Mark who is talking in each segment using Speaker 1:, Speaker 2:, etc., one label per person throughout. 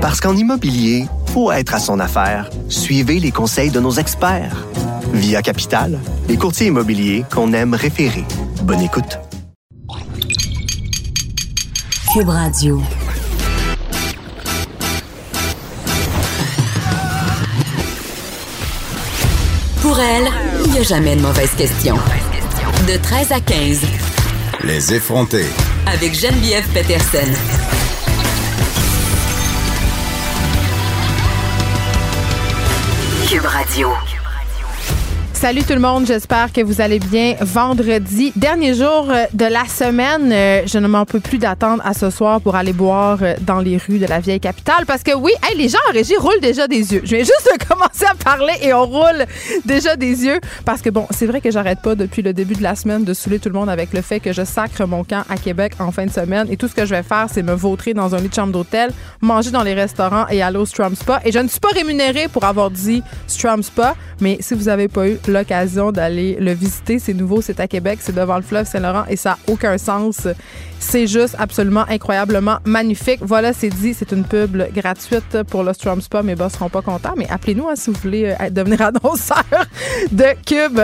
Speaker 1: Parce qu'en immobilier, faut être à son affaire. Suivez les conseils de nos experts. Via Capital, les courtiers immobiliers qu'on aime référer. Bonne écoute.
Speaker 2: Cube Radio. Pour elle, il n'y a jamais de mauvaise question. De 13 à 15.
Speaker 3: Les effronter.
Speaker 2: Avec Geneviève Peterson. Cube Radio.
Speaker 4: Salut tout le monde, j'espère que vous allez bien. Vendredi, dernier jour euh, de la semaine, euh, je ne m'en peux plus d'attendre à ce soir pour aller boire euh, dans les rues de la vieille capitale parce que oui, les gens en régie roulent déjà des yeux. Je viens juste commencer à parler et on roule déjà des yeux parce que bon, c'est vrai que j'arrête pas depuis le début de la semaine de saouler tout le monde avec le fait que je sacre mon camp à Québec en fin de semaine et tout ce que je vais faire, c'est me vautrer dans un lit de chambre d'hôtel, manger dans les restaurants et aller au Strum Spa et je ne suis pas rémunérée pour avoir dit Strum Spa, mais si vous avez pas eu l'occasion d'aller le visiter. C'est nouveau, c'est à Québec, c'est devant le fleuve Saint-Laurent et ça n'a aucun sens. C'est juste absolument incroyablement magnifique. Voilà, c'est dit, c'est une pub gratuite pour le Strom Spa. Mes boss seront pas contents, mais appelez-nous hein, si vous voulez euh, devenir annonceur de Cube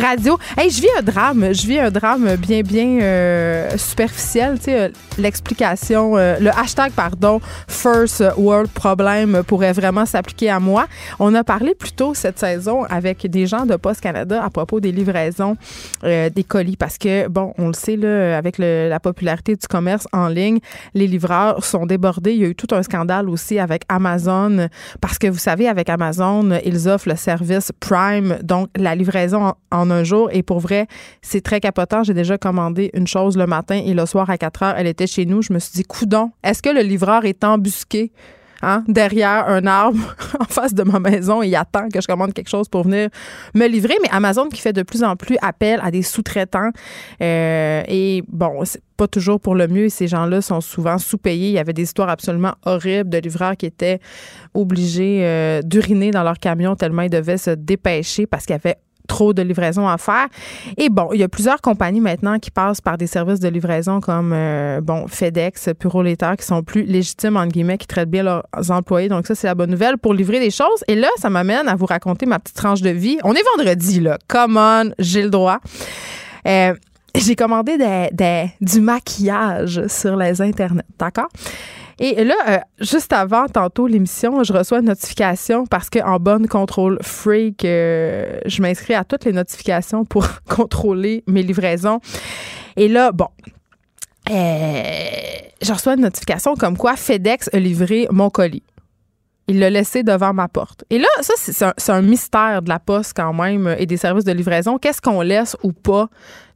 Speaker 4: Radio. Hey, je vis un drame, je vis un drame bien, bien euh, superficiel. Tu euh, l'explication, le hashtag, pardon, First World Problem pourrait vraiment s'appliquer à moi. On a parlé plus tôt cette saison avec des gens de Canada à propos des livraisons des colis parce que, bon, on le sait, avec la popularité du commerce en ligne, les livreurs sont débordés. Il y a eu tout un scandale aussi avec Amazon parce que vous savez, avec Amazon, ils offrent le service Prime, donc la livraison en, un jour. Et pour vrai, c'est très capotant. J'ai déjà commandé une chose le matin et le soir à 4 heures, elle était chez nous. Je me suis dit, coudon, est-ce que le livreur est embusqué? Hein, derrière un arbre en face de ma maison et il attend que je commande quelque chose pour venir me livrer. Mais Amazon qui fait de plus en plus appel à des sous-traitants. Euh, et bon, c'est pas toujours pour le mieux. Ces gens-là sont souvent sous-payés. Il y avait des histoires absolument horribles de livreurs qui étaient obligés euh, d'uriner dans leur camion tellement ils devaient se dépêcher parce qu'il y avait trop de livraison à faire. Et bon, il y a plusieurs compagnies maintenant qui passent par des services de livraison comme euh, bon FedEx, Purolator qui sont plus légitimes entre guillemets, qui traitent bien leurs employés. Donc ça c'est la bonne nouvelle pour livrer des choses. Et là, ça m'amène à vous raconter ma petite tranche de vie. On est vendredi là. Come on, j'ai le droit. Euh, j'ai commandé du maquillage sur les internets, d'accord? Et là, euh, juste avant, tantôt, l'émission, je reçois une notification parce qu'en bonne contrôle freak, euh, je m'inscris à toutes les notifications pour contrôler mes livraisons. Et là, bon, euh, je reçois une notification comme quoi FedEx a livré mon colis. Il l'a laissé devant ma porte. Et là, ça, c'est un, mystère de la poste quand même et des services de livraison. Qu'est-ce qu'on laisse ou pas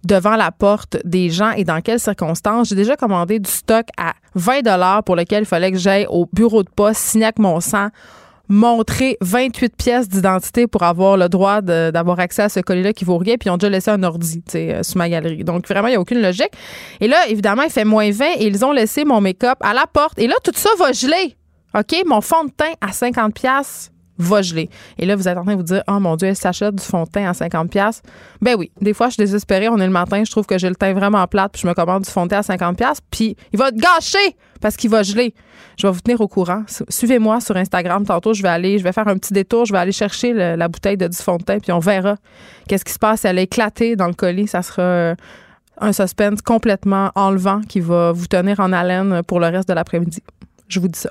Speaker 4: devant la porte des gens et dans quelles circonstances? J'ai déjà commandé du stock à 20 dollars pour lequel il fallait que j'aille au bureau de poste, signer avec mon sang, montrer 28 pièces d'identité pour avoir le droit d'avoir accès à ce colis-là qui vaut rien, puis ils ont déjà laissé un ordi euh, sur ma galerie. Donc, vraiment, il n'y a aucune logique. Et là, évidemment, il fait moins 20 et ils ont laissé mon make-up à la porte. Et là, tout ça va geler. OK, mon fond de teint à 50 pièces va geler. Et là, vous êtes en train de vous dire, oh mon Dieu, elle s'achète du fond de teint à 50 pièces. Ben oui, des fois, je suis désespérée. On est le matin, je trouve que j'ai le teint vraiment plate, puis je me commande du fond de teint à 50 pièces, puis il va gâcher parce qu'il va geler. Je vais vous tenir au courant. Suivez-moi sur Instagram. Tantôt, je vais aller, je vais faire un petit détour, je vais aller chercher la bouteille de du fond de teint, puis on verra qu'est-ce qui se passe. Elle a éclaté dans le colis. Ça sera un suspense complètement enlevant qui va vous tenir en haleine pour le reste de l'après-midi. Je vous dis ça.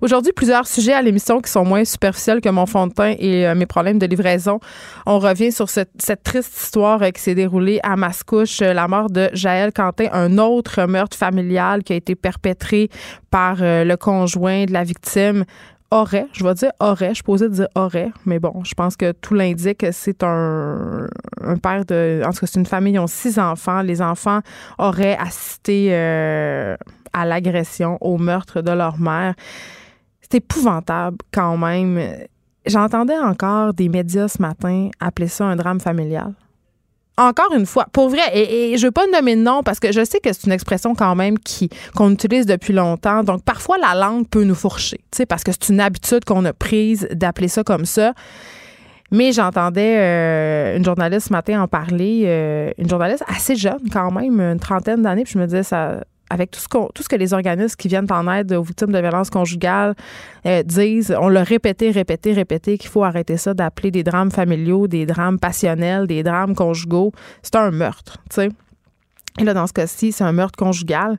Speaker 4: Aujourd'hui, plusieurs sujets à l'émission qui sont moins superficiels que mon fond de teint et euh, mes problèmes de livraison. On revient sur cette, triste histoire euh, qui s'est déroulée à Mascouche, euh, la mort de Jaël Quentin, un autre meurtre familial qui a été perpétré par le conjoint de la victime aurait, je vais dire aurait, je posais dire aurait, mais bon, je pense que tout l'indique, c'est un, un, père de, en tout cas, c'est une famille, ils ont six enfants, les enfants auraient assisté à l'agression, au meurtre de leur mère. C'est épouvantable quand même. J'entendais encore des médias ce matin appeler ça un drame familial. Encore une fois, pour vrai, et, je ne veux pas nommer de nom parce que je sais que c'est une expression quand même qui qu'on utilise depuis longtemps. Donc parfois la langue peut nous fourcher, tu sais, parce que c'est une habitude qu'on a prise d'appeler ça comme ça. Mais j'entendais euh, une journaliste ce matin en parler, euh, une journaliste assez jeune quand même, une trentaine d'années, puis je me disais ça avec tout ce, tout ce que les organismes qui viennent en aide aux victimes de violences conjugales euh, disent, on l'a répété, répété, répété qu'il faut arrêter ça d'appeler des drames familiaux, des drames passionnels, des drames conjugaux. C'est un meurtre, tu sais. Et là, dans ce cas-ci, c'est un meurtre conjugal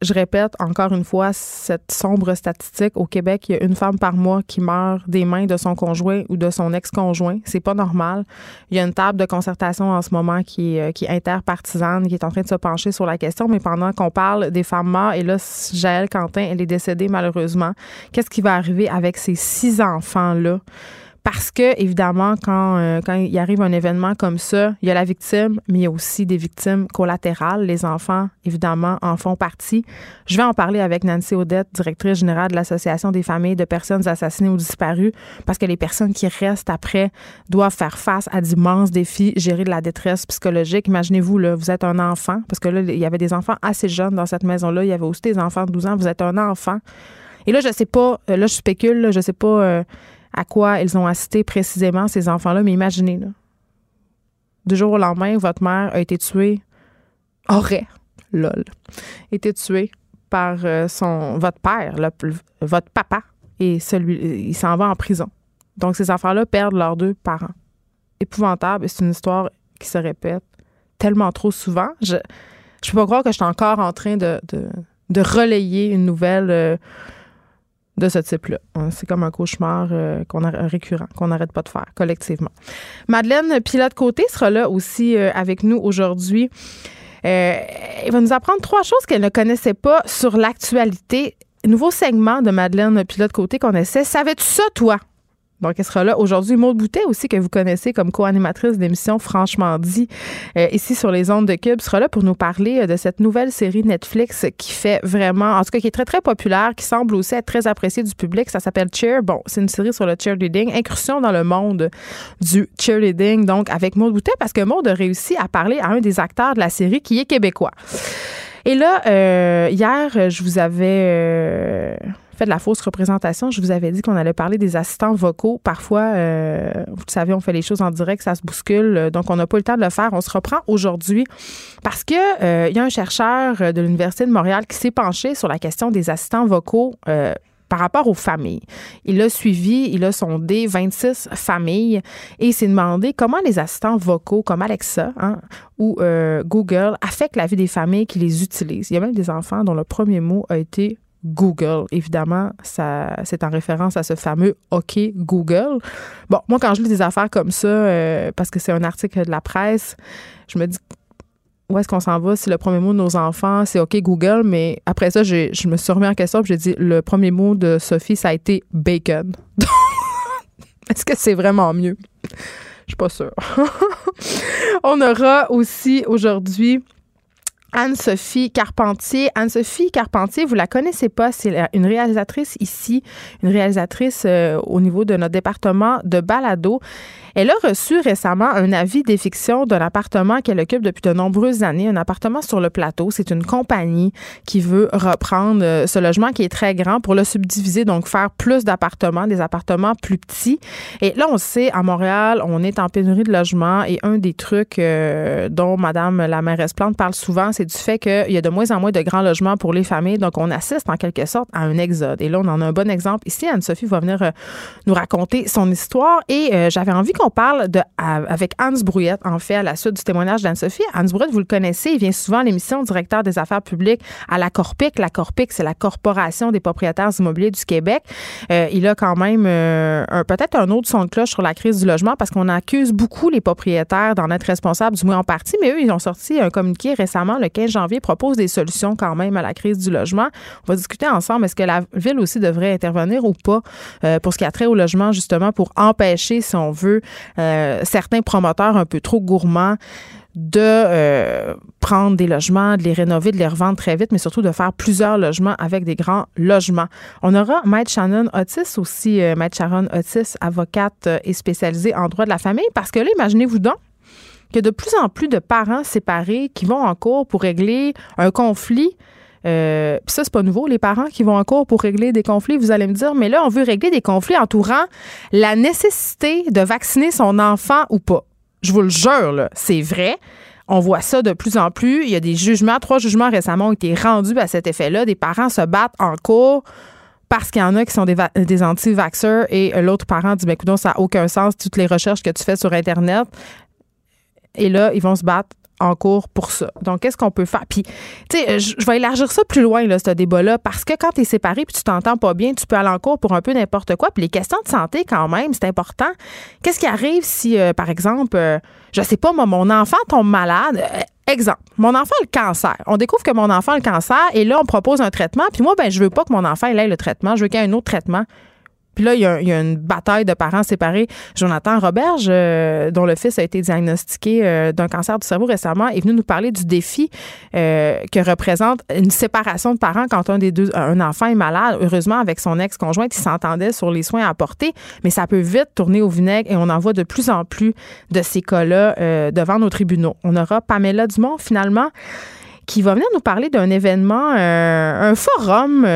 Speaker 4: je répète encore une fois cette sombre statistique. Au Québec, il y a une femme par mois qui meurt des mains de son conjoint ou de son ex-conjoint. C'est pas normal. Il y a une table de concertation en ce moment qui est, euh, qui est interpartisane, qui est en train de se pencher sur la question. Mais pendant qu'on parle des femmes mortes, et là, Jaël Quentin, elle est décédée malheureusement. Qu'est-ce qui va arriver avec ces six enfants-là? Parce que, évidemment, quand, euh, quand il arrive un événement comme ça, il y a la victime, mais il y a aussi des victimes collatérales. Les enfants, évidemment, en font partie. Je vais en parler avec Nancy Odette, directrice générale de l'Association des familles de personnes assassinées ou disparues, parce que les personnes qui restent après doivent faire face à d'immenses défis, gérer de la détresse psychologique. Imaginez-vous, là, vous êtes un enfant, parce que là, il y avait des enfants assez jeunes dans cette maison-là. Il y avait aussi des enfants de 12 ans. Vous êtes un enfant. Et là, je sais pas, euh, là, je spécule, là, je sais pas. Euh, à quoi ils ont assisté précisément, ces enfants-là. Mais imaginez, là, du jour au lendemain, votre mère a été tuée, aurait, lol, été tuée par euh, son, votre père, votre papa, et celui, il s'en va en prison. Donc, ces enfants-là perdent leurs deux parents. Épouvantable, c'est une histoire qui se répète tellement trop souvent. Je ne peux pas croire que je suis encore en train de, relayer une nouvelle. Euh, de ce type-là. Hein, c'est comme un cauchemar euh, qu'on a, récurrent, qu'on n'arrête pas de faire collectivement. Madeleine Pilote-Côté sera là aussi euh, avec nous aujourd'hui. Euh, elle va nous apprendre trois choses qu'elle ne connaissait pas sur l'actualité. Nouveau segment de Madeleine Pilote-Côté qu'on essaie. Savais-tu ça, toi? Donc, elle sera là aujourd'hui. Maud Boutet aussi, que vous connaissez comme co-animatrice d'émission Franchement dit, euh, ici sur les ondes de Cube, sera là pour nous parler euh, de cette nouvelle série Netflix qui fait vraiment, en tout cas, qui est très, très populaire, qui semble aussi être très appréciée du public. Ça s'appelle Cheer. Bon, c'est une série sur le cheerleading, incursion dans le monde du cheerleading, donc avec Maud Boutet, parce que Maud a réussi à parler à un des acteurs de la série qui est québécois. Et là, euh, hier, je vous avais fait de la fausse représentation. Je vous avais dit qu'on allait parler des assistants vocaux. Parfois, euh, vous savez, on fait les choses en direct, ça se bouscule, donc on n'a pas eu le temps de le faire. On se reprend aujourd'hui parce que euh, il y a un chercheur de l'Université de Montréal qui s'est penché sur la question des assistants vocaux. Euh, par rapport aux familles. Il a suivi, il a sondé 26 familles et s'est demandé comment les assistants vocaux comme Alexa hein, ou Google affectent la vie des familles qui les utilisent. Il y a même des enfants dont le premier mot a été Google. Évidemment, ça, c'est en référence à ce fameux OK Google. Bon, moi, quand je lis des affaires comme ça, euh, parce que c'est un article de la presse, je me dis où est-ce qu'on s'en va si le premier mot de nos enfants, c'est OK Google, mais après ça, je me suis remis en question et j'ai dit le premier mot de Sophie, ça a été bacon. est-ce que c'est vraiment mieux? Je suis pas sûre. On aura aussi aujourd'hui Anne-Sophie Carpentier. Anne-Sophie Carpentier, vous la connaissez pas, c'est une réalisatrice ici, une réalisatrice euh, au niveau de notre département de Balado. Elle a reçu récemment un avis d'effiction d'un appartement qu'elle occupe depuis de nombreuses années, un appartement sur le plateau. C'est une compagnie qui veut reprendre euh, ce logement qui est très grand pour le subdiviser, donc faire plus d'appartements, des appartements plus petits. Et là, on sait, à Montréal, on est en pénurie de logements et un des trucs euh, dont Madame la mairesse Plante parle souvent, c'est du fait qu'il y a de moins en moins de grands logements pour les familles. Donc, on assiste en quelque sorte à un exode. Et là, on en a un bon exemple. Ici, Anne-Sophie va venir euh, nous raconter son histoire et j'avais envie qu'on on parle de, avec Hans Brouillette, en fait, à la suite du témoignage d'Anne-Sophie. Hans Brouillette, vous le connaissez, il vient souvent à l'émission directeur des affaires publiques à la Corpic. La Corpic, c'est la Corporation des propriétaires immobiliers du Québec. Euh, il a quand même euh, peut-être un autre son de cloche sur la crise du logement parce qu'on accuse beaucoup les propriétaires d'en être responsables, du moins en partie, mais eux, ils ont sorti un communiqué récemment, le 15 janvier, propose des solutions quand même à la crise du logement. On va discuter ensemble, est-ce que la ville aussi devrait intervenir ou pas euh, pour ce qui a trait au logement, justement, pour empêcher, si on veut, euh, certains promoteurs un peu trop gourmands de euh, prendre des logements, de les rénover, de les revendre très vite, mais surtout de faire plusieurs logements avec des grands logements. On aura Maître Shannon Otis aussi, euh, Maître Sharon Otis, avocate et spécialisée en droit de la famille, parce que là, imaginez-vous donc qu'il y a de plus en plus de parents séparés qui vont en cours pour régler un conflit euh, Puis ça, c'est pas nouveau. Les parents qui vont en cours pour régler des conflits, vous allez me dire, mais là, on veut régler des conflits entourant la nécessité de vacciner son enfant ou pas. Je vous le jure, là, c'est vrai. On voit ça de plus en plus. Il y a des jugements, trois jugements récemment ont été rendus à cet effet-là. Des parents se battent en cours parce qu'il y en a qui sont des, anti-vaxxers et l'autre parent dit, ben, écoute, ça n'a aucun sens, toutes les recherches que tu fais sur Internet. Et là, ils vont se battre en cours pour ça. Donc, qu'est-ce qu'on peut faire? Puis, tu sais, je vais élargir ça plus loin, là, ce débat-là, parce que quand tu es séparé puis tu t'entends pas bien, tu peux aller en cours pour un peu n'importe quoi. Puis les questions de santé, quand même, c'est important. Qu'est-ce qui arrive si, euh, par exemple, euh, je sais pas, moi, mon enfant tombe malade? Euh, exemple, mon enfant a le cancer. On découvre que mon enfant a le cancer et là, on propose un traitement. Puis moi, ben, je veux pas que mon enfant ait le traitement. Je veux qu'il y ait un autre traitement. Puis là, il y, a, une bataille de parents séparés. Jonathan Roberge, euh, dont le fils a été diagnostiqué euh, d'un cancer du cerveau récemment, est venu nous parler du défi euh, que représente une séparation de parents quand un des deux, un enfant est malade. Heureusement, avec son ex-conjointe, il s'entendait sur les soins à apporter, mais ça peut vite tourner au vinaigre et on en voit de plus en plus de ces cas-là devant nos tribunaux. On aura Pamela Dumont, finalement, qui va venir nous parler d'un événement, un forum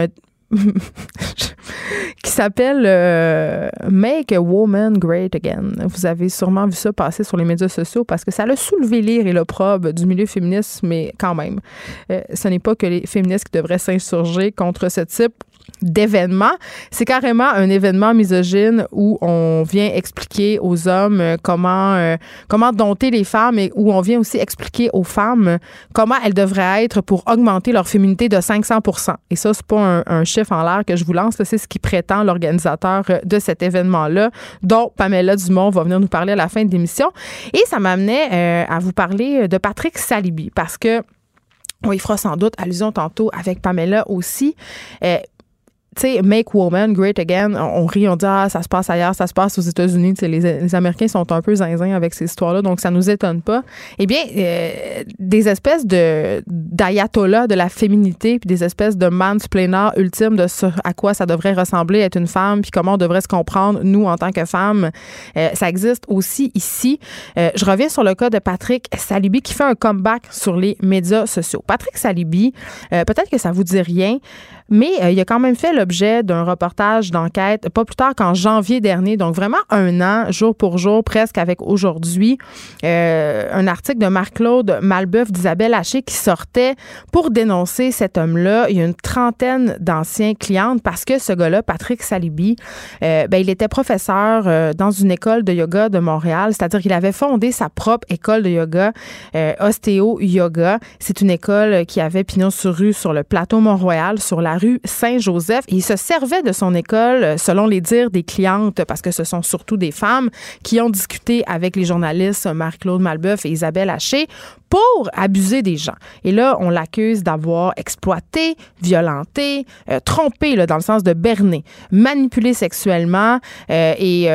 Speaker 4: qui s'appelle euh, Make a Woman Great Again. Vous avez sûrement vu ça passer sur les médias sociaux parce que ça a soulevé l'ire et l'opprobre du milieu féministe, mais quand même, euh, ce n'est pas que les féministes qui devraient s'insurger contre ce type d'événement. C'est carrément un événement misogyne où on vient expliquer aux hommes euh, comment euh, comment dompter les femmes et où on vient aussi expliquer aux femmes comment elles devraient être pour augmenter leur féminité de 500% Et ça, c'est pas un, chiffre en l'air que je vous lance, c'est ce qui prétend l'organisateur de cet événement-là, dont Pamela Dumont va venir nous parler à la fin de l'émission. Et ça m'amenait euh, à vous parler de Patrick Salibi parce que on fera sans doute allusion tantôt avec Pamela aussi tu sais, Make Woman Great Again, on, rit, on dit, ah, ça se passe ailleurs, ça se passe aux États-Unis. Les, les Américains sont un peu zinzins avec ces histoires-là, donc ça nous étonne pas. Eh bien, euh, des espèces de d'ayatollah de la féminité, puis des espèces de mansplainer ultime de ce à quoi ça devrait ressembler être une femme, puis comment on devrait se comprendre, nous, en tant que femmes. Euh, ça existe aussi ici. Euh, je reviens sur le cas de Patrick Salibi qui fait un comeback sur les médias sociaux. Patrick Salibi, peut-être que ça vous dit rien, mais il a quand même fait l'objet d'un reportage d'enquête pas plus tard qu'en janvier dernier, donc vraiment un an, jour pour jour, presque avec aujourd'hui, euh, un article de Marc-Claude Malbeuf d'Isabelle Haché qui sortait pour dénoncer cet homme-là. Il y a une trentaine d'anciens clientes parce que ce gars-là, Patrick Salibi, euh, ben, il était professeur euh, dans une école de yoga de Montréal, c'est-à-dire qu'il avait fondé sa propre école de yoga, Ostéo Yoga. C'est une école qui avait pignon sur rue sur le plateau Mont-Royal, sur la rue Saint-Joseph il se servait de son école, euh, selon les dires des clientes, parce que ce sont surtout des femmes qui ont discuté avec les journalistes Marc-Claude Malbeuf et Isabelle Haché pour abuser des gens. Et là, on l'accuse d'avoir exploité, violenté, euh, trompé, là, dans le sens de berner, manipulé sexuellement euh, et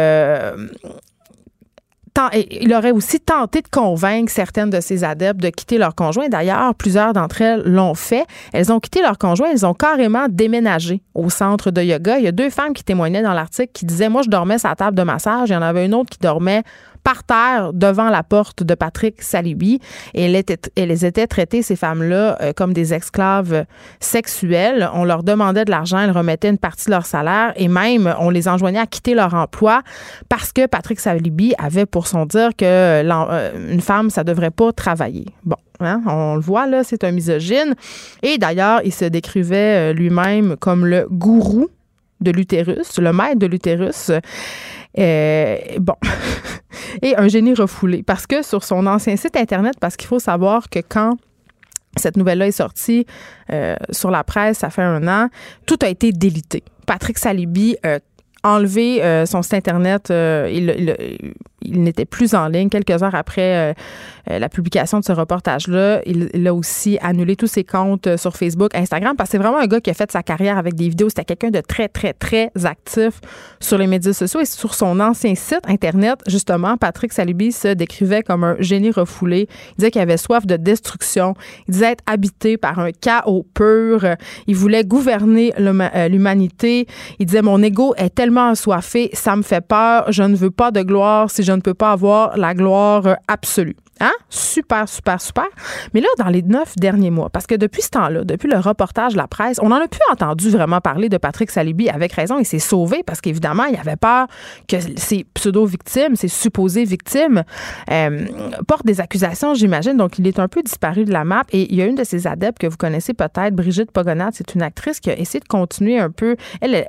Speaker 4: il aurait aussi tenté de convaincre certaines de ses adeptes de quitter leur conjoint. D'ailleurs, plusieurs d'entre elles l'ont fait. Elles ont quitté leur conjoint, elles ont carrément déménagé au centre de yoga. Il y a deux femmes qui témoignaient dans l'article qui disaient Moi, je dormais sur la table de massage. Il y en avait une autre qui dormait par terre devant la porte de Patrick Salibi. Et elles étaient, elles étaient traitées, ces femmes-là, euh, comme des esclaves sexuelles. On leur demandait de l'argent, elles remettaient une partie de leur salaire et même on les enjoignait à quitter leur emploi parce que Patrick Salibi avait pour son dire que euh, une femme, ça devrait pas travailler. Bon. Hein, on le voit là, c'est un misogyne. Et d'ailleurs, il se décrivait euh, lui-même comme le gourou de l'utérus, le maître de l'utérus. Euh, bon. Et un génie refoulé. Parce que sur son ancien site Internet, parce qu'il faut savoir que quand cette nouvelle-là est sortie euh, sur la presse, ça fait un an, tout a été délité. Patrick Salibi a enlevé euh, son site Internet. il n'était plus en ligne quelques heures après euh, la publication de ce reportage-là. Il, a aussi annulé tous ses comptes euh, sur Facebook, Instagram, parce que c'est vraiment un gars qui a fait sa carrière avec des vidéos. C'était quelqu'un de très, très, très actif sur les médias sociaux et sur son ancien site Internet, justement, Patrick Salibi se décrivait comme un génie refoulé. Il disait qu'il avait soif de destruction. Il disait être habité par un chaos pur. Il voulait gouverner euh, l'humanité. Il disait, mon ego est tellement assoiffé, ça me fait peur. Je ne veux pas de gloire si je ne peux pas avoir la gloire absolue. Hein? Super, super, super. Mais là, dans les neuf derniers mois, parce que depuis ce temps-là, depuis le reportage de la presse, on n'en a plus entendu vraiment parler de Patrick Salibi avec raison. Il s'est sauvé parce qu'évidemment, il avait peur que ces pseudo-victimes, ces supposées victimes, euh, portent des accusations, j'imagine. Donc, il est un peu disparu de la map. Et il y a une de ses adeptes que vous connaissez peut-être, Brigitte Pogonat. C'est une actrice qui a essayé de continuer un peu. Elle,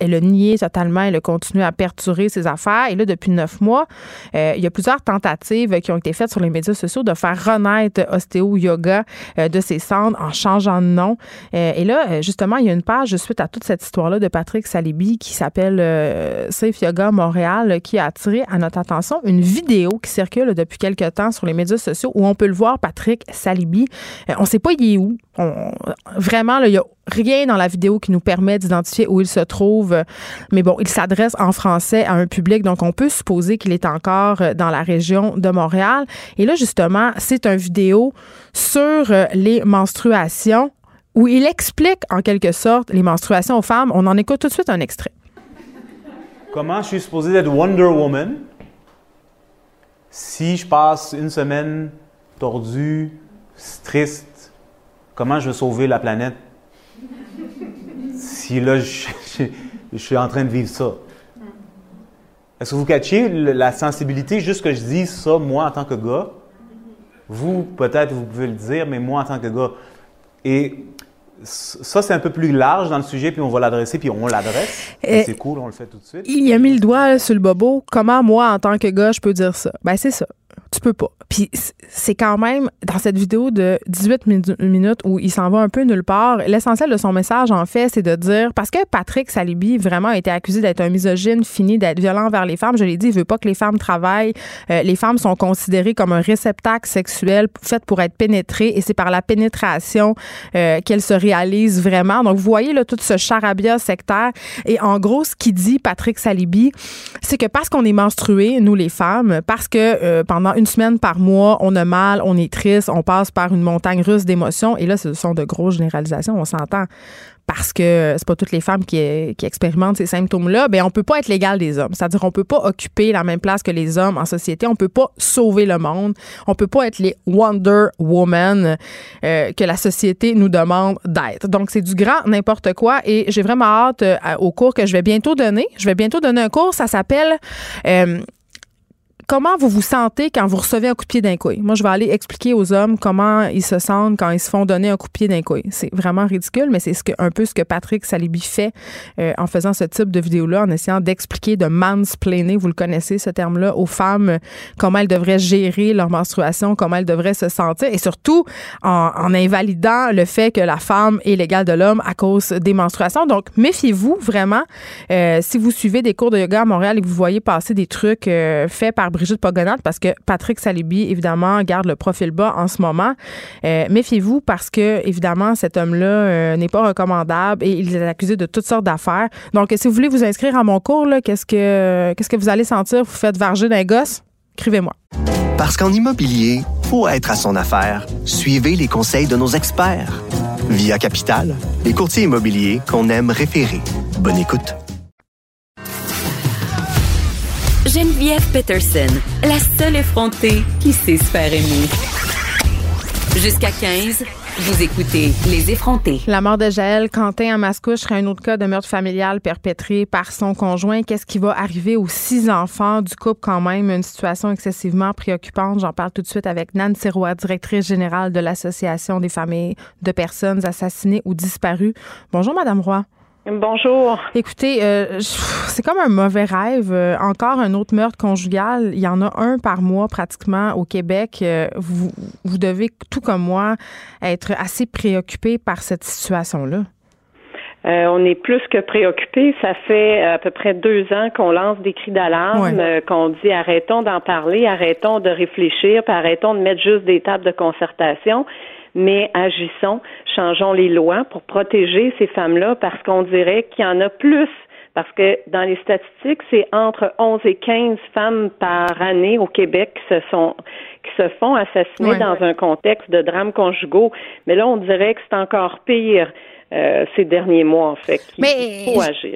Speaker 4: elle, a nié totalement. Elle a continué à perturber ses affaires. Et là, depuis neuf mois, euh, il y a plusieurs tentatives qui ont été faites sur les médias sociaux de faire renaître Ostéo Yoga euh, de ses cendres en changeant de nom. Euh, et là, euh, justement, il y a une page suite à toute cette histoire-là de Patrick Salibi qui s'appelle Safe Yoga Montréal qui a attiré à notre attention une vidéo qui circule depuis quelques temps sur les médias sociaux où on peut le voir, Patrick Salibi. on ne sait pas il est où. vraiment, il y a rien dans la vidéo qui nous permet d'identifier où il se trouve. Mais bon, il s'adresse en français à un public, donc on peut supposer qu'il est encore dans la région de Montréal. Et là, justement, c'est une vidéo sur euh, les menstruations où il explique en quelque sorte les menstruations aux femmes. On en écoute tout de suite un extrait.
Speaker 5: Comment je suis supposé être Wonder Woman si je passe une semaine tordue, triste? Comment je vais sauver la planète? Si là, je, suis en train de vivre ça. Est-ce que vous catchez la sensibilité, juste que je dise ça, moi, en tant que gars? Vous, peut-être, vous pouvez le dire, mais moi, en tant que gars. Et ça, c'est un peu plus large dans le sujet, puis on va l'adresser, puis on l'adresse. C'est cool, on le fait tout de suite.
Speaker 4: Il a mis le doigt sur le bobo. Comment, moi, en tant que gars, je peux dire ça? Ben, c'est ça. Tu peux pas. Puis c'est quand même dans cette vidéo de 18 minutes où il s'en va un peu nulle part, l'essentiel de son message en fait, c'est de dire parce que Patrick Salibi vraiment a été accusé d'être un misogyne, fini d'être violent envers les femmes, je l'ai dit, il veut pas que les femmes travaillent, euh, les femmes sont considérées comme un réceptacle sexuel fait pour être pénétrées et c'est par la pénétration euh, qu'elles se réalisent vraiment. Donc vous voyez là tout ce charabia sectaire et en gros ce qu'il dit Patrick Salibi, c'est que parce qu'on est menstrué nous les femmes, parce que euh, pendant une semaine par mois, on a mal, on est triste, on passe par une montagne russe d'émotions. Et là, ce sont de grosses généralisations, on s'entend parce que c'est pas toutes les femmes qui, expérimentent ces symptômes-là, ben on peut pas être l'égal des hommes. C'est-à-dire on peut pas occuper la même place que les hommes en société, on peut pas sauver le monde, on peut pas être les Wonder Woman euh, que la société nous demande d'être. Donc c'est du grand n'importe quoi et j'ai vraiment hâte euh, au cours que je vais bientôt donner. Je vais bientôt donner un cours, ça s'appelle euh, comment vous vous sentez quand vous recevez un coup de pied d'un couille? Moi, je vais aller expliquer aux hommes comment ils se sentent quand ils se font donner un coup de pied d'un couille. C'est vraiment ridicule, mais c'est ce que, un peu ce que Patrick Salibi fait euh, en faisant ce type de vidéo-là, en essayant d'expliquer, de mansplainer, vous le connaissez ce terme-là, aux femmes, comment elles devraient gérer leur menstruation, comment elles devraient se sentir, et surtout en, en invalidant le fait que la femme est l'égale de l'homme à cause des menstruations. Donc, méfiez-vous vraiment. Euh, si vous suivez des cours de yoga à Montréal et que vous voyez passer des trucs euh, faits par Brigitte Pogonat parce que Patrick Salibi, évidemment, garde le profil bas en ce moment. Euh, méfiez-vous parce que, évidemment, cet homme-là euh, n'est pas recommandable et il est accusé de toutes sortes d'affaires. Donc, si vous voulez vous inscrire à mon cours, qu'est-ce que qu'est-ce que vous allez sentir? Vous faites varger d'un gosse? Écrivez-moi.
Speaker 1: Parce qu'en immobilier, pour être à son affaire, suivez les conseils de nos experts. Via Capital, les courtiers immobiliers qu'on aime référer. Bonne écoute.
Speaker 2: Geneviève Peterson, la seule effrontée qui sait se faire aimer. Jusqu'à 15, vous écoutez Les effrontés.
Speaker 4: La mort de Jaël Quentin à Mascouche serait un autre cas de meurtre familial perpétré par son conjoint. Qu'est-ce qui va arriver aux six enfants du couple quand même? Une situation excessivement préoccupante. J'en parle tout de suite avec Nancy Roy, directrice générale de l'Association des familles de personnes assassinées ou disparues. Bonjour, Madame Roy.
Speaker 6: Bonjour.
Speaker 4: Écoutez, euh, c'est comme un mauvais rêve. Euh, encore un autre meurtre conjugal. Il y en a un par mois pratiquement au Québec. Euh, vous, vous devez, tout comme moi, être assez préoccupé par cette situation-là.
Speaker 6: on est plus que préoccupé. Ça fait à peu près deux ans qu'on lance des cris d'alarme, qu'on dit arrêtons d'en parler, arrêtons de réfléchir, puis arrêtons de mettre juste des tables de concertation mais agissons, changeons les lois pour protéger ces femmes-là parce qu'on dirait qu'il y en a plus parce que dans les statistiques, c'est entre 11 et 15 femmes par année au Québec qui se sont qui se font assassiner dans un contexte de drames conjugaux. Mais là, on dirait que c'est encore pire. Euh, ces derniers mois, en fait.
Speaker 4: mais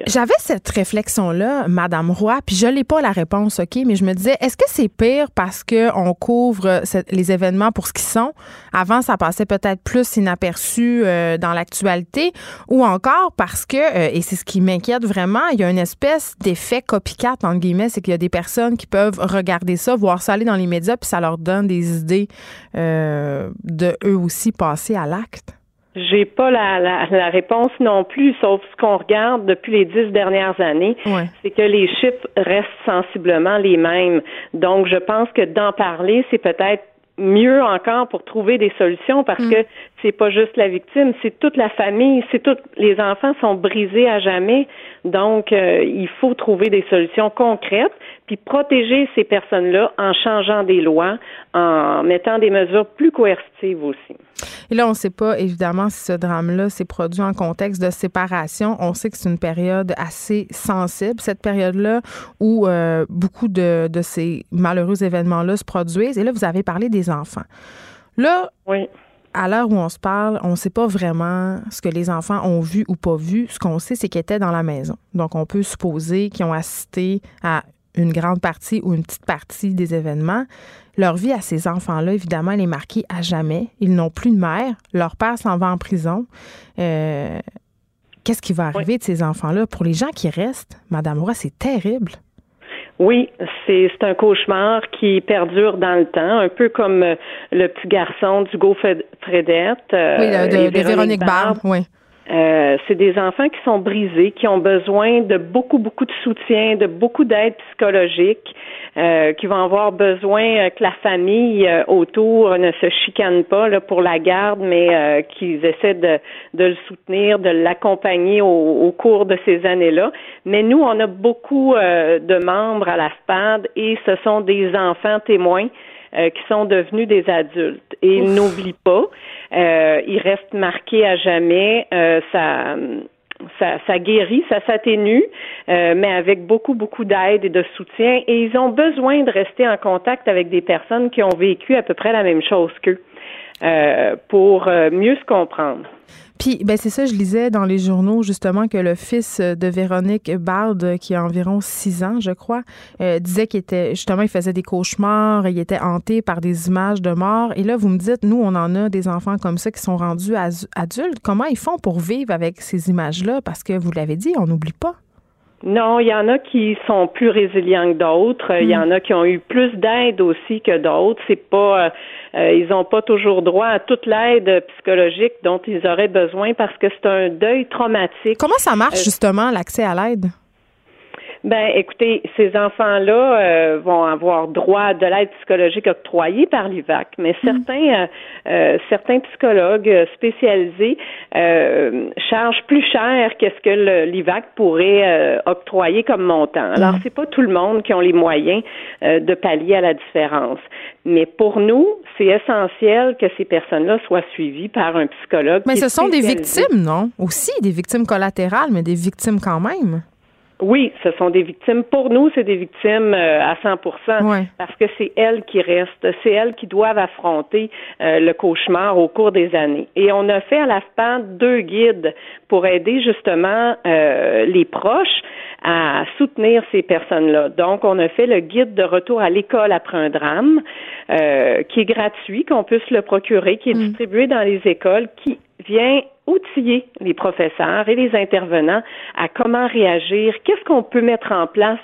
Speaker 4: J'avais cette réflexion-là, Madame Roy, puis je n'ai pas la réponse, OK, mais je me disais, est-ce que c'est pire parce qu'on couvre les événements pour ce qu'ils sont? Avant, ça passait peut-être plus inaperçu euh, dans l'actualité, ou encore parce que, euh, et c'est ce qui m'inquiète vraiment, il y a une espèce d'effet copycat, entre guillemets, c'est qu'il y a des personnes qui peuvent regarder ça, voir ça aller dans les médias, puis ça leur donne des idées de eux aussi passer à l'acte.
Speaker 6: J'ai pas la, la, réponse non plus, sauf ce qu'on regarde depuis les dix dernières années, c'est que les chiffres restent sensiblement les mêmes. Donc, je pense que d'en parler, c'est peut-être mieux encore pour trouver des solutions parce mm. que c'est pas juste la victime, c'est toute la famille, c'est tout les enfants sont brisés à jamais. Donc euh, il faut trouver des solutions concrètes puis protéger ces personnes-là en changeant des lois, en mettant des mesures plus coercitives aussi.
Speaker 4: Et là, on ne sait pas évidemment si ce drame-là s'est produit en contexte de séparation. On sait que c'est une période assez sensible, cette période-là où euh, beaucoup de, de ces malheureux événements-là se produisent. Et là, vous avez parlé des enfants. Là,
Speaker 6: oui
Speaker 4: à l'heure où on se parle, on ne sait pas vraiment ce que les enfants ont vu ou pas vu. Ce qu'on sait, c'est qu'ils étaient dans la maison. Donc, on peut supposer qu'ils ont assisté à une grande partie ou une petite partie des événements. Leur vie à ces enfants-là, évidemment, elle est marquée à jamais. Ils n'ont plus de mère. Leur père s'en va en prison. Euh, qu'est-ce qui va arriver de ces enfants-là? Pour les gens qui restent, Madame Roy, c'est terrible.
Speaker 6: Oui, c'est un cauchemar qui perdure dans le temps, un peu comme euh, le petit garçon d'Hugo Fredette.
Speaker 4: Euh, oui, de, Véronique Barbe, oui.
Speaker 6: Euh, c'est des enfants qui sont brisés, qui ont besoin de beaucoup, beaucoup de soutien, de beaucoup d'aide psychologique, euh, qui vont avoir besoin euh, que la famille autour ne se chicane pas pour la garde, mais qu'ils essaient de, le soutenir, de l'accompagner au, au, cours de ces années-là. Mais nous, on a beaucoup de membres à la SPAD et ce sont des enfants témoins euh, qui sont devenus des adultes. Et ils n'oublient pas, euh, ils restent marqués à jamais. Euh, ça, ça, ça, guérit, ça s'atténue, euh, mais avec beaucoup, beaucoup d'aide et de soutien. Et ils ont besoin de rester en contact avec des personnes qui ont vécu à peu près la même chose qu'eux euh, pour mieux se comprendre.
Speaker 4: Puis, ben c'est ça, je lisais dans les journaux justement que le fils de Véronique Bard, qui a environ six ans, je crois, euh, disait qu'il était justement, il faisait des cauchemars, il était hanté par des images de mort. Et là, vous me dites, nous, on en a des enfants comme ça qui sont rendus adultes. Comment ils font pour vivre avec ces images-là? Parce que vous l'avez dit, on n'oublie pas.
Speaker 6: Non, il y en a qui sont plus résilients que d'autres. Il y en a qui ont eu plus d'aide aussi que d'autres. C'est pas, euh, euh, ils n'ont pas toujours droit à toute l'aide psychologique dont ils auraient besoin parce que c'est un deuil traumatique.
Speaker 4: Comment ça marche euh, justement l'accès à l'aide?
Speaker 6: Ben, écoutez, ces enfants-là euh, vont avoir droit de l'aide psychologique octroyée par l'IVAC, mais mm. certains euh, euh, certains psychologues spécialisés chargent plus cher qu'est-ce que l'IVAC pourrait octroyer comme montant. Alors, mm. c'est pas tout le monde qui ont les moyens de pallier à la différence. Mais pour nous, c'est essentiel que ces personnes-là soient suivies par un psychologue.
Speaker 4: Mais ce sont des victimes, non? Aussi, des victimes collatérales, mais des victimes quand même.
Speaker 6: Oui, ce sont des victimes. Pour nous, c'est des victimes euh, à 100% parce que c'est elles qui restent, c'est elles qui doivent affronter euh, le cauchemar au cours des années. Et on a fait à la FPAN deux guides pour aider justement euh, les proches à soutenir ces personnes-là. Donc, on a fait le guide de retour à l'école après un drame, qui est gratuit, qu'on puisse le procurer, qui est mm. distribué dans les écoles, qui vient outiller les professeurs et les intervenants à comment réagir, qu'est-ce qu'on peut mettre en place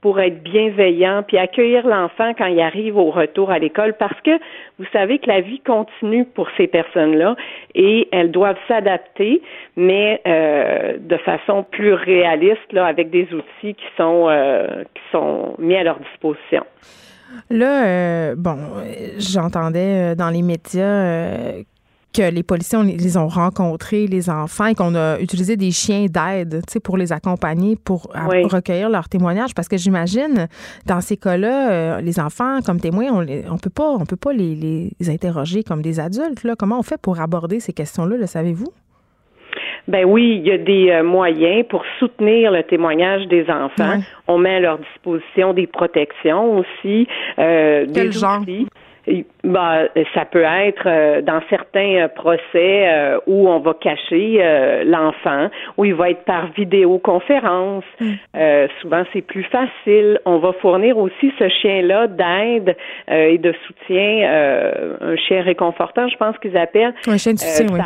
Speaker 6: pour être bienveillant puis accueillir l'enfant quand il arrive au retour à l'école parce que vous savez que la vie continue pour ces personnes-là et elles doivent s'adapter mais euh, de façon plus réaliste là avec des outils qui sont euh, qui sont mis à leur disposition.
Speaker 4: Là, euh, bon, j'entendais dans les médias que les policiers, on, les ont rencontrés, les enfants, et qu'on a utilisé des chiens d'aide pour les accompagner, pour recueillir leurs témoignages. Parce que j'imagine, dans ces cas-là, euh, les enfants, comme témoins, on ne peut pas, on peut pas les, interroger comme des adultes. Là. Comment on fait pour aborder ces questions-là, le savez-vous?
Speaker 6: Ben oui, il y a des euh, moyens pour soutenir le témoignage des enfants. On met à leur disposition des protections aussi, euh, des outils. Bah, ça peut être euh, dans certains euh, procès euh, où on va cacher l'enfant, où il va être par vidéoconférence. Mm. souvent, c'est plus facile. On va fournir aussi ce chien-là d'aide et de soutien, un chien réconfortant, je pense qu'ils appellent.
Speaker 4: Un chien de soutien, oui.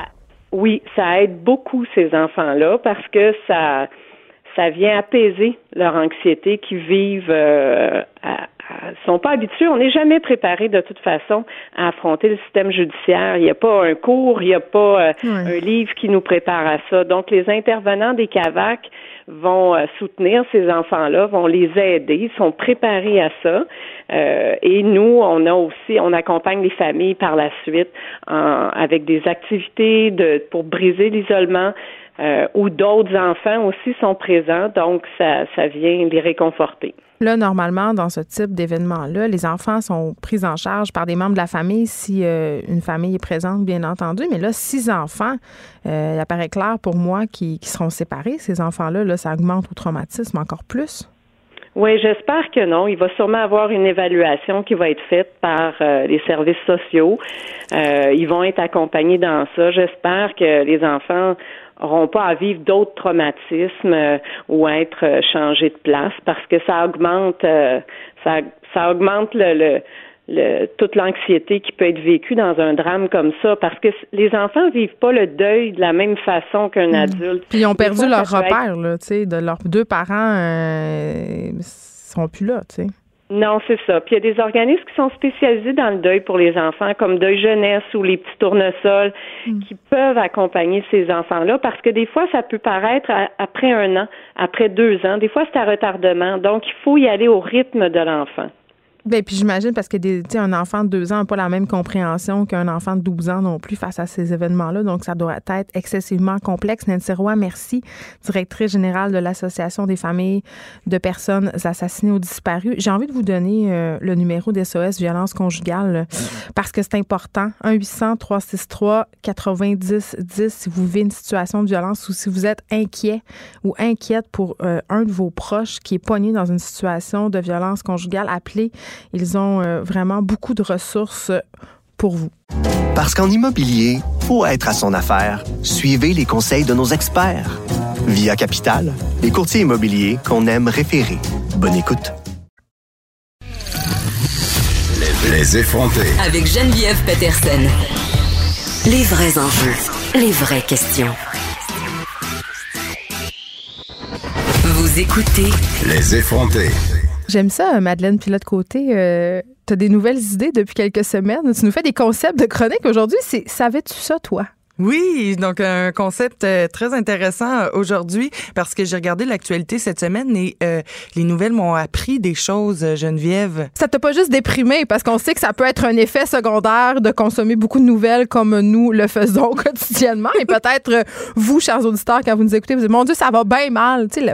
Speaker 6: oui, ça aide beaucoup ces enfants-là parce que ça ça vient apaiser leur anxiété qui vivent à, sont pas habitués. On n'est jamais préparé de toute façon à affronter le système judiciaire. Il n'y a pas un cours, il n'y a pas euh, un livre qui nous prépare à ça. Donc, les intervenants des CAVAC vont euh, soutenir ces enfants-là, vont les aider, ils sont préparés à ça. Euh, et nous, on a aussi, on accompagne les familles par la suite avec des activités de, pour briser l'isolement. Euh, où d'autres enfants aussi sont présents, donc ça, ça vient les réconforter.
Speaker 4: Là, normalement, dans ce type d'événement-là, les enfants sont pris en charge par des membres de la famille si euh, une famille est présente, bien entendu. Mais là, six enfants, euh, il apparaît clair pour moi qui, seront séparés. Ces enfants-là, là, ça augmente au traumatisme encore plus.
Speaker 6: Oui, j'espère que non. Il va sûrement avoir une évaluation qui va être faite par les services sociaux. ils vont être accompagnés dans ça. J'espère que les enfants n'auront pas à vivre d'autres traumatismes euh, ou être euh, changés de place parce que ça augmente euh, ça, ça augmente le, le, toute l'anxiété qui peut être vécue dans un drame comme ça parce que les enfants vivent pas le deuil de la même façon qu'un hmm. adulte.
Speaker 4: Puis ils ont perdu leur repère, là, tu sais, de leurs deux parents euh, sont plus là, tu sais.
Speaker 6: Non, c'est ça. Puis il y a des organismes qui sont spécialisés dans le deuil pour les enfants, comme Deuil Jeunesse ou les petits tournesols, mm. qui peuvent accompagner ces enfants-là, parce que des fois, ça peut paraître après un an, après deux ans. Des fois, c'est à retardement. Donc, il faut y aller au rythme de l'enfant.
Speaker 4: Bien, puis j'imagine parce que des, un enfant de deux ans n'a pas la même compréhension qu'un enfant de 12 ans non plus face à ces événements-là. Donc, ça doit être excessivement complexe. Nancy Roy, merci, directrice générale de l'Association des familles de personnes assassinées ou disparues. J'ai envie de vous donner euh, le numéro d'SOS violence conjugale parce que c'est important. 1-800-363-90-10 si vous vivez une situation de violence ou si vous êtes inquiet ou inquiète pour euh, un de vos proches qui est pogné dans une situation de violence conjugale, appelez ils ont euh, vraiment beaucoup de ressources pour vous.
Speaker 1: Parce qu'en immobilier, faut être à son affaire. Suivez les conseils de nos experts. Via Capital, les courtiers immobiliers qu'on aime référer. Bonne écoute.
Speaker 3: Les effrontés.
Speaker 2: Avec Geneviève Peterson. Les vrais enjeux, les vraies questions. Vous écoutez.
Speaker 3: Les effrontés.
Speaker 4: J'aime ça, Madeleine Pilote-Côté. Euh, tu as des nouvelles idées depuis quelques semaines? Tu nous fais des concepts de chronique aujourd'hui. Savais-tu ça, toi?
Speaker 7: Oui, donc un concept euh, très intéressant euh, aujourd'hui parce que j'ai regardé l'actualité cette semaine et euh, les nouvelles m'ont appris des choses, Geneviève.
Speaker 4: Ça t'a pas juste déprimé parce qu'on sait que ça peut être un effet secondaire de consommer beaucoup de nouvelles comme nous le faisons quotidiennement. et peut-être vous, chers auditeurs, quand vous nous écoutez, vous dites mon Dieu, ça va bien mal. Tu sais,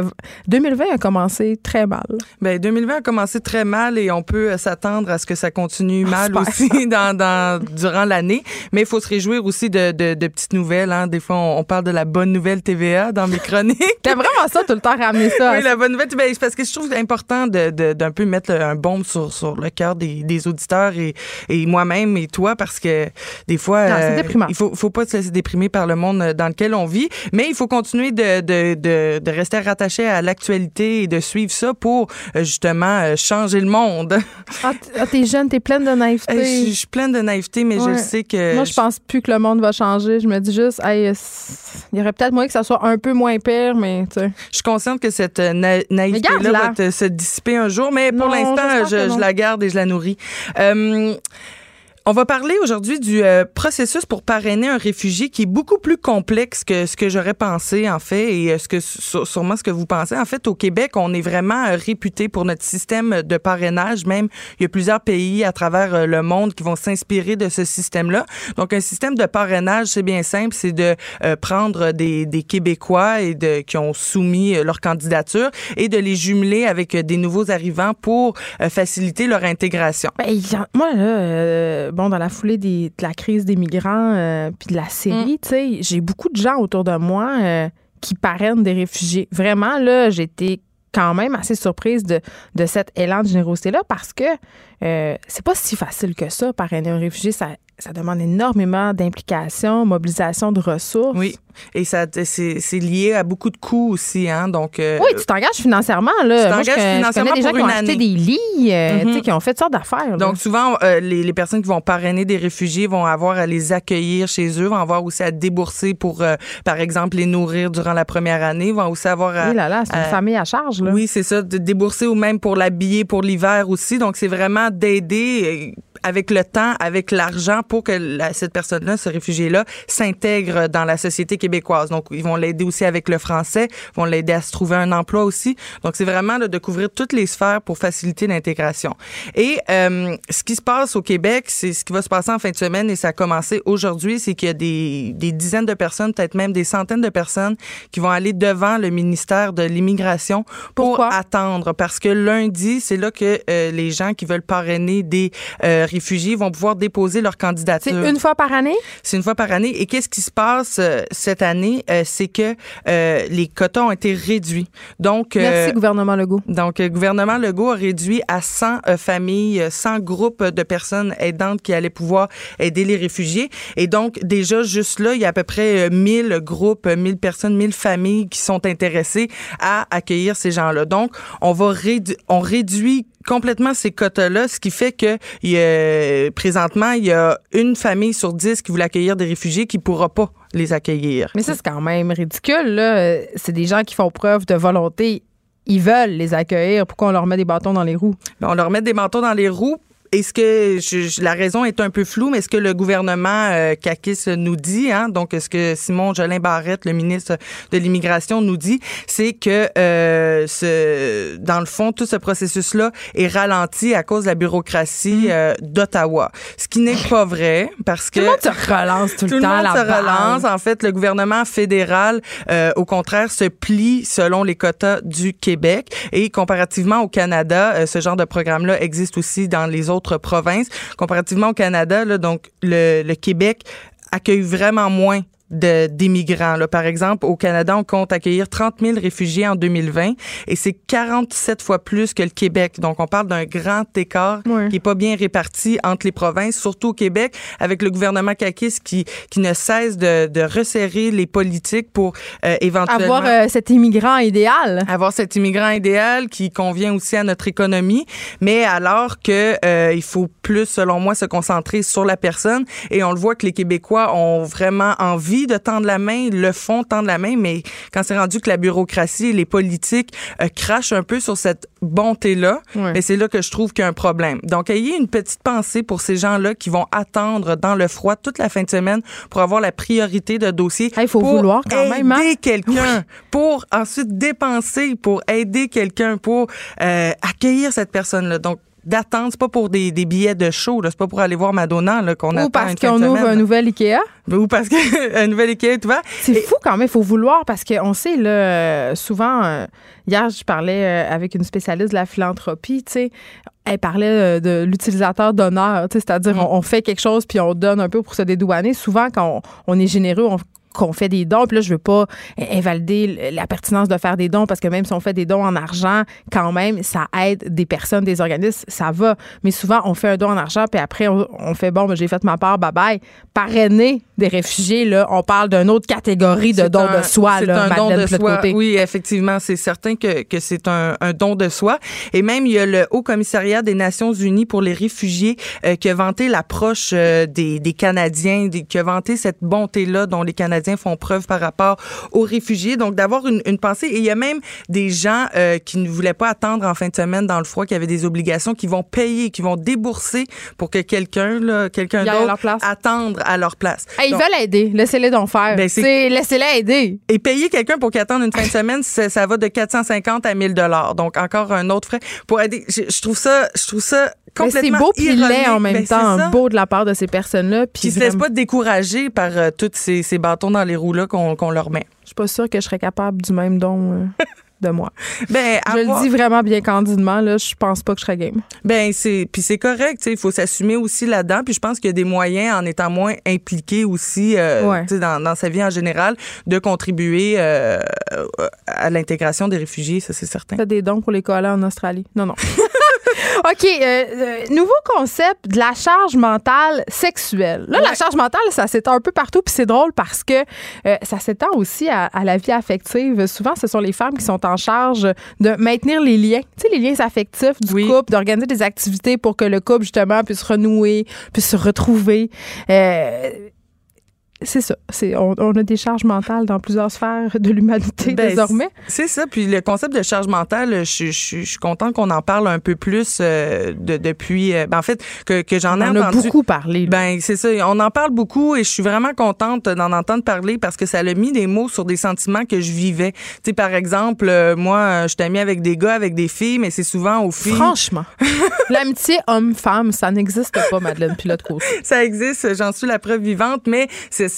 Speaker 4: 2020 a commencé très mal.
Speaker 7: Ben 2020 a commencé très mal et on peut s'attendre à ce que ça continue mal aussi dans, dans, durant l'année. Mais il faut se réjouir aussi de, de, de petites nouvelles. Hein. Des fois, on, parle de la bonne nouvelle TVA dans mes chroniques.
Speaker 4: T'aimes vraiment ça tout le temps ramener ça.
Speaker 7: oui, la bonne nouvelle. Ben, parce que je trouve important d'un de, peu mettre un baume sur, sur le cœur des, des auditeurs et, et moi-même et toi parce que des fois,
Speaker 4: euh,
Speaker 7: il faut, faut pas se laisser déprimer par le monde dans lequel on vit, mais il faut continuer de, de, de, de rester rattaché à l'actualité et de suivre ça pour euh, justement euh, changer le monde.
Speaker 4: Ah, ah, t'es jeune, t'es pleine de naïveté.
Speaker 7: Je suis pleine de naïveté, mais je sais que.
Speaker 4: Moi, je pense plus que le monde va changer. Je me dis juste, il y aurait peut-être moyen que ça soit un peu moins pire, mais tu sais.
Speaker 7: Je suis consciente que cette euh, naïveté-là va se dissiper un jour, mais pour l'instant, je, la garde et je la nourris. Euh, on va parler aujourd'hui du euh, processus pour parrainer un réfugié qui est beaucoup plus complexe que ce que j'aurais pensé en fait et euh, ce que sûrement ce que vous pensez. En fait, au Québec, on est vraiment euh, réputé pour notre système de parrainage. Même il y a plusieurs pays à travers le monde qui vont s'inspirer de ce système-là. Donc, un système de parrainage, c'est bien simple, c'est de prendre des, des, Québécois et de qui ont soumis leur candidature et de les jumeler avec des nouveaux arrivants pour faciliter leur intégration.
Speaker 4: Ben, moi là bon, dans la foulée de la crise des migrants euh, puis de la Syrie, mm. tu sais, j'ai beaucoup de gens autour de moi euh, qui parrainent des réfugiés. Vraiment, là, j'étais quand même assez surprise de, de cet élan de générosité-là parce que euh, c'est pas si facile que ça, parrainer un réfugié. Ça, ça demande énormément d'implication, mobilisation de ressources.
Speaker 7: Oui. Et ça, c'est lié à beaucoup de coûts aussi, hein. Donc.
Speaker 4: Euh, oui, tu t'engages financièrement, là. Tu t'engages financièrement je connais des gens qui ont acheté des lits, euh, mm-hmm. qui ont fait toutes sortes d'affaires.
Speaker 7: Donc, souvent, euh, les, les, personnes qui vont parrainer des réfugiés vont avoir à les accueillir chez eux, vont avoir aussi à débourser pour, par exemple, les nourrir durant la première année, vont aussi avoir à.
Speaker 4: Oui, là, là, c'est une famille à charge, là.
Speaker 7: Oui, c'est ça, de débourser ou même pour l'habiller pour l'hiver aussi. Donc, c'est vraiment D&D avec le temps, avec l'argent pour que cette personne-là, ce réfugié-là, s'intègre dans la société québécoise. Donc, ils vont l'aider aussi avec le français, vont l'aider à se trouver un emploi aussi. Donc, c'est vraiment de couvrir toutes les sphères pour faciliter l'intégration. Et euh, ce qui se passe au Québec, c'est ce qui va se passer en fin de semaine et ça a commencé aujourd'hui, c'est qu'il y a des, des dizaines de personnes, peut-être même des centaines de personnes qui vont aller devant le ministère de l'Immigration pour attendre. Parce que lundi, c'est là que euh, les gens qui veulent parrainer des euh, réfugiés vont pouvoir déposer leur candidature.
Speaker 4: C'est une fois par année?
Speaker 7: C'est une fois par année. Et qu'est-ce qui se passe euh, cette année? Euh, c'est que euh, les quotas ont été réduits. Donc,
Speaker 4: Merci, gouvernement Legault.
Speaker 7: Donc, le gouvernement Legault a réduit à 100 familles, 100 groupes de personnes aidantes qui allaient pouvoir aider les réfugiés. Et donc, déjà, juste là, il y a à peu près 1000 groupes, 1000 personnes, 1000 familles qui sont intéressées à accueillir ces gens-là. Donc, on va rédu on réduit complètement ces quotas-là, ce qui fait que il a, présentement, il y a une famille sur dix qui voulait accueillir des réfugiés qui pourra pas les accueillir.
Speaker 4: Mais ça, c'est quand même ridicule. Là. C'est des gens qui font preuve de volonté. Ils veulent les accueillir. Pourquoi on leur met des bâtons dans les roues?
Speaker 7: Ben, on leur met des bâtons dans les roues est-ce que je, la raison est un peu floue, mais est-ce que le gouvernement euh, nous dit, hein, donc ce que Simon Jolin Barrette, le ministre de l'immigration, nous dit, c'est que euh, ce, dans le fond, tout ce processus-là est ralenti à cause de la bureaucratie mm. euh, d'Ottawa. Ce qui n'est pas vrai, parce que
Speaker 4: tout le monde se relance tout, le temps.
Speaker 7: Tout le monde se relance. En fait, le gouvernement fédéral, euh, au contraire, se plie selon les quotas du Québec et comparativement au Canada, euh, ce genre de programme-là existe aussi dans les autres provinces. Comparativement au Canada, donc le, le Québec accueille vraiment moins d'immigrants. Par exemple, au Canada, on compte accueillir 30 000 réfugiés en 2020 et c'est 47 fois plus que le Québec. Donc, on parle d'un grand écart qui est pas bien réparti entre les provinces, surtout au Québec, avec le gouvernement Kakis qui, qui ne cesse de, de resserrer les politiques pour euh, éventuellement...
Speaker 4: Avoir euh, cet immigrant idéal.
Speaker 7: Avoir cet immigrant idéal qui convient aussi à notre économie, mais alors que euh, il faut plus, selon moi, se concentrer sur la personne et on le voit que les Québécois ont vraiment envie de tendre la main, le font tendre la main, mais quand c'est rendu que la bureaucratie et les politiques euh, crachent un peu sur cette bonté-là, et c'est là que je trouve qu'il y a un problème. Donc, ayez une petite pensée pour ces gens-là qui vont attendre dans le froid toute la fin de semaine pour avoir la priorité de dossier.
Speaker 4: Il faut vouloir quand même.
Speaker 7: Hein? Aider quelqu'un, pour ensuite dépenser, pour aider quelqu'un, pour euh, accueillir cette personne-là. Donc, d'attendre. C'est pas pour des, des, billets de show, c'est pas pour aller voir Madonna qu'on attend.
Speaker 4: Ou parce qu'on ouvre un nouvel Ikea.
Speaker 7: Ou parce qu'un nouvel Ikea, tu vois.
Speaker 4: C'est fou quand même, il faut vouloir parce qu'on sait, là, souvent, euh, hier, je parlais euh, avec une spécialiste de la philanthropie, tu sais. Elle parlait euh, de l'utilisateur d'honneur, c'est-à-dire mm. on, fait quelque chose puis on donne un peu pour se dédouaner. Souvent, quand on, on est généreux, on qu'on fait des dons. Puis là, je veux pas invalider la pertinence de faire des dons parce que même si on fait des dons en argent, quand même, ça aide des personnes, des organismes, ça va. Mais souvent, on fait un don en argent, puis après, on, fait bon, ben, j'ai fait ma part, bye bye. Parrainer des réfugiés, là, on parle d'une autre catégorie de dons de soi.
Speaker 7: C'est un don de soi. Oui, effectivement, c'est certain que, que c'est un, un, don de soi. Et même, il y a le Haut Commissariat des Nations Unies pour les réfugiés euh, qui a vanté l'approche euh, des, des Canadiens, des, qui a vanté cette bonté-là dont les Canadiens font preuve par rapport aux réfugiés. Donc, d'avoir une, pensée. Et il y a même des gens euh, qui ne voulaient pas attendre en fin de semaine dans le froid, qui avaient des obligations, qui vont payer, qui vont débourser pour que quelqu'un, quelqu'un d'autre, attendre à leur place.
Speaker 4: ils veulent aider. Laissez-les donc faire. Ben, laissez-les aider.
Speaker 7: Et payer quelqu'un pour qu'il attende une fin de semaine, ça va de 450 à 1000 dollars. Donc, encore un autre frais pour aider. Je, je trouve ça, je trouve ça c'est
Speaker 4: beau puis
Speaker 7: laid
Speaker 4: en même ben, temps, beau de la part de ces personnes-là.
Speaker 7: Puis ils se laissent pas décourager par euh, tous ces, ces, bâtons dans les roues-là qu'on leur met.
Speaker 4: Je suis pas sûre que je serais capable du même don. Euh. de moi. Ben, je le dis vraiment bien candidement, là, je pense pas que je serais game.
Speaker 7: Ben, c'est, puis c'est correct, il faut s'assumer aussi là-dedans. Puis je pense qu'il y a des moyens, en étant moins impliqué aussi euh, dans, dans, sa vie en général, de contribuer euh, à l'intégration des réfugiés, ça c'est certain.
Speaker 4: T'as des dons pour les koalas en Australie? Non, non. OK, euh, euh, nouveau concept de la charge mentale sexuelle. Là, la charge mentale, ça s'étend un peu partout, puis c'est drôle parce que euh, ça s'étend aussi à, la vie affective. Souvent, ce sont les femmes qui sont en charge de maintenir les liens, tu sais, les liens affectifs du couple, d'organiser des activités pour que le couple, justement, puisse renouer, puisse se retrouver c'est ça. C'est, on, a des charges mentales dans plusieurs sphères de l'humanité ben, désormais.
Speaker 7: C'est ça. Puis le concept de charge mentale, je, je, je suis contente qu'on en parle un peu plus euh, de, depuis. Euh, ben, en fait, que, que j'en ai
Speaker 4: on
Speaker 7: entendu.
Speaker 4: a beaucoup parlé.
Speaker 7: Ben c'est ça. On en parle beaucoup et je suis vraiment contente d'en entendre parler parce que ça a mis des mots sur des sentiments que je vivais. Tu sais, par exemple, euh, moi, je suis amie avec des gars, avec des filles, mais c'est souvent aux filles.
Speaker 4: Franchement, l'amitié homme-femme, ça n'existe pas, Madeleine Pilote
Speaker 7: Ça existe. J'en suis la preuve vivante, mais c'est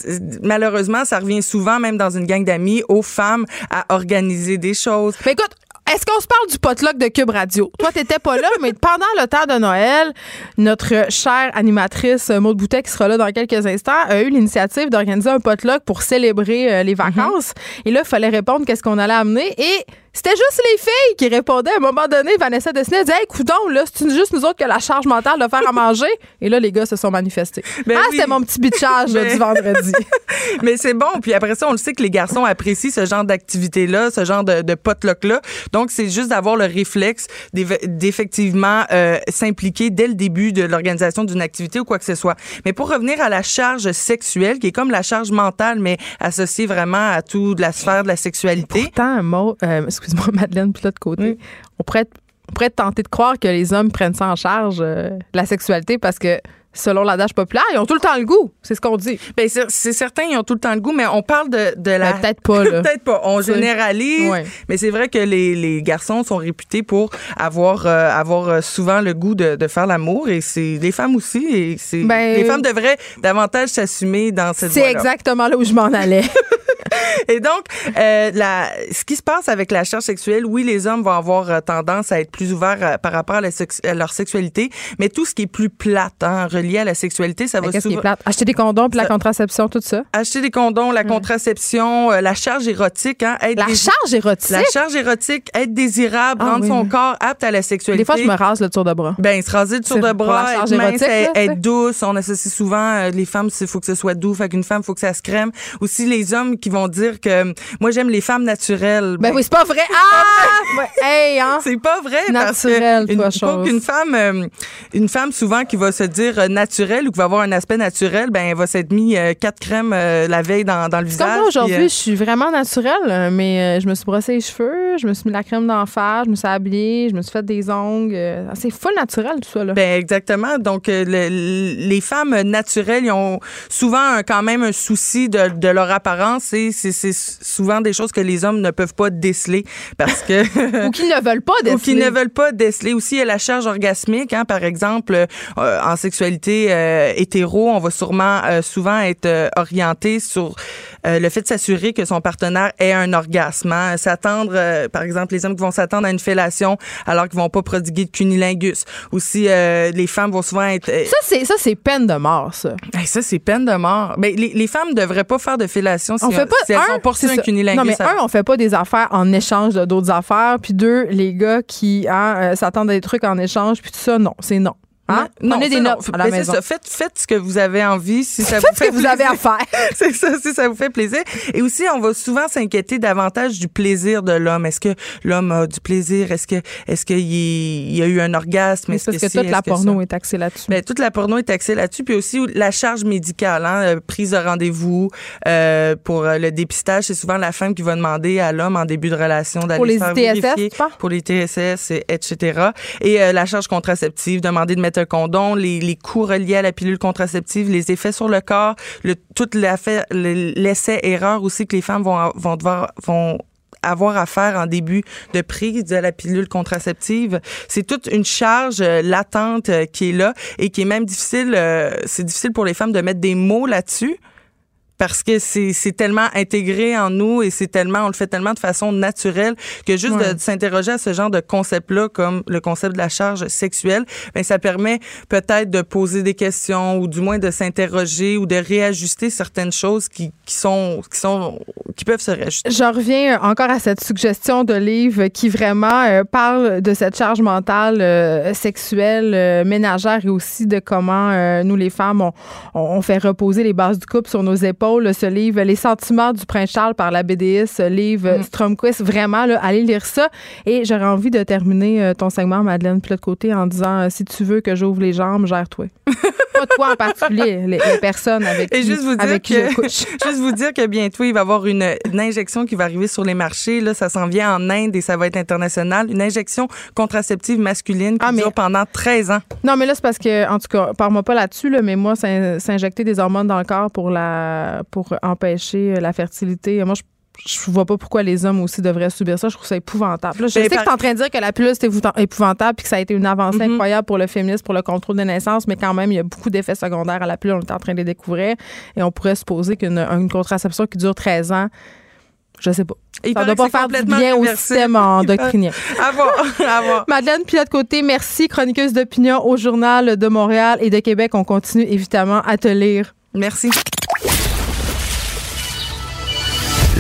Speaker 7: malheureusement, ça revient souvent, même dans une gang d'amis, aux femmes à organiser des choses.
Speaker 4: Mais écoute, est-ce qu'on se parle du potluck de Cube Radio? Toi, t'étais pas là, mais pendant le temps de Noël, notre chère animatrice Maude Boutet, qui sera là dans quelques instants, a eu l'initiative d'organiser un potluck pour célébrer euh, les vacances. Et là, il fallait répondre qu'est-ce qu'on allait amener. Et c'était juste les filles qui répondaient. À un moment donné, Vanessa Dessinet disait Hey, coudon, là, c'est juste nous autres que la charge mentale de faire à manger. Et là, les gars se sont manifestés. Ben ah, c'était mon petit bitchage du vendredi.
Speaker 7: Mais c'est bon. Puis après ça, on le sait que les garçons apprécient ce genre d'activité-là, ce genre de, de potluck-là. Donc, c'est juste d'avoir le réflexe d'effectivement euh, s'impliquer dès le début de l'organisation d'une activité ou quoi que ce soit. Mais pour revenir à la charge sexuelle, qui est comme la charge mentale, mais associée vraiment à tout de la sphère de la sexualité.
Speaker 4: Pourtant, un mot, euh, excuse-moi, Madeleine, puis de côté, on, pourrait, on pourrait tenter de croire que les hommes prennent ça en charge, euh, la sexualité, parce que selon l'adage populaire, ils ont tout le temps le goût. C'est ce qu'on dit.
Speaker 7: Bien, c'est certain, ils ont tout le temps le goût, mais on parle de, de la.
Speaker 4: Ben, peut-être pas, là.
Speaker 7: Peut-être pas. On généralise, mais c'est vrai que les, les, garçons sont réputés pour avoir, euh, avoir euh, souvent le goût de, de faire l'amour et c'est les femmes aussi. Et c'est ben, les femmes devraient davantage s'assumer dans cette
Speaker 4: C'est exactement là où je m'en allais.
Speaker 7: Et donc, euh, la, ce qui se passe avec la charge sexuelle, oui, les hommes vont avoir tendance à être plus ouverts par rapport à, leur sexualité, mais tout ce qui est plus plate, hein, relié à la sexualité, ça va
Speaker 4: souvent... Qui est plate? Acheter des condoms, puis la contraception, tout ça?
Speaker 7: Acheter des condoms, la contraception, la charge érotique. Hein,
Speaker 4: être la charge érotique?
Speaker 7: La charge érotique, être désirable, ah rendre son corps apte à la sexualité.
Speaker 4: Des fois, je me rase le tour de bras.
Speaker 7: Ben, se raser le tour de bras, être mince, être, douce. On associe souvent les femmes, il faut que ce soit doux. Fait qu'une femme, il faut que ça se crème. Aussi, les hommes qui vont dire que moi, j'aime les femmes naturelles.
Speaker 4: Ben oui, c'est pas vrai. Ah! hey, hein?
Speaker 7: C'est pas vrai. Naturel, parce que une, une femme, euh, une femme souvent qui va se dire euh, naturelle ou qui va avoir un aspect naturel, ben elle va s'être mis euh, quatre crèmes la veille dans, dans le visage.
Speaker 4: Comme moi, aujourd'hui, je suis vraiment naturelle, mais je me suis brossé les cheveux, je me suis mis la crème d'en face, je me suis habillée, je me suis fait des ongles. c'est full naturel, tout ça, là.
Speaker 7: Ben exactement. Donc, les femmes naturelles, ils ont souvent quand même un souci de, de leur apparence et c'est souvent des choses que les hommes ne peuvent pas déceler parce que
Speaker 4: ou qu'ils ne veulent pas déceler.
Speaker 7: ou qu'ils ne veulent pas déceler. Aussi, il y a la charge orgasmique. Hein, par exemple, euh, en sexualité euh, hétéro, on va sûrement euh, souvent être orienté sur le fait de s'assurer que son partenaire ait un orgasme. Hein. S'attendre, par exemple, les hommes qui vont s'attendre à une fellation alors qu'ils vont pas prodiguer de cunilingus. Aussi, les femmes vont souvent être...
Speaker 4: ça, c'est ça c'est peine de mort, ça.
Speaker 7: ça, c'est peine de mort. Mais les, les femmes devraient pas faire de fellation si, on fait pas, si elles un, un
Speaker 4: Non, mais un, on fait pas des affaires en échange de d'autres affaires. Puis deux, les gars qui hein, euh, s'attendent à des trucs en échange, puis tout ça, non, c'est non. Hein?
Speaker 7: Non, des notes à la maison. Ça. Faites, faites ce que vous avez envie si ça vous fait ce
Speaker 4: que vous avez à faire.
Speaker 7: c'est ça, si ça vous fait plaisir. Et aussi, on va souvent s'inquiéter davantage du plaisir de l'homme. Est-ce que l'homme a du plaisir? Est-ce que est-ce qu'il y a eu un orgasme?
Speaker 4: Est-ce parce que, toute la porno est axée là-dessus.
Speaker 7: Ben, toute la porno est axée là-dessus. Puis aussi la charge médicale, hein, euh, prise de rendez-vous euh, pour euh, le dépistage. C'est souvent la femme qui va demander à l'homme en début de relation d'aller
Speaker 4: pour les
Speaker 7: faire. Pour les TSS, etc. Et la charge contraceptive, demander de mettre un condom, les, les coûts reliés à la pilule contraceptive, les effets sur le corps, le, tout l'essai-erreur aussi que les femmes vont, vont devoir vont avoir à faire en début de prise de la pilule contraceptive. C'est toute une charge euh, latente euh, qui est là et qui est même difficile, euh, c'est difficile pour les femmes de mettre des mots là-dessus parce que c'est tellement intégré en nous et c'est tellement, on le fait tellement de façon naturelle que juste de, s'interroger à ce genre de concept-là, comme le concept de la charge sexuelle, ben ça permet peut-être de poser des questions ou du moins de s'interroger ou de réajuster certaines choses qui, qui sont qui sont qui peuvent se réajuster.
Speaker 4: J'en reviens encore à cette suggestion de livre qui vraiment euh, parle de cette charge mentale euh, sexuelle euh, ménagère et aussi de comment nous les femmes on, on, fait reposer les bases du couple sur nos épaules. Ce livre Les sentiments du prince Charles par la BDS, ce livre mm. Stromquist, vraiment là, allez lire ça et j'aurais envie de terminer ton segment Madeleine puis l'autre côté en disant si tu veux que j'ouvre les jambes, gère-toi. Pas toi en particulier, les, personnes avec qui,
Speaker 7: juste vous dire que, juste vous dire que bientôt il va y avoir une, une injection qui va arriver sur les marchés là, ça s'en vient en Inde et ça va être international, une injection contraceptive masculine qui ah, dure pendant 13 ans.
Speaker 4: Non, mais là, c'est parce que, en tout cas, parle-moi pas là-dessus, là, mais moi, s'injecter des hormones dans le corps pour, la, pour empêcher la fertilité, moi, je je vois pas pourquoi les hommes aussi devraient subir ça. Je trouve ça épouvantable. je sais que tu es en train de dire que la pilule, c'est épouvantable puis que ça a été une avancée mm-hmm. incroyable pour le féminisme, pour le contrôle des naissances, mais quand même, il y a beaucoup d'effets secondaires à la pilule. On est en train de les découvrir et on pourrait supposer qu'une contraception qui dure 13 ans je sais pas. Il ça ne doit pas faire du bien au système endocrinien.
Speaker 7: à voir, à voir.
Speaker 4: Madeleine, puis de côté, merci, chroniqueuse d'opinion au Journal de Montréal et de Québec. On continue évidemment à te lire.
Speaker 7: Merci.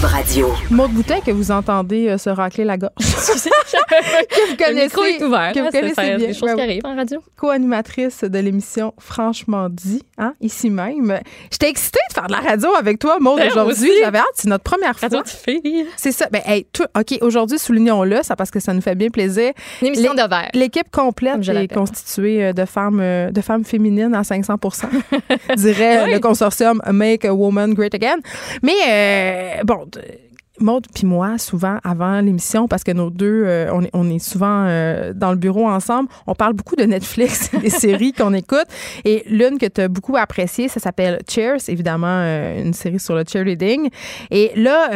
Speaker 2: Radio.
Speaker 4: Maud Boutet, que vous entendez euh, se racler la gorge. que
Speaker 8: vous connaissez,
Speaker 4: le ouvert,
Speaker 8: que vous hein, connaissez bien. Des choses qui arrivent en radio.
Speaker 4: Co-animatrice de l'émission Franchement dit, hein, ici même. J'étais excitée de faire de la radio avec toi, Maud, ben, aujourd'hui. J'avais hâte, c'est notre première fois. C'est ça. Ben, hey, OK, aujourd'hui, soulignons-le, ça parce que ça nous fait bien plaisir.
Speaker 8: Une émission de verre.
Speaker 4: L'équipe complète est constituée euh, de femmes, euh, de femmes féminines à 500% dirait le consortium Make a Woman Great Again. Mais, bon, Maud puis moi, souvent avant l'émission, parce que nos deux, euh, on, est, on, est, souvent euh, dans le bureau ensemble, on parle beaucoup de Netflix, des séries qu'on écoute. Et l'une que tu as beaucoup appréciée, ça s'appelle Cheers, évidemment, euh, une série sur le cheerleading. Et là,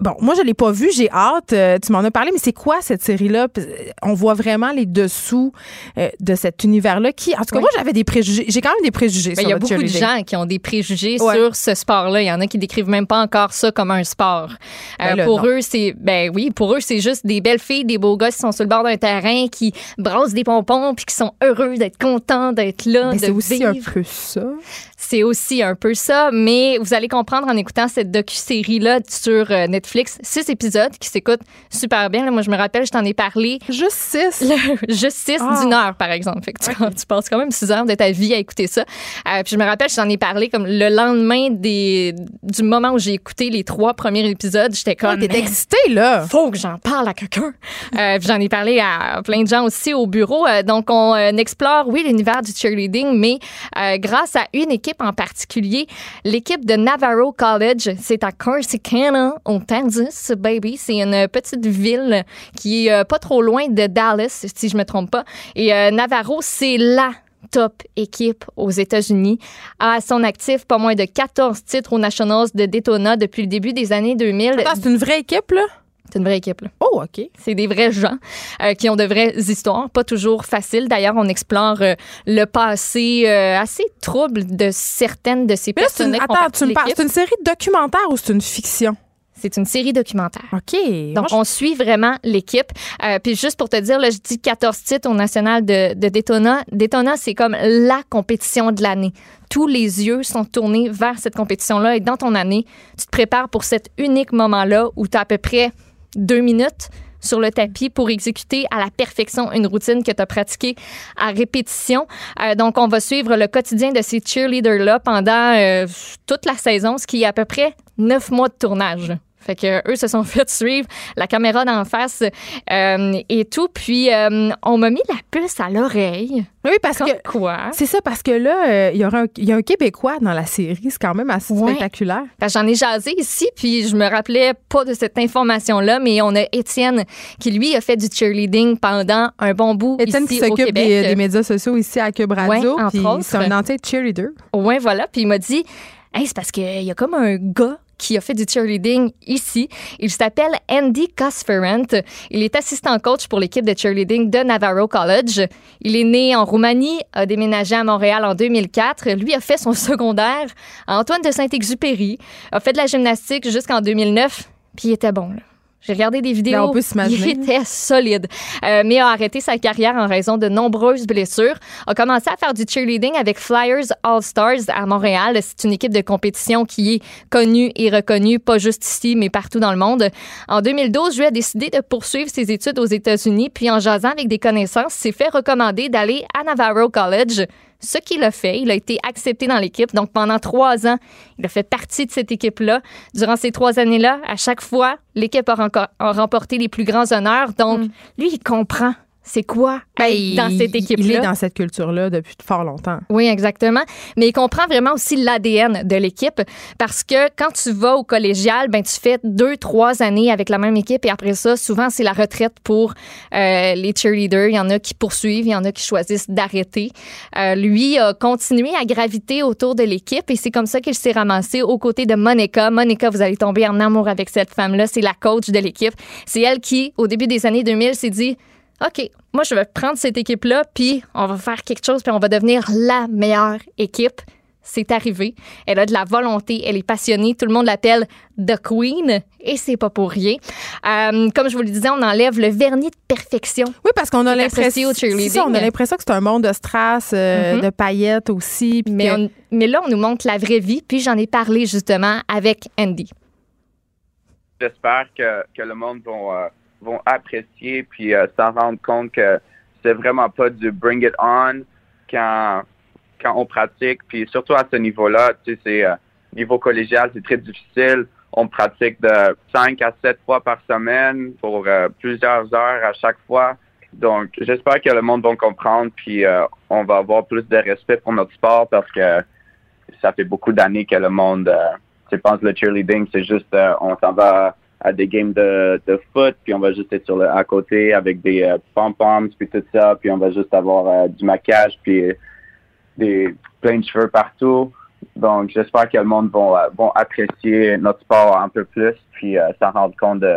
Speaker 4: Bon, moi, je l'ai pas vu, j'ai hâte. Euh, tu m'en as parlé, mais c'est quoi cette série-là? On voit vraiment les dessous euh, de cet univers-là qui, en tout cas, moi, j'avais des préjugés. J'ai quand même des préjugés
Speaker 8: ben, Il y a beaucoup de gens qui ont des préjugés sur ce sport-là. Il y en a qui décrivent même pas encore ça comme un sport. Euh, ben pour eux, c'est, ben oui, pour eux, c'est juste des belles filles, des beaux gars qui sont sur le bord d'un terrain, qui brassent des pompons puis qui sont heureux d'être contents d'être là.
Speaker 4: c'est aussi un peu ça
Speaker 8: c'est aussi un peu ça, mais vous allez comprendre en écoutant cette docu-série-là sur euh, Netflix. Six épisodes qui s'écoutent super bien. moi, je me rappelle, je t'en ai parlé.
Speaker 4: Juste six?
Speaker 8: juste six ah. d'une heure, par exemple. Fait que tu, passes quand même six heures de ta vie à écouter ça. Euh, puis je me rappelle, je t'en ai parlé comme le lendemain des, du moment où j'ai écouté les trois premiers épisodes. J'étais comme...
Speaker 4: T'es excitée, là!
Speaker 8: Faut que j'en parle à quelqu'un. euh, puis j'en ai parlé à plein de gens aussi au bureau. Donc, on explore, oui, l'univers du cheerleading, mais grâce à une équipe en particulier. L'équipe de Navarro College, c'est à Corsicana, au Kansas, baby. C'est une petite ville qui est euh, pas trop loin de Dallas, si je me trompe pas. Et euh, Navarro, c'est la top équipe aux États-Unis. À son actif, pas moins de 14 titres aux Nationals de Daytona depuis le début des années 2000.
Speaker 4: c'est une vraie équipe, là?
Speaker 8: C'est une vraie équipe.
Speaker 4: Oh, OK.
Speaker 8: C'est des vrais gens euh, qui ont de vraies histoires, pas toujours faciles. D'ailleurs, on explore euh, le passé euh, assez trouble de certaines de ces personnes.
Speaker 4: Attends, tu me parles, c'est une série documentaire ou c'est une fiction?
Speaker 8: C'est une série documentaire.
Speaker 4: OK.
Speaker 8: Donc, on suit vraiment l'équipe. puis juste pour te dire, là, je dis 14 titres au national de, de Daytona. Daytona, c'est comme la compétition de l'année. Tous les yeux sont tournés vers cette compétition-là. Et dans ton année, tu te prépares pour cet unique moment-là où tu as à peu près deux minutes sur le tapis pour exécuter à la perfection une routine que tu as pratiquée à répétition. Euh, donc, on va suivre le quotidien de ces cheerleaders-là pendant euh, toute la saison, ce qui est à peu près neuf mois de tournage. Fait que eux se sont fait suivre la caméra d'en face euh, et tout. Puis on m'a mis la puce à l'oreille.
Speaker 4: Oui, parce que
Speaker 8: quoi?
Speaker 4: C'est ça parce que là, il y, aura y a un Québécois dans la série. C'est quand même assez spectaculaire.
Speaker 8: J'en ai jasé ici, puis je me rappelais pas de cette information-là, mais on a Étienne qui lui a fait du cheerleading pendant un bon bout Étienne
Speaker 4: qui s'occupe des, médias sociaux ici à Cube puis c'est un anti cheerleader.
Speaker 8: Ouais, voilà. Puis il m'a dit, hey, c'est parce qu'il y a comme un gars qui a fait du cheerleading ici. Il s'appelle Andy Cosferent. Il est assistant coach pour l'équipe de cheerleading de Navarro College. Il est né en Roumanie, a déménagé à Montréal en 2004. Lui a fait son secondaire à Antoine de Saint-Exupéry, a fait de la gymnastique jusqu'en 2009, puis il était bon. J'ai regardé des vidéos. il était solide. Euh, mais a arrêté sa carrière en raison de nombreuses blessures. A commencé à faire du cheerleading avec Flyers All Stars à Montréal. C'est une équipe de compétition qui est connue et reconnue, pas juste ici, mais partout dans le monde. En 2012, lui a décidé de poursuivre ses études aux États-Unis, puis en jasant avec des connaissances, s'est fait recommander d'aller à Navarro College ce qu'il a fait. Il a été accepté dans l'équipe. Donc, pendant trois ans, il a fait partie de cette équipe-là. Durant ces trois années-là, à chaque fois, l'équipe a, remporté les plus grands honneurs. Donc, mm. lui, il comprend c'est quoi ben, dans cette équipe-là.
Speaker 4: Il est dans cette culture-là depuis fort longtemps.
Speaker 8: Oui, exactement. Mais il comprend vraiment aussi l'ADN de l'équipe parce que quand tu vas au collégial, ben tu fais deux, trois années avec la même équipe et après ça, souvent c'est la retraite pour euh, les cheerleaders. Il y en a qui poursuivent, il y en a qui choisissent d'arrêter. Euh, lui a continué à graviter autour de l'équipe et c'est comme ça qu'il s'est ramassé aux côtés de Monica. Monica, vous allez tomber en amour avec cette femme-là. C'est la coach de l'équipe. C'est elle qui, au début des années 2000, s'est dit OK, moi, je vais prendre cette équipe-là, puis on va faire quelque chose, puis on va devenir la meilleure équipe. C'est arrivé. Elle a de la volonté, elle est passionnée. Tout le monde l'appelle The Queen et c'est pas pour rien. Euh, comme je vous le disais, on enlève le vernis de perfection.
Speaker 4: Oui, parce qu'on a l'impression. on a l'impression que c'est un monde de strass, euh, mm-hmm. de paillettes aussi.
Speaker 8: Mais, mais là, on nous montre la vraie vie, puis j'en ai parlé justement avec Andy.
Speaker 9: J'espère que, que, le monde va vont apprécier puis euh, s'en rendre compte que c'est vraiment pas du bring it on quand quand on pratique puis surtout à ce niveau-là, tu sais c'est euh, niveau collégial, c'est très difficile. On pratique de 5 à 7 fois par semaine pour euh, plusieurs heures à chaque fois. Donc, j'espère que le monde va comprendre, puis on va avoir plus de respect pour notre sport parce que ça fait beaucoup d'années que le monde, je pense le cheerleading, c'est juste, on s'en va à des games de, de foot, puis on va juste être sur le à côté avec des euh, pom-poms, puis tout ça, puis on va juste avoir euh, du maquillage, puis des plein de cheveux partout. Donc, j'espère que le monde va euh, apprécier notre sport un peu plus, puis s'en rendre compte de,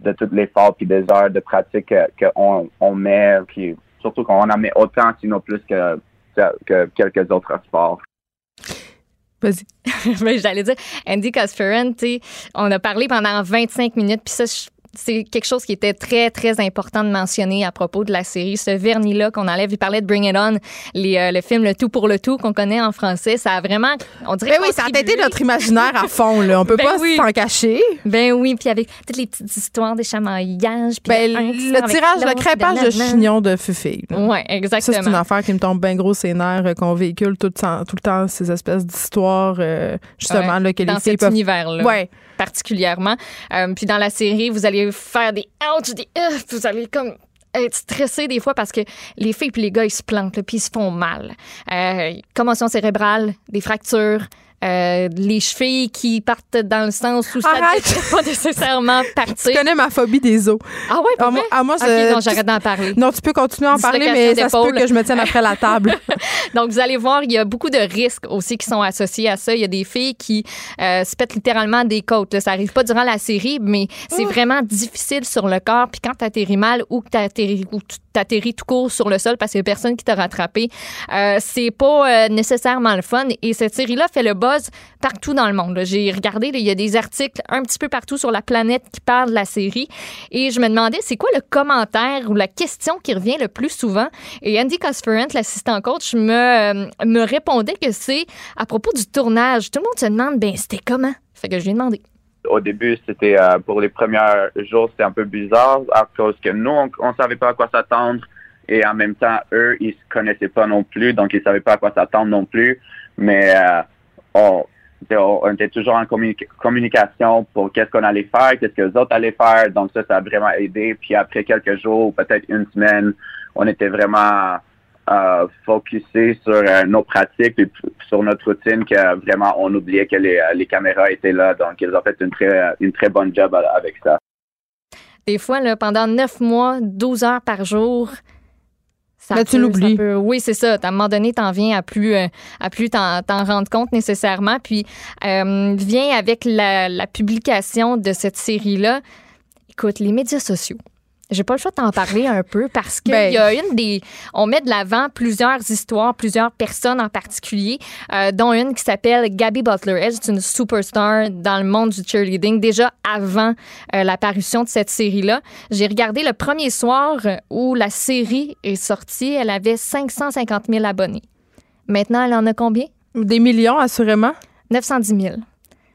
Speaker 9: de tout l'effort puis des heures de pratique qu'on on met, puis surtout qu'on en met autant, sinon plus que, que quelques autres sports.
Speaker 8: Vas-y. Ben, j'allais dire, Andy Cosferent, on a parlé pendant 25 minutes, puis ça, c'est quelque chose qui était très, très important de mentionner à propos de la série. Ce vernis-là qu'on enlève, il parlait de Bring It On, les, euh, le film Le Tout pour le Tout qu'on connaît en français. Ça a vraiment, on dirait.
Speaker 4: Ben oui, ça a têté notre imaginaire à fond, là. On peut ben pas s'en cacher.
Speaker 8: Ben oui, puis avec toutes les petites histoires des chamaillellages.
Speaker 4: Ben, le tirage, le crêpage de chignon de Fufi.
Speaker 8: Oui, exactement.
Speaker 4: Ça, c'est une affaire qui me tombe bien gros ses nerfs, euh, qu'on véhicule tout le, temps, tout le temps ces espèces d'histoires, euh, justement, là, que
Speaker 8: Dans cet univers-là. Ouais particulièrement. Euh, puis dans la série, vous allez faire des ouch, des euh, vous allez comme être stressé des fois parce que les filles et les gars ils se plantent puis ils se font mal. Euh, commotion cérébrale, des fractures, euh, les chevilles qui partent dans le sens où ça ne pas nécessairement partir.
Speaker 4: Tu connais ma phobie des os.
Speaker 8: Ah ouais, ah, moi,
Speaker 4: ah, moi
Speaker 8: non, j'arrête d'en parler.
Speaker 4: Non, tu peux continuer à en parler, mais ça se peut que je me tienne après la table.
Speaker 8: Donc, vous allez voir, il y a beaucoup de risques aussi qui sont associés à ça. Il y a des filles qui euh, se pètent littéralement des côtes. Ça arrive pas durant la série, mais c'est vraiment difficile sur le corps. Puis quand tu atterris mal ou que tu atterris, ou atterris tout court sur le sol parce qu'il y a personne qui t'a rattrapé, euh, c'est pas euh, nécessairement le fun. Et cette série-là fait le buzz partout dans le monde. J'ai regardé, il y a des articles un petit peu partout sur la planète qui parlent de la série. Et je me demandais, c'est quoi le commentaire ou la question qui revient le plus souvent? Et Andy Cosferent, l'assistant coach, me, euh, me répondait que c'est à propos du tournage. Tout le monde se demande, ben c'était comment? Fait que je lui ai demandé
Speaker 9: au début, c'était pour les premiers jours, c'était un peu bizarre à cause que nous, on, ne savait pas à quoi s'attendre et en même temps, eux, ils se connaissaient pas non plus, donc ils savaient pas à quoi s'attendre non plus. Mais on, était toujours en communication pour qu'est-ce qu'on allait faire, qu'est-ce que les autres allaient faire. Donc ça, ça a vraiment aidé. Puis après quelques jours, peut-être une semaine, on était vraiment euh, focusé sur euh, nos pratiques et sur notre routine que vraiment on oubliait que les, les, caméras étaient là. Donc ils ont fait une très, une très bonne job avec ça.
Speaker 8: Des fois, là, pendant neuf mois, 12 heures par jour,
Speaker 4: Ça tu l'oublies.
Speaker 8: Oui, c'est ça. À un moment donné, t'en viens à plus, euh, à plus t'en, rendre compte nécessairement. Puis euh, vient avec la, la publication de cette série-là. Écoute, les médias sociaux j'ai pas le choix de t'en parler un peu parce qu'il ben, y a une des. On met de l'avant plusieurs histoires, plusieurs personnes en particulier, euh, dont une qui s'appelle Gabby Butler. Elle, c'est une superstar dans le monde du cheerleading déjà avant euh, l'apparition de cette série-là. J'ai regardé le premier soir où la série est sortie. Elle avait 550 000 abonnés. Maintenant, elle en a combien?
Speaker 4: Des millions, assurément.
Speaker 8: 910 000.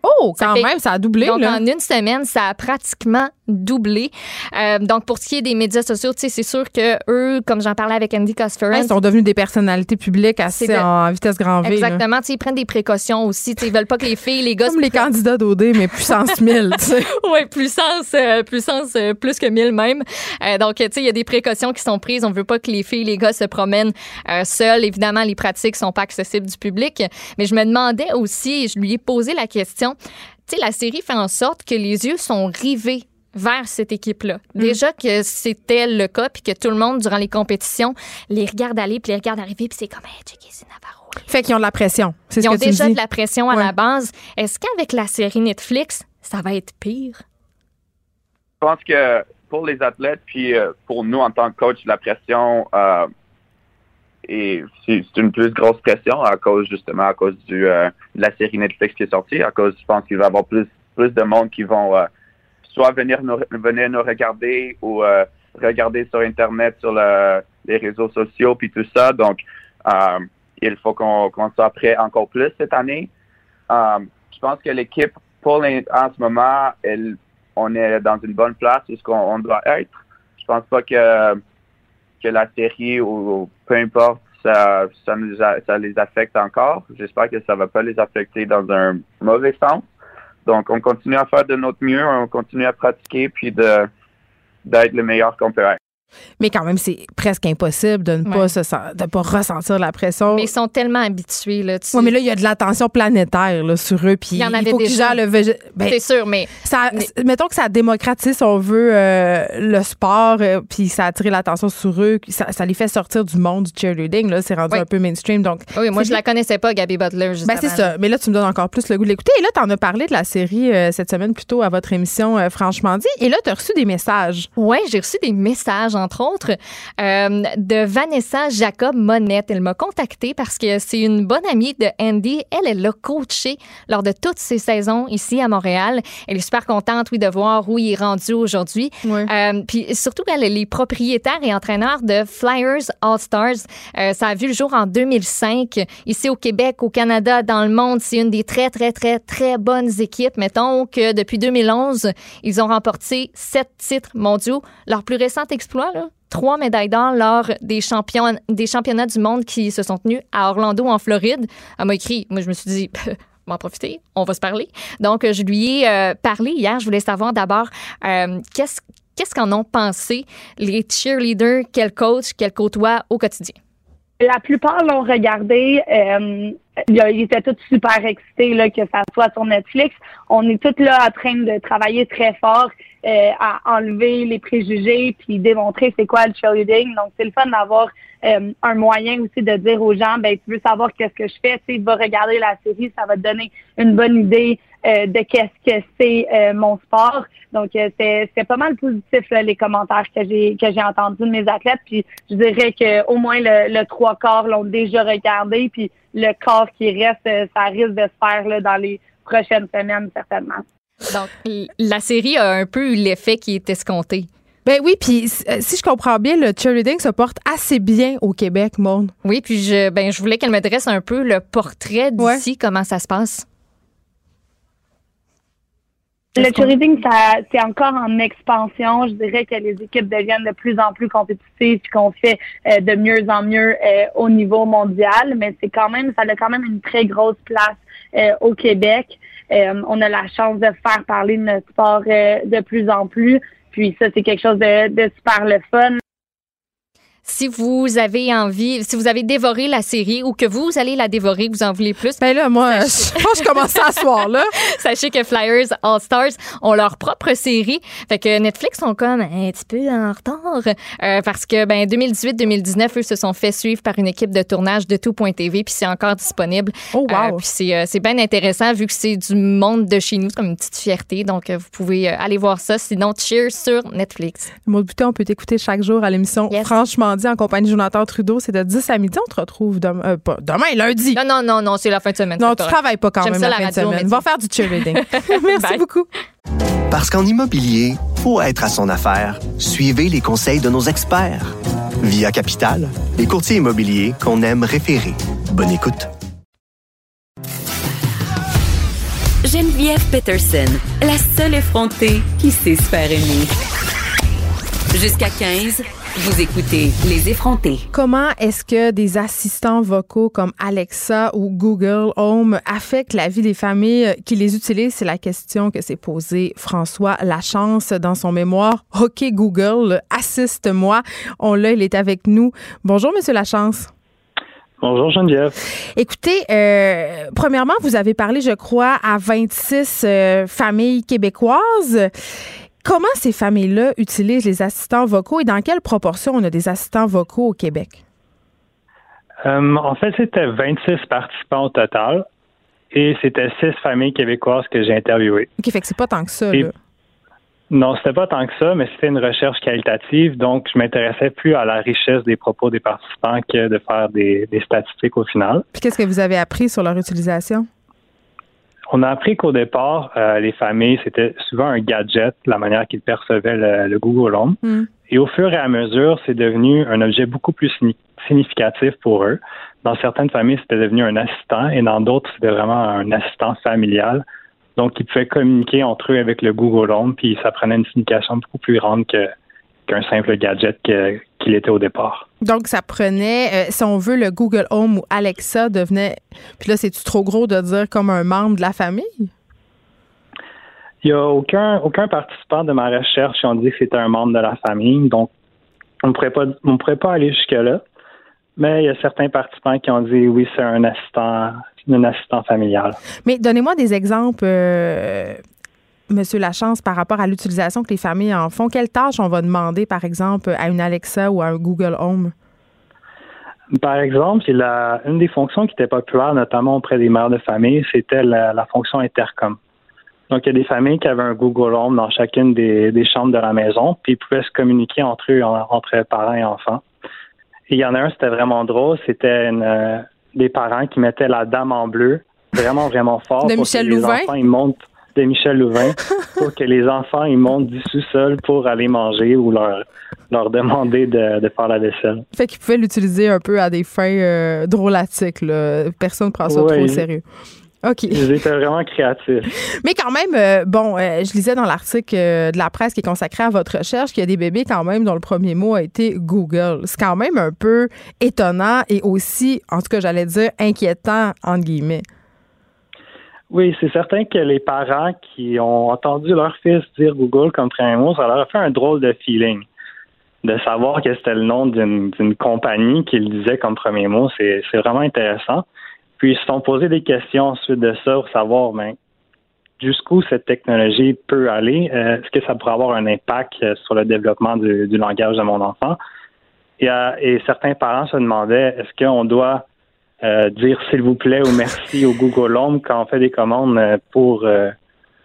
Speaker 4: Oh, quand même, ça a doublé.
Speaker 8: Donc, en une semaine, ça a pratiquement doublé. Euh, donc, pour ce qui est des médias sociaux, c'est sûr que eux, comme j'en parlais avec Andy Cosferan...
Speaker 4: ils sont devenus des personnalités publiques assez en vitesse grand V.
Speaker 8: Exactement. Ils prennent des précautions aussi. Ils veulent pas que les filles, les gars...
Speaker 4: Comme les candidats d'OD, mais puissance 1000.
Speaker 8: oui, puissance, euh, puissance euh, plus que 1000 même. donc, tu sais, il y a des précautions qui sont prises. On veut pas que les filles, les gars se promènent seuls. Évidemment, les pratiques sont pas accessibles du public. Mais je me demandais aussi, je lui ai posé la question, tu sais, la série fait en sorte que les yeux sont rivés vers cette équipe-là. Mm. Déjà que c'était le cas, puis que tout le monde, durant les compétitions, les regarde aller, puis les regarde arriver, puis c'est comme, hey, c'est Navarro.
Speaker 4: Fait qu'ils ont de la pression.
Speaker 8: Ils ont déjà de la pression à la base. Est-ce qu'avec la série Netflix, ça va être pire?
Speaker 9: Je pense que pour les athlètes, puis euh, pour nous en tant que coach, la pression, euh, et c'est une plus grosse pression à cause justement à cause du euh, de la série Netflix qui est sortie, à cause je pense qu'il va y avoir plus plus de monde qui vont euh, soit venir nous venir nous regarder ou euh, regarder sur internet sur les réseaux sociaux puis tout ça. Donc il faut qu'on soit prêt encore plus cette année. je pense que l'équipe pour en ce moment, on est dans une bonne place où ce qu'on doit être. Je pense pas que que la série ou, peu importe, ça, nous ça les affecte encore. J'espère que ça va pas les affecter dans un mauvais sens. Donc, on continue à faire de notre mieux, on continue à pratiquer, puis de d'être le meilleur qu'on peut être.
Speaker 4: Mais quand même, c'est presque impossible de ne pas, se, de pas ressentir la pression.
Speaker 8: Mais ils sont tellement habitués. Là,
Speaker 4: Oui, mais là, il y a de l'attention planétaire là, sur eux. Puis il, y en avait faut déjà. le
Speaker 8: ben, C'est sûr, mais,
Speaker 4: ça, Mettons que ça démocratise, si on veut, euh, le sport, euh, puis ça attire l'attention sur eux. Ça, ça, les fait sortir du monde du cheerleading. Là, c'est rendu un peu mainstream. Donc,
Speaker 8: oui, moi, je la connaissais pas, Gabby Butler.
Speaker 4: ben, c'est ça. Mais là, tu me donnes encore plus le goût de l'écouter. Et là, tu en as parlé de la série euh, cette semaine plutôt à votre émission, franchement dit. Et là, tu as reçu des messages.
Speaker 8: Oui, j'ai reçu des messages, entre autres. Euh, de Vanessa Jacob Monette. Elle m'a contactée parce que c'est une bonne amie de Andy. Elle, elle l'a coaché lors de toutes ses saisons ici à Montréal. Elle est super contente, oui, de voir où il est rendu aujourd'hui. Euh, puis surtout, elle est propriétaire et entraîneur de Flyers All Stars. Euh, ça a vu le jour en 2005. Ici au Québec, au Canada, dans le monde, c'est une des très, très, très, très bonnes équipes. Mettons que depuis 2011, ils ont remporté sept titres mondiaux. Leur plus récent exploit, trois médailles d'or lors des, des championnats du monde qui se sont tenus à Orlando, en Floride. Elle m'a écrit, moi, je me suis dit, m'en profiter, on va se parler. Donc, je lui ai euh, parlé hier. Je voulais savoir d'abord euh, qu'est-ce qu'est-ce qu'en ont pensé les cheerleaders? Qu'elle coach, qu'elle côtoie au quotidien?
Speaker 10: La plupart l'ont regardé. Euh, ils étaient tous super excités là, que ça soit sur Netflix. On est tous là en train de travailler très fort euh, à enlever les préjugés puis démontrer c'est quoi le cheerleading. Donc, c'est le fun d'avoir euh, un moyen aussi de dire aux gens, ben tu veux savoir qu'est-ce que je fais, tu vas regarder la série, ça va te donner une bonne idée euh, de qu'est-ce que c'est mon sport. Donc, c'est pas mal positif les commentaires que j'ai que j'ai entendus de mes athlètes. Puis, je dirais que au moins le, le trois quarts l'ont déjà regardé. Puis, le corps qui reste, ça risque de se faire là, dans les prochaines semaines certainement.
Speaker 8: Donc, la série a un peu eu l'effet qui est escompté.
Speaker 4: Ben oui, puis euh, si je comprends bien, le cheerleading se porte assez bien au Québec, Monde.
Speaker 8: Oui, puis je, ben, je voulais qu'elle me dresse un peu le portrait d'ici, comment ça se passe.
Speaker 10: Le cheerleading, c'est encore en expansion. Je dirais que les équipes deviennent de plus en plus compétitives, qu'on fait euh, de mieux en mieux euh, au niveau mondial. Mais c'est quand même, ça a quand même une très grosse place au Québec. Euh, on a la chance de faire parler de notre sport euh, de plus en plus. Puis ça, c'est quelque chose de, super le fun.
Speaker 8: Si vous avez envie, si vous avez dévoré la série ou que vous allez la dévorer, vous en voulez plus.
Speaker 4: Ben là, moi, je je commence à soir, là.
Speaker 8: Sachez que Flyers All Stars ont leur propre série. Fait que Netflix sont comme un petit peu en retard euh, parce que, ben, 2018-2019, eux se sont fait suivre par une équipe de tournage de tout.tv puis c'est encore disponible.
Speaker 4: Oh, wow.
Speaker 8: Euh, puis c'est, euh, bien intéressant vu que c'est du monde de chez nous, c'est comme une petite fierté. Donc, vous pouvez aller voir ça. Sinon, Cheers sur Netflix.
Speaker 4: Maud Boutin, on peut t'écouter chaque jour à l'émission Franchement dit en compagnie de Jonathan Trudeau. C'est de 10 à midi. On te retrouve demain, euh, pas, demain lundi.
Speaker 8: Non, non, non, non, c'est la fin de semaine.
Speaker 4: Non, tu travailles pas quand même la, fin de semaine. Va faire du cheerleading. Merci beaucoup.
Speaker 1: Parce qu'en immobilier, pour être à son affaire, suivez les conseils de nos experts. Via Capital, les courtiers immobiliers qu'on aime référer. Bonne écoute.
Speaker 2: Geneviève Peterson, la seule effrontée qui sait se faire aimer. Jusqu'à 15, vous écoutez Les effrontés.
Speaker 4: Comment est-ce que des assistants vocaux comme Alexa ou Google Home affectent la vie des familles qui les utilisent? C'est la question que s'est posée François Lachance dans son mémoire. OK Google, assiste-moi. On l'a, il est avec nous. Bonjour, Monsieur Lachance.
Speaker 11: Bonjour Geneviève.
Speaker 4: Écoutez, euh, premièrement, vous avez parlé, je crois, à 26 euh, familles québécoises. Comment ces familles-là utilisent les assistants vocaux et dans quelle proportion on a des assistants vocaux au Québec?
Speaker 11: Euh, en fait, c'était 26 participants au total et c'était six familles québécoises que j'ai interviewées.
Speaker 4: OK, fait que c'est pas tant que ça, là.
Speaker 11: Non, c'était pas tant que ça, mais c'était une recherche qualitative, donc je m'intéressais plus à la richesse des propos des participants que de faire des, des statistiques au final.
Speaker 4: Puis qu'est-ce que vous avez appris sur leur utilisation?
Speaker 11: On a appris qu'au départ, euh, les familles, c'était souvent un gadget, la manière qu'ils percevaient le, Google Home.
Speaker 4: Hmm.
Speaker 11: Et au fur et à mesure, c'est devenu un objet beaucoup plus significatif pour eux. Dans certaines familles, c'était devenu un assistant et dans d'autres, c'était vraiment un assistant familial. Donc, ils pouvaient communiquer entre eux avec le Google Home, puis ça prenait une signification beaucoup plus grande que, qu'un simple gadget qu'il était au départ.
Speaker 4: Donc, ça prenait, euh, si on veut, le Google Home ou Alexa devenait, puis là, c'est-tu trop gros de dire comme un membre de la famille?
Speaker 11: Il n'y a aucun, aucun participant de ma recherche qui ont dit que c'était un membre de la famille, donc on ne pourrait pas, aller jusque-là. Mais il y a certains participants qui ont dit oui, c'est un assistant, un assistant familial.
Speaker 4: Mais donnez-moi des exemples euh, Monsieur Lachance, par rapport à l'utilisation que les familles en font, quelles tâches on va demander, par exemple, à une Alexa ou à un Google Home?
Speaker 11: Par exemple, la, une des fonctions qui était populaire, notamment auprès des mères de famille, c'était la, fonction intercom. Donc, il y a des familles qui avaient un Google Home dans chacune des, chambres de la maison, puis ils pouvaient se communiquer entre eux, entre parents et enfants. Et il y en a un, c'était vraiment drôle, c'était euh, des parents qui mettaient la dame en bleu vraiment, vraiment fort.
Speaker 4: De Michel Louvain?
Speaker 11: ils montent de Michel Louvain pour que les enfants ils montent du sous-sol pour aller manger ou leur leur demander de, faire la vaisselle.
Speaker 4: Fait qu'ils pouvaient l'utiliser un peu à des fins euh, drôlatiques. Là. Personne ne prend ça trop au sérieux. OK.
Speaker 11: Ils étaient vraiment créatifs.
Speaker 4: Mais quand même, euh, bon, euh, je lisais dans l'article de la presse qui est consacré à votre recherche qu'il y a des bébés quand même dont le premier mot a été Google. C'est quand même un peu étonnant et aussi, en tout cas, j'allais dire, inquiétant, entre guillemets.
Speaker 11: Oui, c'est certain que les parents qui ont entendu leur fils dire Google comme premier mot, ça leur a fait un drôle de feeling. De savoir que c'était le nom d'une compagnie qu'il disait comme premier mot, c'est vraiment intéressant. Puis ils se sont posé des questions ensuite de ça pour savoir ben, jusqu'où cette technologie peut aller. Euh, est-ce que ça pourrait avoir un impact euh, sur le développement du, langage de mon enfant? Euh, et certains parents se demandaient est-ce qu'on doit euh, dire s'il vous plaît ou merci au Google Home quand on fait des commandes euh, pour euh,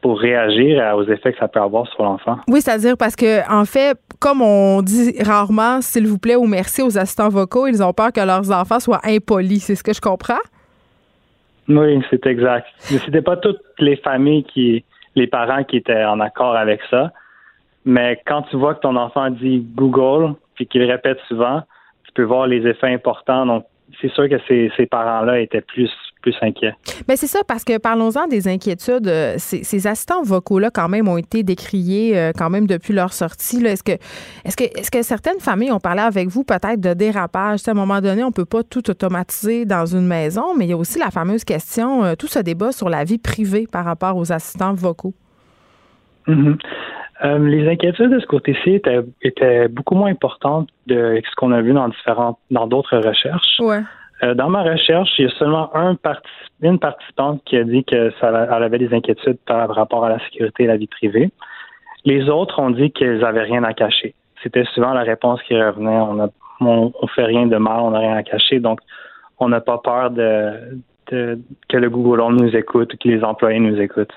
Speaker 11: pour réagir aux effets que ça peut avoir sur l'enfant.
Speaker 4: Oui, c'est-à-dire parce que en fait, comme on dit rarement s'il vous plaît ou merci aux assistants vocaux, ils ont peur que leurs enfants soient impolis. C'est ce que je comprends?
Speaker 11: Oui, c'est exact. Mais c'était pas toutes les familles qui, les parents qui étaient en accord avec ça. Mais quand tu vois que ton enfant dit Google puis qu'il répète souvent, tu peux voir les effets importants. Donc, c'est sûr que ces, parents-là étaient plus plus inquiets.
Speaker 4: Bien, c'est ça, parce que parlons-en des inquiétudes. Euh, ces, assistants vocaux-là, quand même, ont été décriés euh, quand même depuis leur sortie. Est-ce que, est-ce que, est-ce que certaines familles ont parlé avec vous peut-être de dérapage? à un moment donné, on peut pas tout automatiser dans une maison, mais il y a aussi la fameuse question, euh, tout ce débat sur la vie privée par rapport aux assistants vocaux.
Speaker 11: Mm-hmm. Euh, les inquiétudes de ce côté-ci étaient, beaucoup moins importantes que ce qu'on a vu dans différentes, dans d'autres recherches.
Speaker 4: Ouais.
Speaker 11: Euh, dans ma recherche, il y a seulement un une participante qui a dit que ça, elle avait des inquiétudes par rapport à la sécurité et la vie privée. Les autres ont dit qu'ils n'avaient rien à cacher. C'était souvent la réponse qui revenait. On a, on, fait rien de mal, on n'a rien à cacher, donc on n'a pas peur de, de, que le Google Home nous écoute ou que les employés nous écoutent.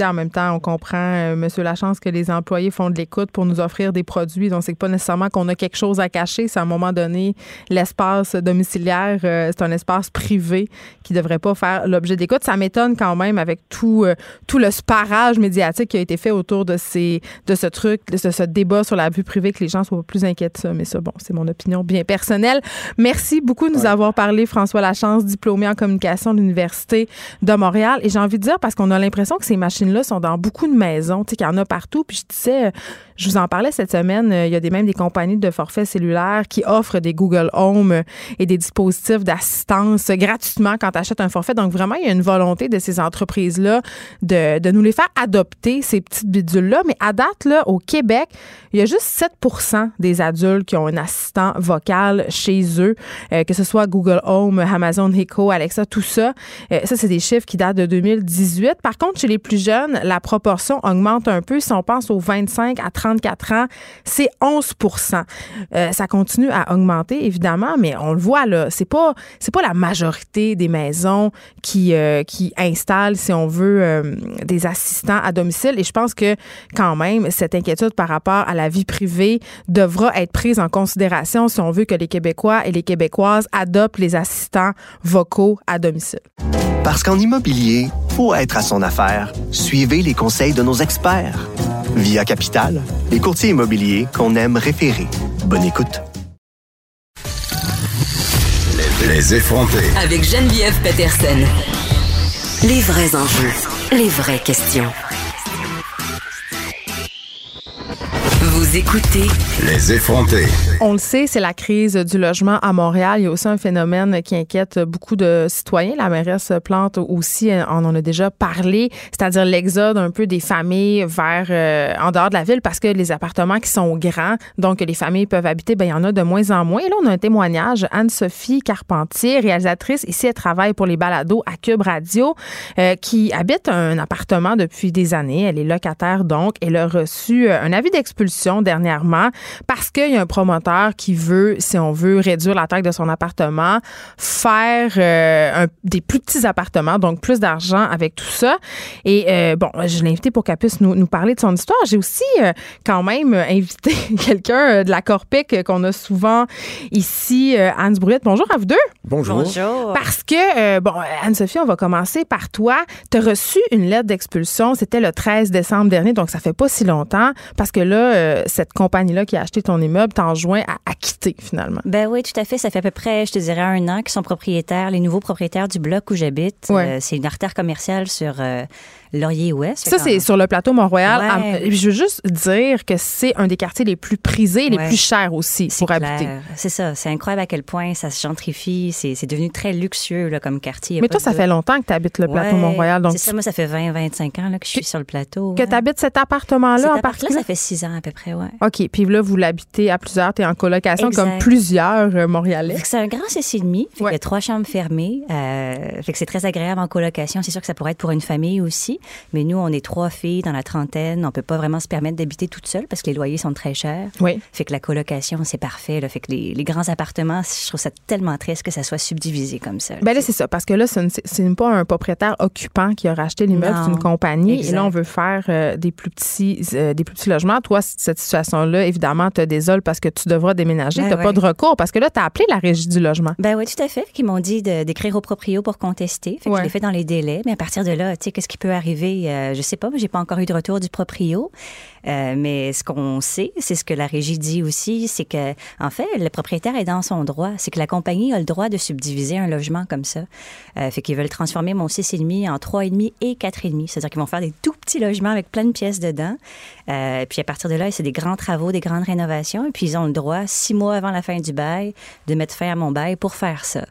Speaker 4: En même temps, on comprend, euh, Monsieur Lachance, que les employés font de l'écoute pour nous offrir des produits. Donc, c'est pas nécessairement qu'on a quelque chose à cacher. C'est à un moment donné, l'espace domiciliaire, euh, c'est un espace privé qui devrait pas faire l'objet d'écoute. Ça m'étonne quand même avec tout, euh, tout le sparage médiatique qui a été fait autour de ces, de ce truc, de ce, débat sur la vie privée, que les gens soient plus inquiets de ça. Mais ça, bon, c'est mon opinion bien personnelle. Merci beaucoup de nous avoir parlé, François Lachance, diplômé en communication de l'Université de Montréal. Et j'ai envie de dire, parce qu'on a l'impression que ces machines là sont dans beaucoup de maisons, tu sais, qu'il y en a partout. Puis je disais, euh, je vous en parlais cette semaine, euh, il y a des, même des compagnies de forfaits cellulaires qui offrent des Google Home euh, et des dispositifs d'assistance gratuitement quand tu achètes un forfait. Donc vraiment, il y a une volonté de ces entreprises-là de, de nous les faire adopter, ces petites bidules-là. Mais à date, là, au Québec, il y a juste 7% des adultes qui ont un assistant vocal chez eux, que ce soit Google Home, Amazon Echo, Alexa, tout ça. ça, c'est des chiffres qui datent de 2018. Par contre, chez les plus jeunes, la proportion augmente un peu. Si on pense aux 25 à 34 ans, c'est 11% euh, Ça continue à augmenter, évidemment, mais on le voit, là, c'est pas, c'est pas la majorité des maisons qui, euh, qui installent, si on veut, euh, des assistants à domicile. Et je pense que, quand même, cette inquiétude par rapport à la vie privée devra être prise en considération si on veut que les Québécois et les Québécoises adoptent les assistants vocaux à domicile.
Speaker 1: Parce qu'en immobilier, pour être à son affaire, suivez les conseils de nos experts. Via Capital, les courtiers immobiliers qu'on aime référer. Bonne écoute.
Speaker 3: Les effronter.
Speaker 2: Avec Geneviève Peterson. Les vrais enjeux, les vraies questions. Vous écoutez
Speaker 3: Les effrontés.
Speaker 4: On le sait, c'est la crise du logement à Montréal. Il y a aussi un phénomène qui inquiète beaucoup de citoyens. La mairesse Plante aussi, on en a déjà parlé, c'est-à-dire l'exode un peu des familles vers euh, en dehors de la ville parce que les appartements qui sont grands, donc les familles peuvent habiter, ben il y en a de moins en moins. Et là, on a un témoignage. Anne-Sophie Carpentier, réalisatrice, ici, elle travaille pour les balados à Cube Radio, euh, qui habite un appartement depuis des années. Elle est locataire, donc. Elle a reçu euh, un avis d'expulsion dernièrement parce qu'il y a un promoteur qui veut, si on veut, réduire la taille de son appartement, faire euh, des plus petits appartements, donc plus d'argent avec tout ça. Et euh, bon, je l'ai invité pour qu'elle puisse nous, parler de son histoire. J'ai aussi euh, quand même invité quelqu'un de la Corpic qu'on a souvent ici, Anne Brouillette. Bonjour à vous deux.
Speaker 12: Bonjour.
Speaker 8: Bonjour.
Speaker 4: Parce que, bon, Anne-Sophie, on va commencer par toi. Tu as reçu une lettre d'expulsion, c'était le 13 décembre dernier, donc ça fait pas si longtemps, parce que là, euh, cette compagnie-là qui a acheté ton immeuble t'enjoint à, à quitter finalement.
Speaker 12: Ben oui, tout à fait. Ça fait à peu près, je te dirais, un an qu'ils sont propriétaires, les nouveaux propriétaires du bloc où j'habite. Euh, c'est une artère commerciale sur euh, Laurier-Ouest.
Speaker 4: Ça, c'est sur le plateau Mont-Royal. Je veux juste dire que c'est un des quartiers les plus prisés et les plus chers aussi pour habiter.
Speaker 12: C'est ça. C'est incroyable à quel point ça se gentrifie. C'est devenu très luxueux là, comme quartier.
Speaker 4: Mais toi, ça fait longtemps que tu habites le plateau Mont-Royal.
Speaker 12: C'est ça. Moi, ça fait 20-25 ans là, que je suis sur le plateau.
Speaker 4: Que tu habites cet appartement-là en particulier?
Speaker 12: ça fait 6 ans à peu près, ouais.
Speaker 4: OK. Puis là, vous l'habitez à plusieurs. Tu es en colocation comme plusieurs euh, Montréalais.
Speaker 12: C'est un grand CC&demi. Il y a trois chambres fermées. Euh, fait que c'est très agréable en colocation. C'est sûr que ça pourrait être pour une famille aussi. Mais nous, on est trois filles dans la trentaine. On peut pas vraiment se permettre d'habiter toute seule parce que les loyers sont très chers.
Speaker 4: Oui.
Speaker 12: Fait que la colocation, c'est parfait. Là. Fait que les, grands appartements, je trouve ça tellement triste que ça soit subdivisé comme ça.
Speaker 4: Ben là, c'est ça. Parce que là, ce n'est pas un propriétaire occupant qui a racheté l'immeuble, c'est une compagnie. Et là, on veut faire euh, des, plus petits, des plus petits logements. Toi, cette situation-là, évidemment, te désole parce que tu devras déménager. Ben tu n'as pas de recours parce que là, tu as appelé la régie du logement.
Speaker 12: Ben oui, tout à fait. Ils m'ont dit d'écrire au proprio pour contester. Fait que je l'ai fait dans les délais. Mais à partir de là, tu sais, qu'est-ce qui peut arriver? Euh, je sais pas. J'ai pas encore eu de retour du proprio. Euh, mais ce qu'on sait, c'est ce que la régie dit aussi, c'est que, en fait, le propriétaire est dans son droit. C'est que la compagnie a le droit de subdiviser un logement comme ça. Euh, fait qu'ils veulent transformer mon 6,5 en 3,5 et 4,5. C'est-à-dire qu'ils vont faire des tout petits logements avec plein de pièces dedans. Euh, puis à partir de là, c'est des grands travaux, des grandes rénovations. Et puis ils ont le droit, six mois avant la fin du bail, de mettre fin à mon bail pour faire ça.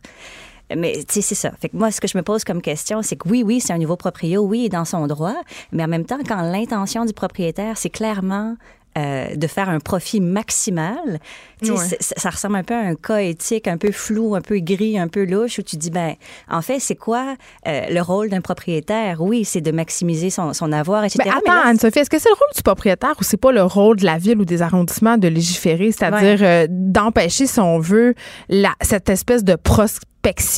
Speaker 12: Mais tu sais, c'est ça. Fait que moi, ce que je me pose comme question, c'est que oui, oui, c'est un nouveau proprio, oui, dans son droit, mais en même temps, quand l'intention du propriétaire, c'est clairement euh, de faire un profit maximal. Ça, ressemble un peu à un cas éthique un peu flou, un peu gris, un peu louche, où tu dis, ben, en fait, c'est quoi euh, le rôle d'un propriétaire? Oui, c'est de maximiser son, son avoir, etc.
Speaker 4: Mais attends, Anne-Sophie, est-ce que c'est le rôle du propriétaire ou c'est pas le rôle de la ville ou des arrondissements de légiférer, c'est-à-dire euh, d'empêcher, si on veut, la, cette espèce de prospérité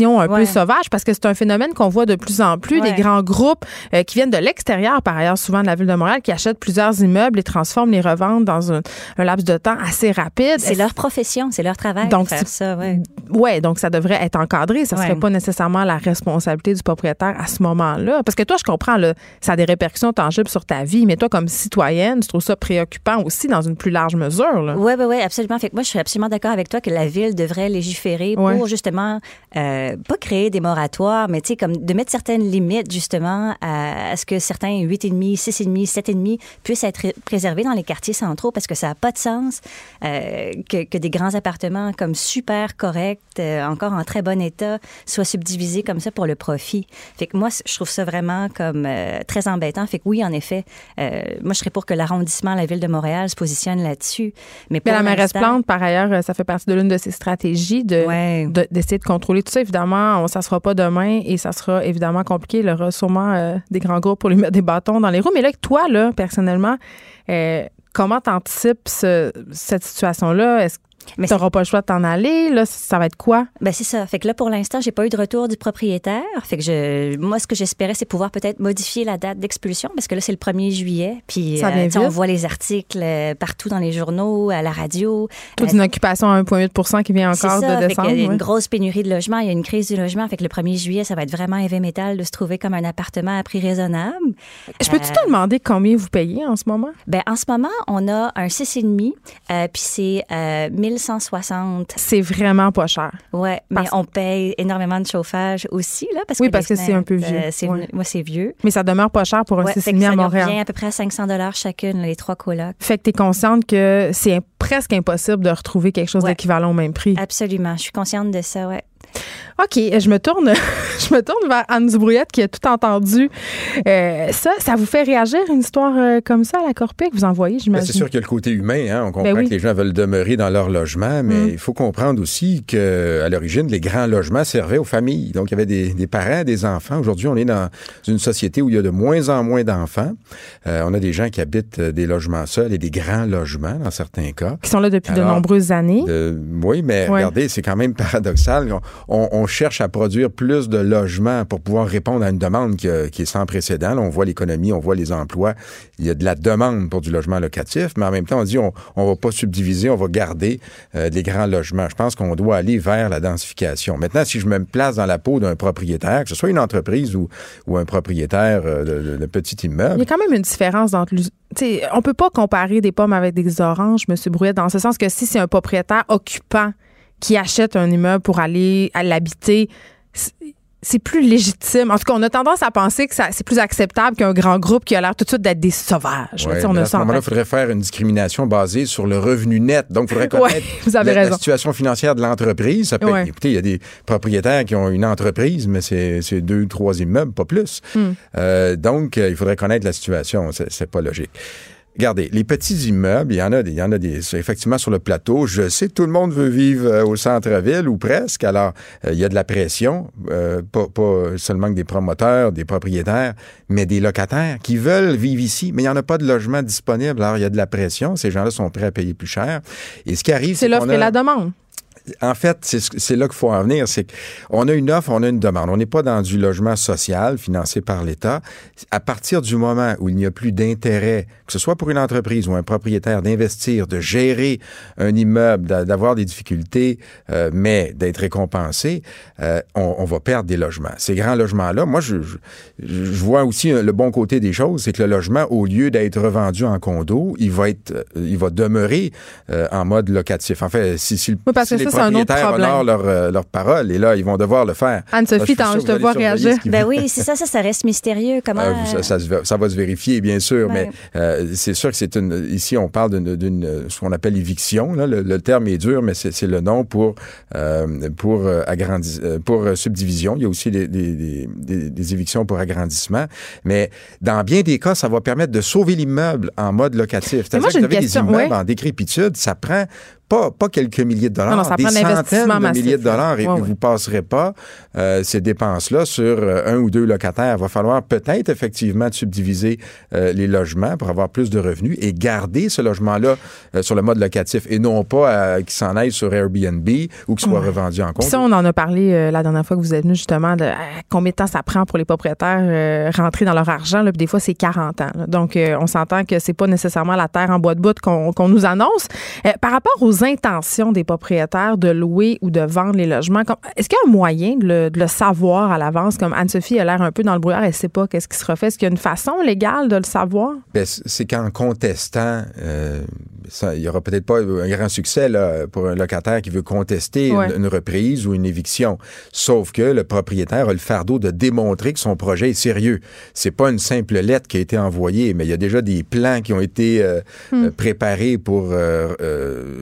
Speaker 4: un peu sauvage? Parce que c'est un phénomène qu'on voit de plus en plus des grands groupes euh, qui viennent de l'extérieur par ailleurs souvent de la ville de Montréal qui achètent plusieurs immeubles les transforment les revendent dans un, laps de temps assez rapide.
Speaker 12: C'est leur profession c'est leur travail
Speaker 4: donc
Speaker 12: faire ça
Speaker 4: ouais. ouais donc ça devrait être encadré. Ça serait pas nécessairement la responsabilité du propriétaire à ce moment-là. Parce que toi je comprends là, ça a des répercussions tangibles sur ta vie mais toi comme citoyenne tu trouves ça préoccupant aussi dans une plus large mesure
Speaker 12: oui oui oui absolument. Fait que moi je suis absolument d'accord avec toi que la ville devrait légiférer pour justement euh, pas créer des moratoires, mais tu sais, comme de mettre certaines limites, justement, à, ce que certains 8,5, 6,5, 7,5 puissent être préservés dans les quartiers centraux parce que ça n'a pas de sens euh, que, que, des grands appartements comme super corrects, euh, encore en très bon état, soient subdivisés comme ça pour le profit. Fait que moi, je trouve ça vraiment comme très embêtant. Fait que oui, en effet, moi, je serais pour que l'arrondissement, la ville de Montréal se positionne là-dessus.
Speaker 4: Mais, pour la mairesse Plante, par ailleurs, ça fait partie de l'une de ses stratégies de, d'essayer de contrôler tout ça, évidemment évidemment, ça ne sera pas demain et ça sera évidemment compliqué. Il y aura sûrement euh, des grands groupes pour lui mettre des bâtons dans les roues. Mais là, toi, là, personnellement, euh, comment t'anticipes cette situation-là? Mais tu n'auras pas le choix de t'en aller. Là, ça va être quoi?
Speaker 12: Ben c'est ça. Fait que là, pour l'instant, j'ai pas eu de retour du propriétaire. Fait que je, moi, ce que j'espérais, c'est pouvoir peut-être modifier la date d'expulsion parce que là, c'est le 1er juillet. Puis, ça euh, on voit les articles euh, partout dans les journaux, à la radio.
Speaker 4: Toute une occupation à 1,8 qui vient encore ça, de
Speaker 12: descendre. il y a une grosse pénurie de logement. Il y a une crise du logement. Fait que le 1er juillet, ça va être vraiment élevé métal de se trouver comme un appartement à prix raisonnable.
Speaker 4: Je peux-tu te demander combien vous payez en ce moment?
Speaker 12: Ben en ce moment, on a un 6,5 euh, puis c'est 1160.
Speaker 4: C'est vraiment pas cher.
Speaker 12: Oui, mais on paye énormément de chauffage aussi, là.
Speaker 4: Parce oui, parce que c'est un peu vieux.
Speaker 12: Moi, c'est vieux.
Speaker 4: Mais ça demeure pas cher pour un ouais, 6,5 à Montréal.
Speaker 12: Ça à peu près à 500 chacune, les trois colocs.
Speaker 4: Fait que tu es consciente que c'est presque impossible de retrouver quelque chose d'équivalent au même prix.
Speaker 12: Absolument. Je suis consciente de ça, ouais.
Speaker 4: OK, je me tourne, je me tourne vers Anne Dubrouillette qui a tout entendu. Euh, ça, ça vous fait réagir une histoire euh, comme ça à la Corpée que vous envoyez, ben, j'imagine?
Speaker 13: c'est sûr qu'il y a le côté humain. Hein? On comprend ben que les gens veulent demeurer dans leur logement, mais mm. il faut comprendre aussi qu'à l'origine, les grands logements servaient aux familles. Donc, il y avait des, parents, des enfants. Aujourd'hui, on est dans une société où il y a de moins en moins d'enfants. Euh, on a des gens qui habitent des logements seuls et des grands logements dans certains cas.
Speaker 4: Qui sont là depuis de nombreuses années.
Speaker 13: oui, mais regardez, c'est quand même paradoxal. on cherche à produire plus de logements pour pouvoir répondre à une demande qui, est sans précédent. on voit l'économie, on voit les emplois. Il y a de la demande pour du logement locatif, mais en même temps, on dit on ne va pas subdiviser, on va garder euh, des grands logements. Je pense qu'on doit aller vers la densification. Maintenant, si je me place dans la peau d'un propriétaire, que ce soit une entreprise ou, un propriétaire euh, de, petit immeuble.
Speaker 4: Il y a quand même une différence entre on peut pas comparer des pommes avec des oranges, M. Brouillet, dans ce sens que si c'est un propriétaire occupant qui achète un immeuble pour aller l'habiter, c'est plus légitime. En tout cas, on a tendance à penser que c'est plus acceptable qu'un grand groupe qui a l'air tout de suite d'être des sauvages.
Speaker 13: on à ce moment-là, il faudrait faire une discrimination basée sur le revenu net. Donc, il faudrait connaître la, situation financière de l'entreprise. Écoutez, il y a des propriétaires qui ont une entreprise, mais c'est deux, trois immeubles, pas plus. Hmm. Euh, donc, euh, il faudrait connaître la situation. C'est pas logique. Regardez, les petits immeubles, il y en a des, il y en a des, effectivement sur le plateau. Je sais que tout le monde veut vivre euh, au centre-ville ou presque. Alors, euh, il y a de la pression, euh, pas, pas, seulement que des promoteurs, des propriétaires, mais des locataires qui veulent vivre ici, mais il n'y en a pas de logement disponible. Alors, il y a de la pression. Ces gens-là sont prêts à payer plus cher. Et ce qui arrive,
Speaker 4: c'est l'offre et la demande
Speaker 13: en fait, c'est là qu'il faut en venir. C'est qu'on a une offre, on a une demande. On n'est pas dans du logement social financé par l'État. À partir du moment où il n'y a plus d'intérêt, que ce soit pour une entreprise ou un propriétaire, d'investir, de gérer un immeuble, d'avoir des difficultés, euh, mais d'être récompensé, euh, on, va perdre des logements. Ces grands logements-là, moi, je, je, vois aussi le bon côté des choses, c'est que le logement, au lieu d'être revendu en condo, il va être, il va demeurer euh, en mode locatif. En fait, si, si, les propriétaires honorent leur, euh, leur, parole et là, ils vont devoir le faire.
Speaker 4: Anne-Sophie, je te vois réagir.
Speaker 12: Ben oui, c'est ça, ça, ça reste mystérieux. Comment...
Speaker 13: Euh, ça, ça, va se vérifier, bien sûr, mais euh, c'est sûr que c'est une. Ici, on parle d'une ce qu'on appelle éviction. Là. Le, terme est dur, mais c'est le nom pour, pour, agrandis, pour subdivision. Il y a aussi des, des, des, des évictions pour agrandissement. Mais dans bien des cas, ça va permettre de sauver l'immeuble en mode locatif. C'est-à-dire que vous avez des immeubles en décrépitude, ça prend pas, quelques milliers de dollars, des centaines de milliers de dollars et vous ne passerez pas euh, ces dépenses-là sur euh, un ou deux locataires. Il va falloir peut-être effectivement subdiviser euh, les logements pour avoir plus de revenus et garder ce logement-là sur le mode locatif et non pas qu'il s'en aille sur Airbnb ou qu'il soit revendu en compte.
Speaker 4: Ça, on en a parlé la dernière fois que vous êtes venu justement de combien de temps ça prend pour les propriétaires rentrer dans leur argent. Là, des fois, c'est 40 ans. Donc, on s'entend que c'est pas nécessairement la terre en bois de bout qu'on nous annonce. par rapport aux des propriétaires de louer ou de vendre les logements? Est-ce qu'il y a un moyen de le, savoir à l'avance? Comme Anne-Sophie a l'air un peu dans le brouillard, elle ne sait pas qu'est-ce qui se refait. Est-ce qu'il y a une façon légale de le savoir?
Speaker 13: Ben, c'est qu'en contestant, euh, il n'y aura peut-être pas un grand succès là, pour un locataire qui veut contester une, reprise ou une éviction. Sauf que le propriétaire a le fardeau de démontrer que son projet est sérieux. C'est pas une simple lettre qui a été envoyée, mais il y a déjà des plans qui ont été euh, hmm. préparés pour euh,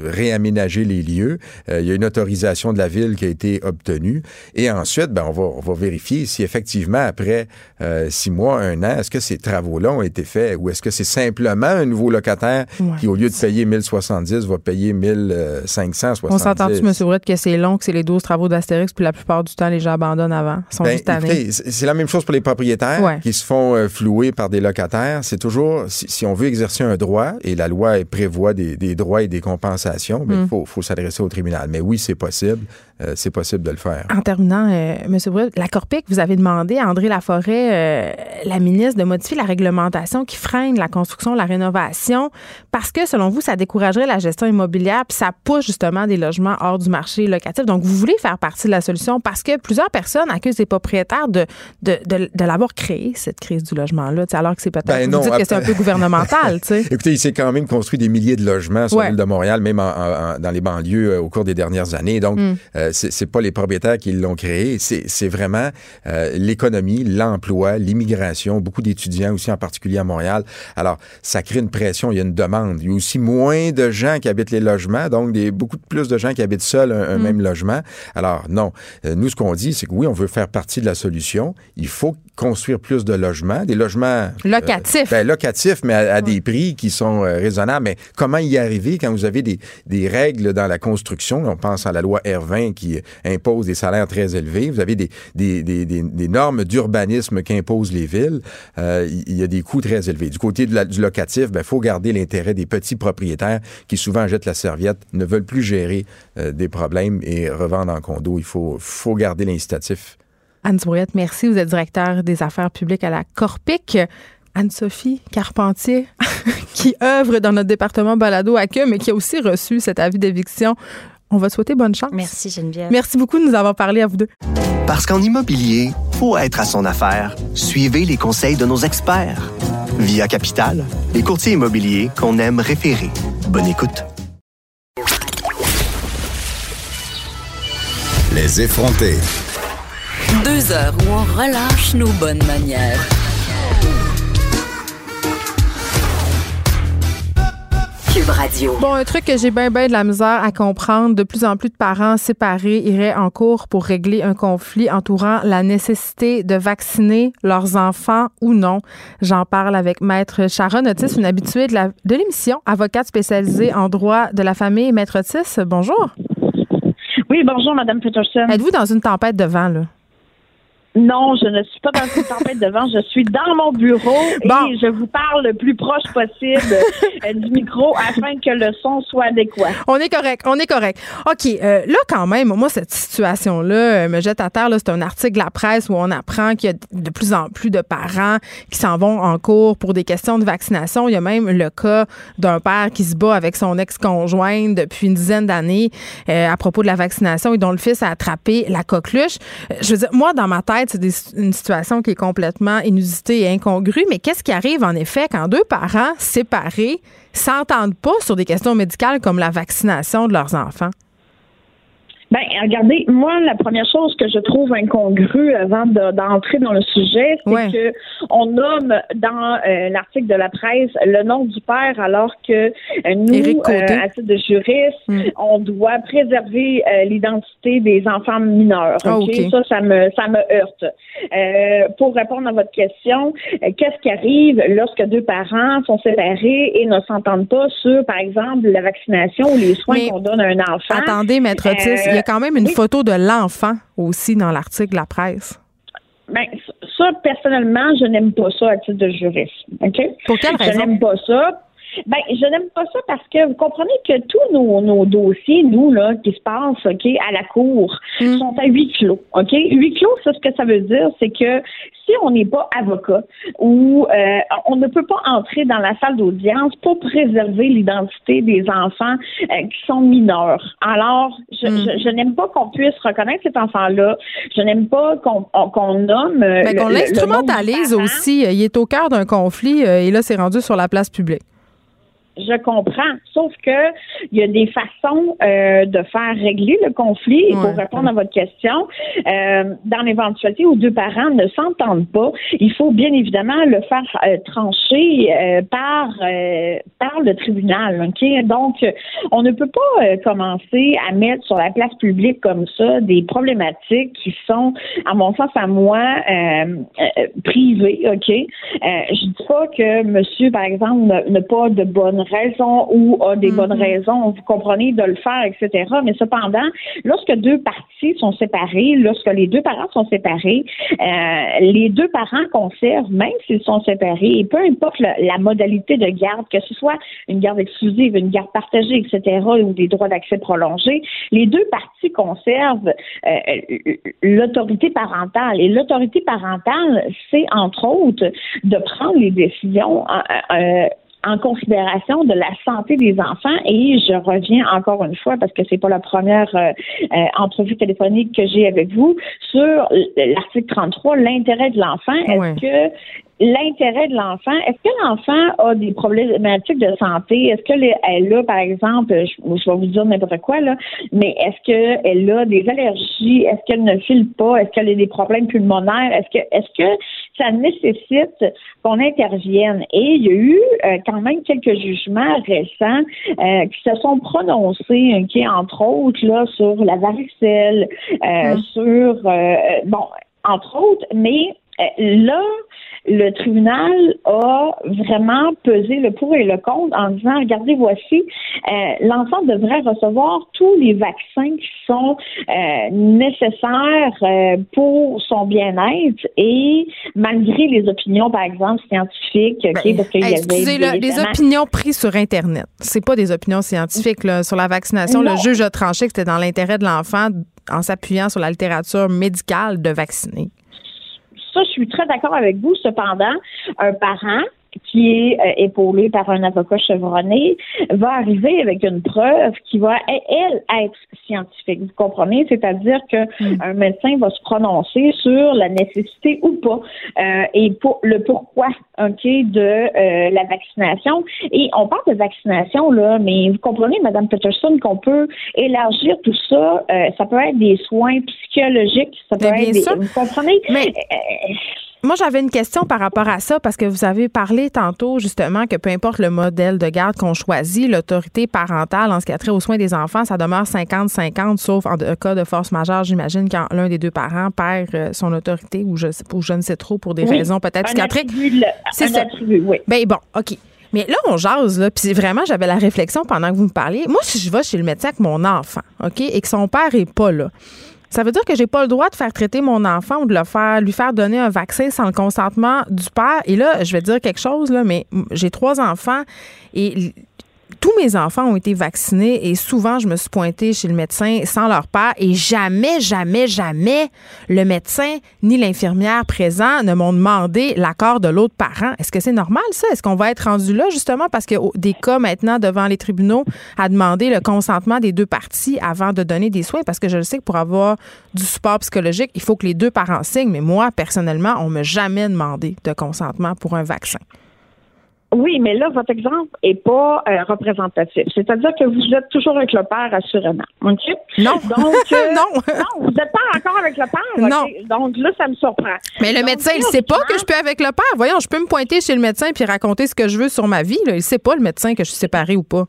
Speaker 13: réaménager les lieux. Euh, il y a une autorisation de la ville qui a été obtenue. Et ensuite, ben, on, va, on va vérifier si effectivement, après euh, six mois, un an, est-ce que ces travaux-là ont été faits ou est-ce que c'est simplement un nouveau locataire qui, au lieu de payer 1070, va payer 1570.
Speaker 4: On s'entend-tu, M. Brett, que c'est long, que c'est les 12 travaux d'Astérix, puis la plupart du temps, les gens abandonnent avant. Ils sont ben,
Speaker 13: juste C'est la même chose pour les propriétaires qui se font euh, flouer par des locataires. C'est toujours, si, on veut exercer un droit, et la loi prévoit des, des droits et des compensations, il ben, mm. faut, s'adresser au tribunal. Mais oui, c'est possible. Euh, c'est possible de le faire.
Speaker 4: En terminant, euh, M. Brut, la Corpic, vous avez demandé à André Laforêt, euh, la ministre, de modifier la réglementation qui freine la construction, la rénovation, parce que, selon vous, ça découragerait la gestion immobilière, puis ça pousse justement des logements hors du marché locatif. Donc, vous voulez faire partie de la solution parce que plusieurs personnes accusent les propriétaires de, de, de, l'avoir créé, cette crise du logement-là, alors que c'est peut-être... Ben vous dites que c'est un peu gouvernemental, tu sais.
Speaker 13: Écoutez, il s'est quand même construit des milliers de logements sur l'île de Montréal, même dans les banlieues au cours des dernières années. Donc, mm c'est pas les propriétaires qui l'ont créé, c'est vraiment euh, l'économie, l'emploi, l'immigration, beaucoup d'étudiants aussi, en particulier à Montréal. Alors, ça crée une pression, il y a une demande. Il y a aussi moins de gens qui habitent les logements, donc des, beaucoup plus de gens qui habitent seuls un, mm. même logement. Alors, non. Euh, nous, ce qu'on dit, c'est que oui, on veut faire partie de la solution. Il faut construire plus de logements, des logements... Euh,
Speaker 4: locatifs.
Speaker 13: ben, locatifs, mais à, des prix qui sont raisonnables. Mais comment y arriver quand vous avez des, des règles dans la construction? On pense à la loi R20 qui impose des salaires très élevés. Vous avez des, normes d'urbanisme qu'imposent les villes. Euh, il y a des coûts très élevés. Du côté du locatif, il ben, faut garder l'intérêt des petits propriétaires qui souvent jettent la serviette, ne veulent plus gérer euh, des problèmes et revendent en condo. Il faut, faut garder l'incitatif.
Speaker 4: Anne merci. Vous êtes directeur des affaires publiques à la Corpic. Anne-Sophie Carpentier, qui œuvre dans notre département balado à queue, mais qui a aussi reçu cet avis d'éviction on va te souhaiter bonne chance.
Speaker 12: Merci Geneviève.
Speaker 4: Merci beaucoup de nous avoir parlé à vous deux.
Speaker 1: Parce qu'en immobilier, pour être à son affaire, suivez les conseils de nos experts. Via Capital, les courtiers immobiliers qu'on aime référer. Bonne écoute.
Speaker 3: Les effrontés.
Speaker 2: Deux heures où on relâche nos bonnes manières.
Speaker 4: Bon, un truc que j'ai bien, bien de la misère à comprendre, de plus en plus de parents séparés iraient en cours pour régler un conflit entourant la nécessité de vacciner leurs enfants ou non. J'en parle avec Maître Sharon Otis, une habituée de l'émission, avocate spécialisée en droit de la famille. Maître Otis, bonjour.
Speaker 14: Oui, bonjour, Madame Peterson.
Speaker 4: Êtes-vous dans une tempête de vent, là?
Speaker 14: Non, je ne suis pas dans une tempête de vent. Je suis dans mon bureau et je vous parle le plus proche possible euh, du micro afin que le son soit adéquat.
Speaker 4: On est correct, on est correct. OK, euh, là quand même, moi cette situation-là euh, me jette à terre. C'est un article de la presse où on apprend qu'il y a de plus en plus de parents qui s'en vont en cours pour des questions de vaccination. Il y a même le cas d'un père qui se bat avec son ex-conjointe depuis une dizaine d'années à propos de la vaccination et dont le fils a attrapé la coqueluche. je veux dire, moi dans ma tête c'est une situation qui est complètement inusitée et incongrue, mais qu'est-ce qui arrive en effet quand deux parents séparés s'entendent pas sur des questions médicales comme la vaccination de leurs enfants?
Speaker 14: Ben, regardez, moi, la première chose que je trouve incongrue avant d'entrer dans le sujet, c'est que on nomme dans euh, l'article de la presse le nom du père, alors que euh, nous, euh, à titre de juriste, hmm. on doit préserver l'identité des enfants mineurs. Ah, Ça, ça me, ça me heurte. pour répondre à votre question, qu'est-ce qui arrive lorsque deux parents sont séparés et ne s'entendent pas sur, par exemple, la vaccination ou les soins qu'on donne à un enfant?
Speaker 4: Attendez, maître Otis, a quand même une photo de l'enfant aussi dans l'article de la presse.
Speaker 14: Ben, ça, personnellement, je n'aime pas ça à titre de juriste. OK?
Speaker 4: Pour quelle raison?
Speaker 14: Je n'aime pas ça ben, je n'aime pas ça parce que vous comprenez que tous nos, nos dossiers, nous, là, qui se passent, OK, à la cour, mm. sont à huis clos. OK? Huis clos, ça, ce que ça veut dire, c'est que si on n'est pas avocat ou euh, on ne peut pas entrer dans la salle d'audience pour préserver l'identité des enfants euh, qui sont mineurs. Alors, je, mm. je, n'aime pas qu'on puisse reconnaître cet enfant-là. Je n'aime pas qu'on qu'on nomme. Euh,
Speaker 4: ben, qu'on l'instrumentalise aussi. Il est au cœur d'un conflit et là, c'est rendu sur la place publique.
Speaker 14: Je comprends. Sauf que il y a des façons euh, de faire régler le conflit. Et pour répondre à votre question, euh, dans l'éventualité où deux parents ne s'entendent pas, il faut bien évidemment le faire euh, trancher par par le tribunal. Ok, donc on ne peut pas commencer à mettre sur la place publique comme ça des problématiques qui sont, à mon sens, à moi, privées. Ok, je dis pas que Monsieur, par exemple, n'a pas de bonne raison ou a des bonnes mm-hmm. raisons, vous comprenez, de le faire, etc. Mais cependant, lorsque deux parties sont séparées, lorsque les deux parents sont séparés, euh, les deux parents conservent, même s'ils sont séparés, et peu importe la, modalité de garde, que ce soit une garde exclusive, une garde partagée, etc., ou des droits d'accès prolongés, les deux parties conservent euh, l'autorité parentale. Et l'autorité parentale, c'est entre autres de prendre les décisions euh, en considération de la santé des enfants. Et je reviens encore une fois parce que c'est pas la première euh, euh, entrevue téléphonique que j'ai avec vous sur l'article 33 l'intérêt de l'enfant. Est-ce que l'intérêt de l'enfant. Est-ce que l'enfant a des problématiques de santé? Est-ce qu'elle a, par exemple, je, vais vous dire n'importe quoi, là, mais est-ce qu'elle a des allergies? Est-ce qu'elle ne file pas? Est-ce qu'elle a des problèmes pulmonaires? Est-ce que, est-ce que ça nécessite qu'on intervienne? Et il y a eu euh, quand même quelques jugements récents euh, qui se sont prononcés, qui entre autres, là, sur la varicelle, euh, hum. sur, bon, entre autres, mais là, le tribunal a vraiment pesé le pour et le contre en disant, regardez, voici, euh, l'enfant devrait recevoir tous les vaccins qui sont euh, nécessaires euh, pour son bien-être et malgré les opinions, par exemple, scientifiques,
Speaker 4: ben, parce qu'il y avait les opinions prises sur Internet, c'est pas des opinions scientifiques là, sur la vaccination. Le juge a tranché que c'était dans l'intérêt de l'enfant en s'appuyant sur la littérature médicale de vacciner.
Speaker 14: Ça, je suis très d'accord avec vous. Cependant, un parent qui est euh, épaulé par un avocat chevronné, va arriver avec une preuve qui va, elle, être scientifique. Vous comprenez? C'est-à-dire qu'un mm. médecin va se prononcer sur la nécessité ou pas euh, et pour le pourquoi ok, de euh, la vaccination. Et on parle de vaccination, là, mais vous comprenez, Madame Peterson, qu'on peut élargir tout ça. ça peut être des soins psychologiques, ça peut être des. Vous comprenez?
Speaker 4: Mais... Moi, j'avais une question par rapport à ça parce que vous avez parlé tantôt justement que peu importe le modèle de garde qu'on choisit, l'autorité parentale en ce qui a trait aux soins des enfants, ça demeure 50-50, sauf en cas de force majeure, j'imagine, quand l'un des deux parents perd euh, son autorité ou je, ou je ne sais trop pour des raisons peut-être psychiatriques.
Speaker 14: C'est ça. oui.
Speaker 4: Ben bon, OK. Mais là, on jase, là, puis vraiment, j'avais la réflexion pendant que vous me parliez. Moi, si je vais chez le médecin avec mon enfant, OK, et que son père est pas là, ça veut dire que j'ai pas le droit de faire traiter mon enfant ou de le faire, lui faire donner un vaccin sans le consentement du père. Et là, je vais dire quelque chose, là, mais j'ai trois enfants et tous mes enfants ont été vaccinés et souvent, je me suis pointée chez le médecin sans leur père et jamais, jamais, jamais le médecin ni l'infirmière présent ne m'ont demandé l'accord de l'autre parent. Est-ce que c'est normal, ça? Est-ce qu'on va être rendu là, justement, parce que des cas maintenant devant les tribunaux à demander le consentement des deux parties avant de donner des soins? Parce que je le sais que pour avoir du support psychologique, il faut que les deux parents signent. Mais moi, personnellement, on ne m'a jamais demandé de consentement pour un vaccin.
Speaker 14: Oui, mais là, votre exemple est pas euh, représentatif. C'est-à-dire que vous êtes toujours avec le père, assurément. OK?
Speaker 4: Non.
Speaker 14: Donc, euh,
Speaker 4: non.
Speaker 14: non, vous n'êtes pas encore avec le père.
Speaker 4: Non.
Speaker 14: Donc là, ça me surprend.
Speaker 4: Mais le médecin, il sait pas que je peux avec le père. Voyons, je peux me pointer chez le médecin puis raconter ce que je veux sur ma vie. Là. Il sait pas, le médecin, que je suis séparée ou pas.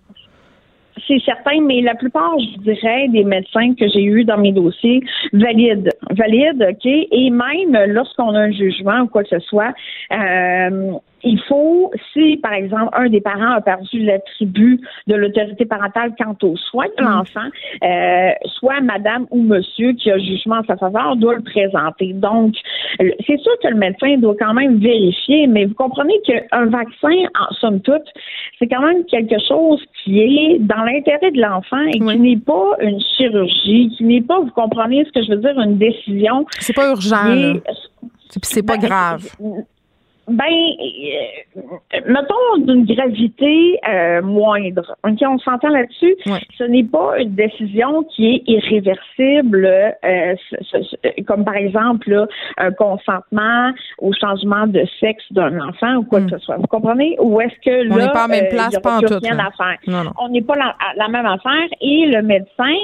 Speaker 14: C'est certain, mais la plupart, je dirais, des médecins que j'ai eus dans mes dossiers valident. Valident, OK? Et même lorsqu'on a un jugement ou quoi que ce soit, euh, il faut, si par exemple un des parents a perdu l'attribut de l'autorité parentale quant aux soins de mm. l'enfant, euh, soit madame ou monsieur qui a jugement en sa faveur doit le présenter. Donc, c'est sûr que le médecin doit quand même vérifier, mais vous comprenez qu'un vaccin, en somme toute, c'est quand même quelque chose qui est dans l'intérêt de l'enfant et qui n'est pas une chirurgie, qui n'est pas, vous comprenez ce que je veux dire, une décision.
Speaker 4: C'est pas urgent. C'est pas ben, grave.
Speaker 14: Ben, euh, mettons d'une gravité euh, moindre. Ok, on s'entend là-dessus. Ce n'est pas une décision qui est irréversible, euh, comme par exemple un consentement au changement de sexe d'un enfant ou quoi que hmm. ce soit. Vous comprenez? Ou est-ce que là,
Speaker 4: on n'est pas la même place, pas en tout.
Speaker 14: Rien à faire. On n'est pas la, la, même affaire. Et le médecin,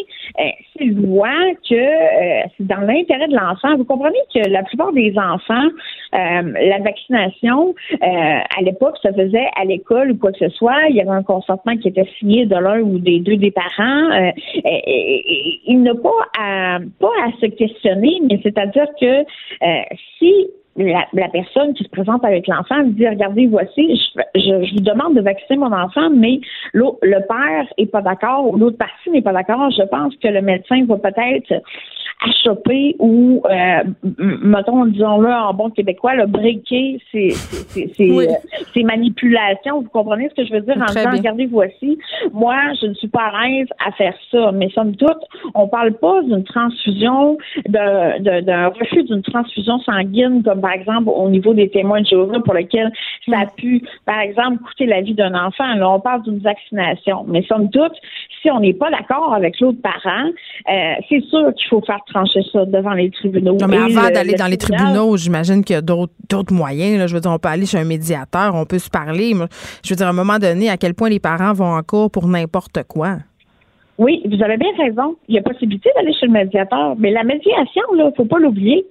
Speaker 14: s'il voit que c'est dans l'intérêt de l'enfant, vous comprenez que la plupart des enfants, la vaccination euh, à l'époque, ça faisait à l'école ou quoi que ce soit. Il y avait un consentement qui était signé de l'un ou des deux des parents. Euh, il n'a pas à, pas à se questionner, mais c'est-à-dire que euh, si la, personne qui se présente avec l'enfant dit regardez voici je, vous demande de vacciner mon enfant mais le père est pas d'accord ou l'autre partie n'est pas d'accord je pense que le médecin va peut-être à choper ou, euh, mettons, disons-le en bon québécois, le breaker ces, ces, manipulations. Vous comprenez ce que je veux dire en disant, regardez, voici, moi, je ne suis pas à l'aise à faire ça. Mais somme toute, on parle pas d'une transfusion, d'un refus d'une transfusion sanguine, comme par exemple au niveau des témoins de Jéhovah pour lequel ça a pu, par exemple, coûter la vie d'un enfant. Là, on parle d'une vaccination. Mais somme toute, si on n'est pas d'accord avec l'autre parent, euh, c'est sûr qu'il faut faire trancher ça devant les tribunaux.
Speaker 4: Non, mais avant d'aller dans les tribunaux, j'imagine qu'il y a d'autres moyens. Là. Je veux dire, on peut aller chez un médiateur, on peut se parler. Je veux dire, à un moment donné, à quel point les parents vont en cours pour n'importe quoi?
Speaker 14: Oui, vous avez bien raison. Il y a possibilité d'aller chez le médiateur. Mais la médiation, il ne faut pas l'oublier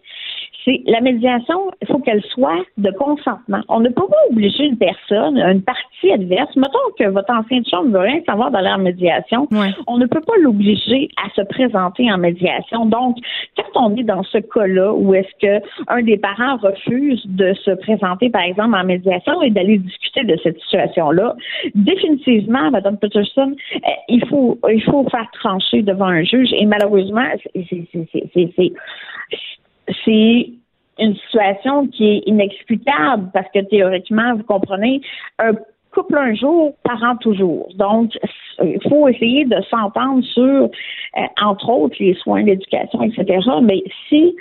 Speaker 14: c'est la médiation, il faut qu'elle soit de consentement. On ne peut pas obliger une personne, une partie adverse, mettons que votre ancien chambre ne veut rien savoir dans la médiation, on ne peut pas l'obliger à se présenter en médiation. Donc, quand on est dans ce cas-là où est-ce que un des parents refuse de se présenter, par exemple, en médiation et d'aller discuter de cette situation-là, définitivement, Mme Peterson, euh, il faut il faut faire trancher devant un juge et malheureusement, c'est c'est une situation qui est inexplicable parce que théoriquement, vous comprenez, un couple un jour, parent toujours. Donc, il faut essayer de s'entendre sur, euh, entre autres, les soins d'éducation, etc. Mais si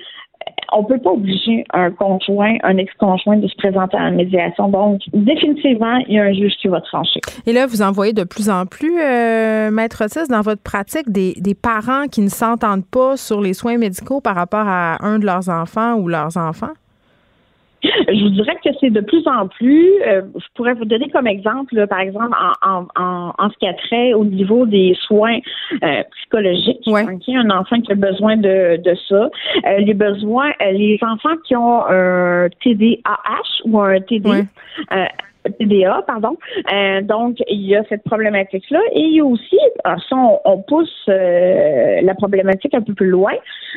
Speaker 14: on peut pas obliger un conjoint, un ex-conjoint de se présenter à la médiation. Donc, définitivement, il y a un juge qui va trancher.
Speaker 4: Et là, vous en voyez de plus en plus, euh, Maître dans votre pratique, des, des parents qui ne s'entendent pas sur les soins médicaux par rapport à un de leurs enfants ou leurs enfants?
Speaker 14: Je vous dirais que c'est de plus en plus. Euh, je pourrais vous donner comme exemple, par exemple, en, en, en, ce qui a trait au niveau des soins euh, psychologiques. un enfant qui a besoin de, de ça. Euh, les besoins, les enfants qui ont un TDAH ou un TD, TDA, pardon. Euh, donc, il y a cette problématique-là. Et il y a aussi, si on, pousse euh, la problématique un peu plus loin,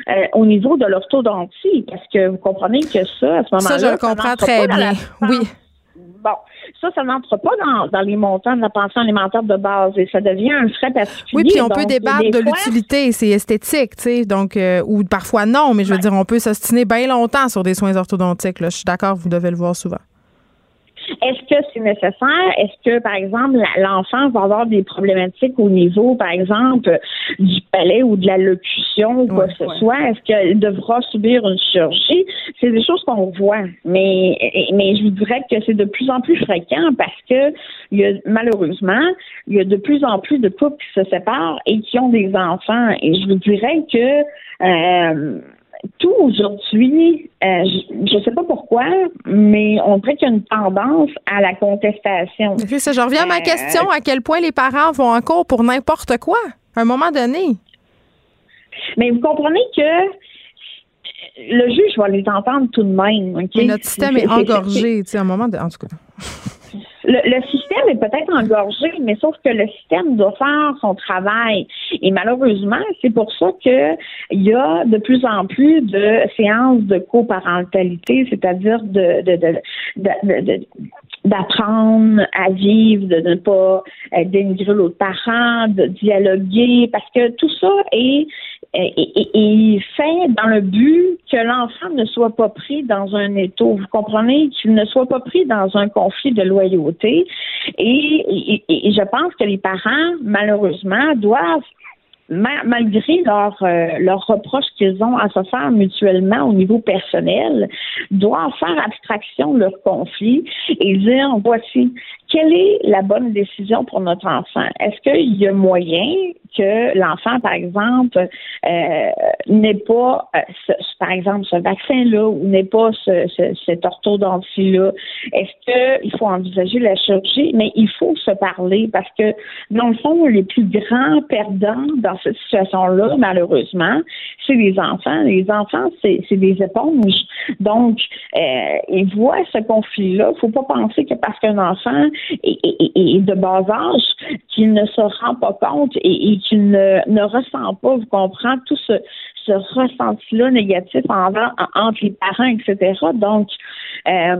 Speaker 14: euh, au niveau de l'orthodontie, parce que vous comprenez que ça, à ce moment-là...
Speaker 4: Ça, je le comprends très bien. Oui.
Speaker 14: Bon, ça, ça n'entre pas dans, les montants de la pension alimentaire de base et ça devient un frais particulier.
Speaker 4: Oui, puis on peut débattre de l'utilité, c'est esthétique, tu sais, donc, ou parfois non, mais je veux dire, on peut s'ostiner bien longtemps sur des soins orthodontiques. Là. Je suis d'accord, vous devez le voir souvent.
Speaker 14: Est-ce que c'est nécessaire? Est-ce que, par exemple, l'enfant va avoir des problématiques au niveau, par exemple, du palais ou de la locution ou quoi que ce soit? Est-ce qu'elle devra subir une chirurgie? C'est des choses qu'on voit. Mais, mais je vous dirais que c'est de plus en plus fréquent parce que il y a, malheureusement, il y a de plus en plus de couples qui se séparent et qui ont des enfants. Et je vous dirais que euh, tout aujourd'hui, euh, je ne sais pas pourquoi, mais on dirait qu'il y a une tendance à la contestation.
Speaker 4: C'est ça, je reviens à ma question. À quel point les parents vont en cours pour n'importe quoi, à un moment donné?
Speaker 14: Mais vous comprenez que le juge va les entendre tout de même.
Speaker 4: Mais notre système est, engorgé, tu sais, à un moment de. En tout cas.
Speaker 14: Le, système est peut-être engorgé, mais sauf que le système doit faire son travail. Et malheureusement, c'est pour ça qu'il y a de plus en plus de séances de coparentalité, c'est-à-dire de, de, d'apprendre à vivre, de ne pas euh, dénigrer l'autre parent, de dialoguer, parce que tout ça est, est, fait dans le but que l'enfant ne soit pas pris dans un étau. Vous comprenez? Qu'il ne soit pas pris dans un conflit de loyauté. Et, et je pense que les parents, malheureusement, doivent malgré leurs leur euh, reproches qu'ils ont à se faire mutuellement au niveau personnel, doivent faire abstraction de leur conflit et dire voici quelle est la bonne décision pour notre enfant? Est-ce qu'il y a moyen que l'enfant, par exemple, euh, n'ait pas, euh, ce, par exemple, ce vaccin-là ou n'ait pas ce, ce, cette orthodontie-là? Est-ce qu'il faut envisager la chirurgie? Mais il faut se parler parce que, dans le fond, les plus grands perdants cette situation-là, malheureusement, c'est les enfants. Les enfants, c'est des éponges. Donc, euh, ils voient ce conflit-là. Il ne faut pas penser que parce qu'un enfant est, de bas âge, qu'il ne se rend pas compte et, qu'il ne, ne, ressent pas, vous comprenez, tout ce, ce ressenti-là négatif entre les parents, etc. Donc, euh,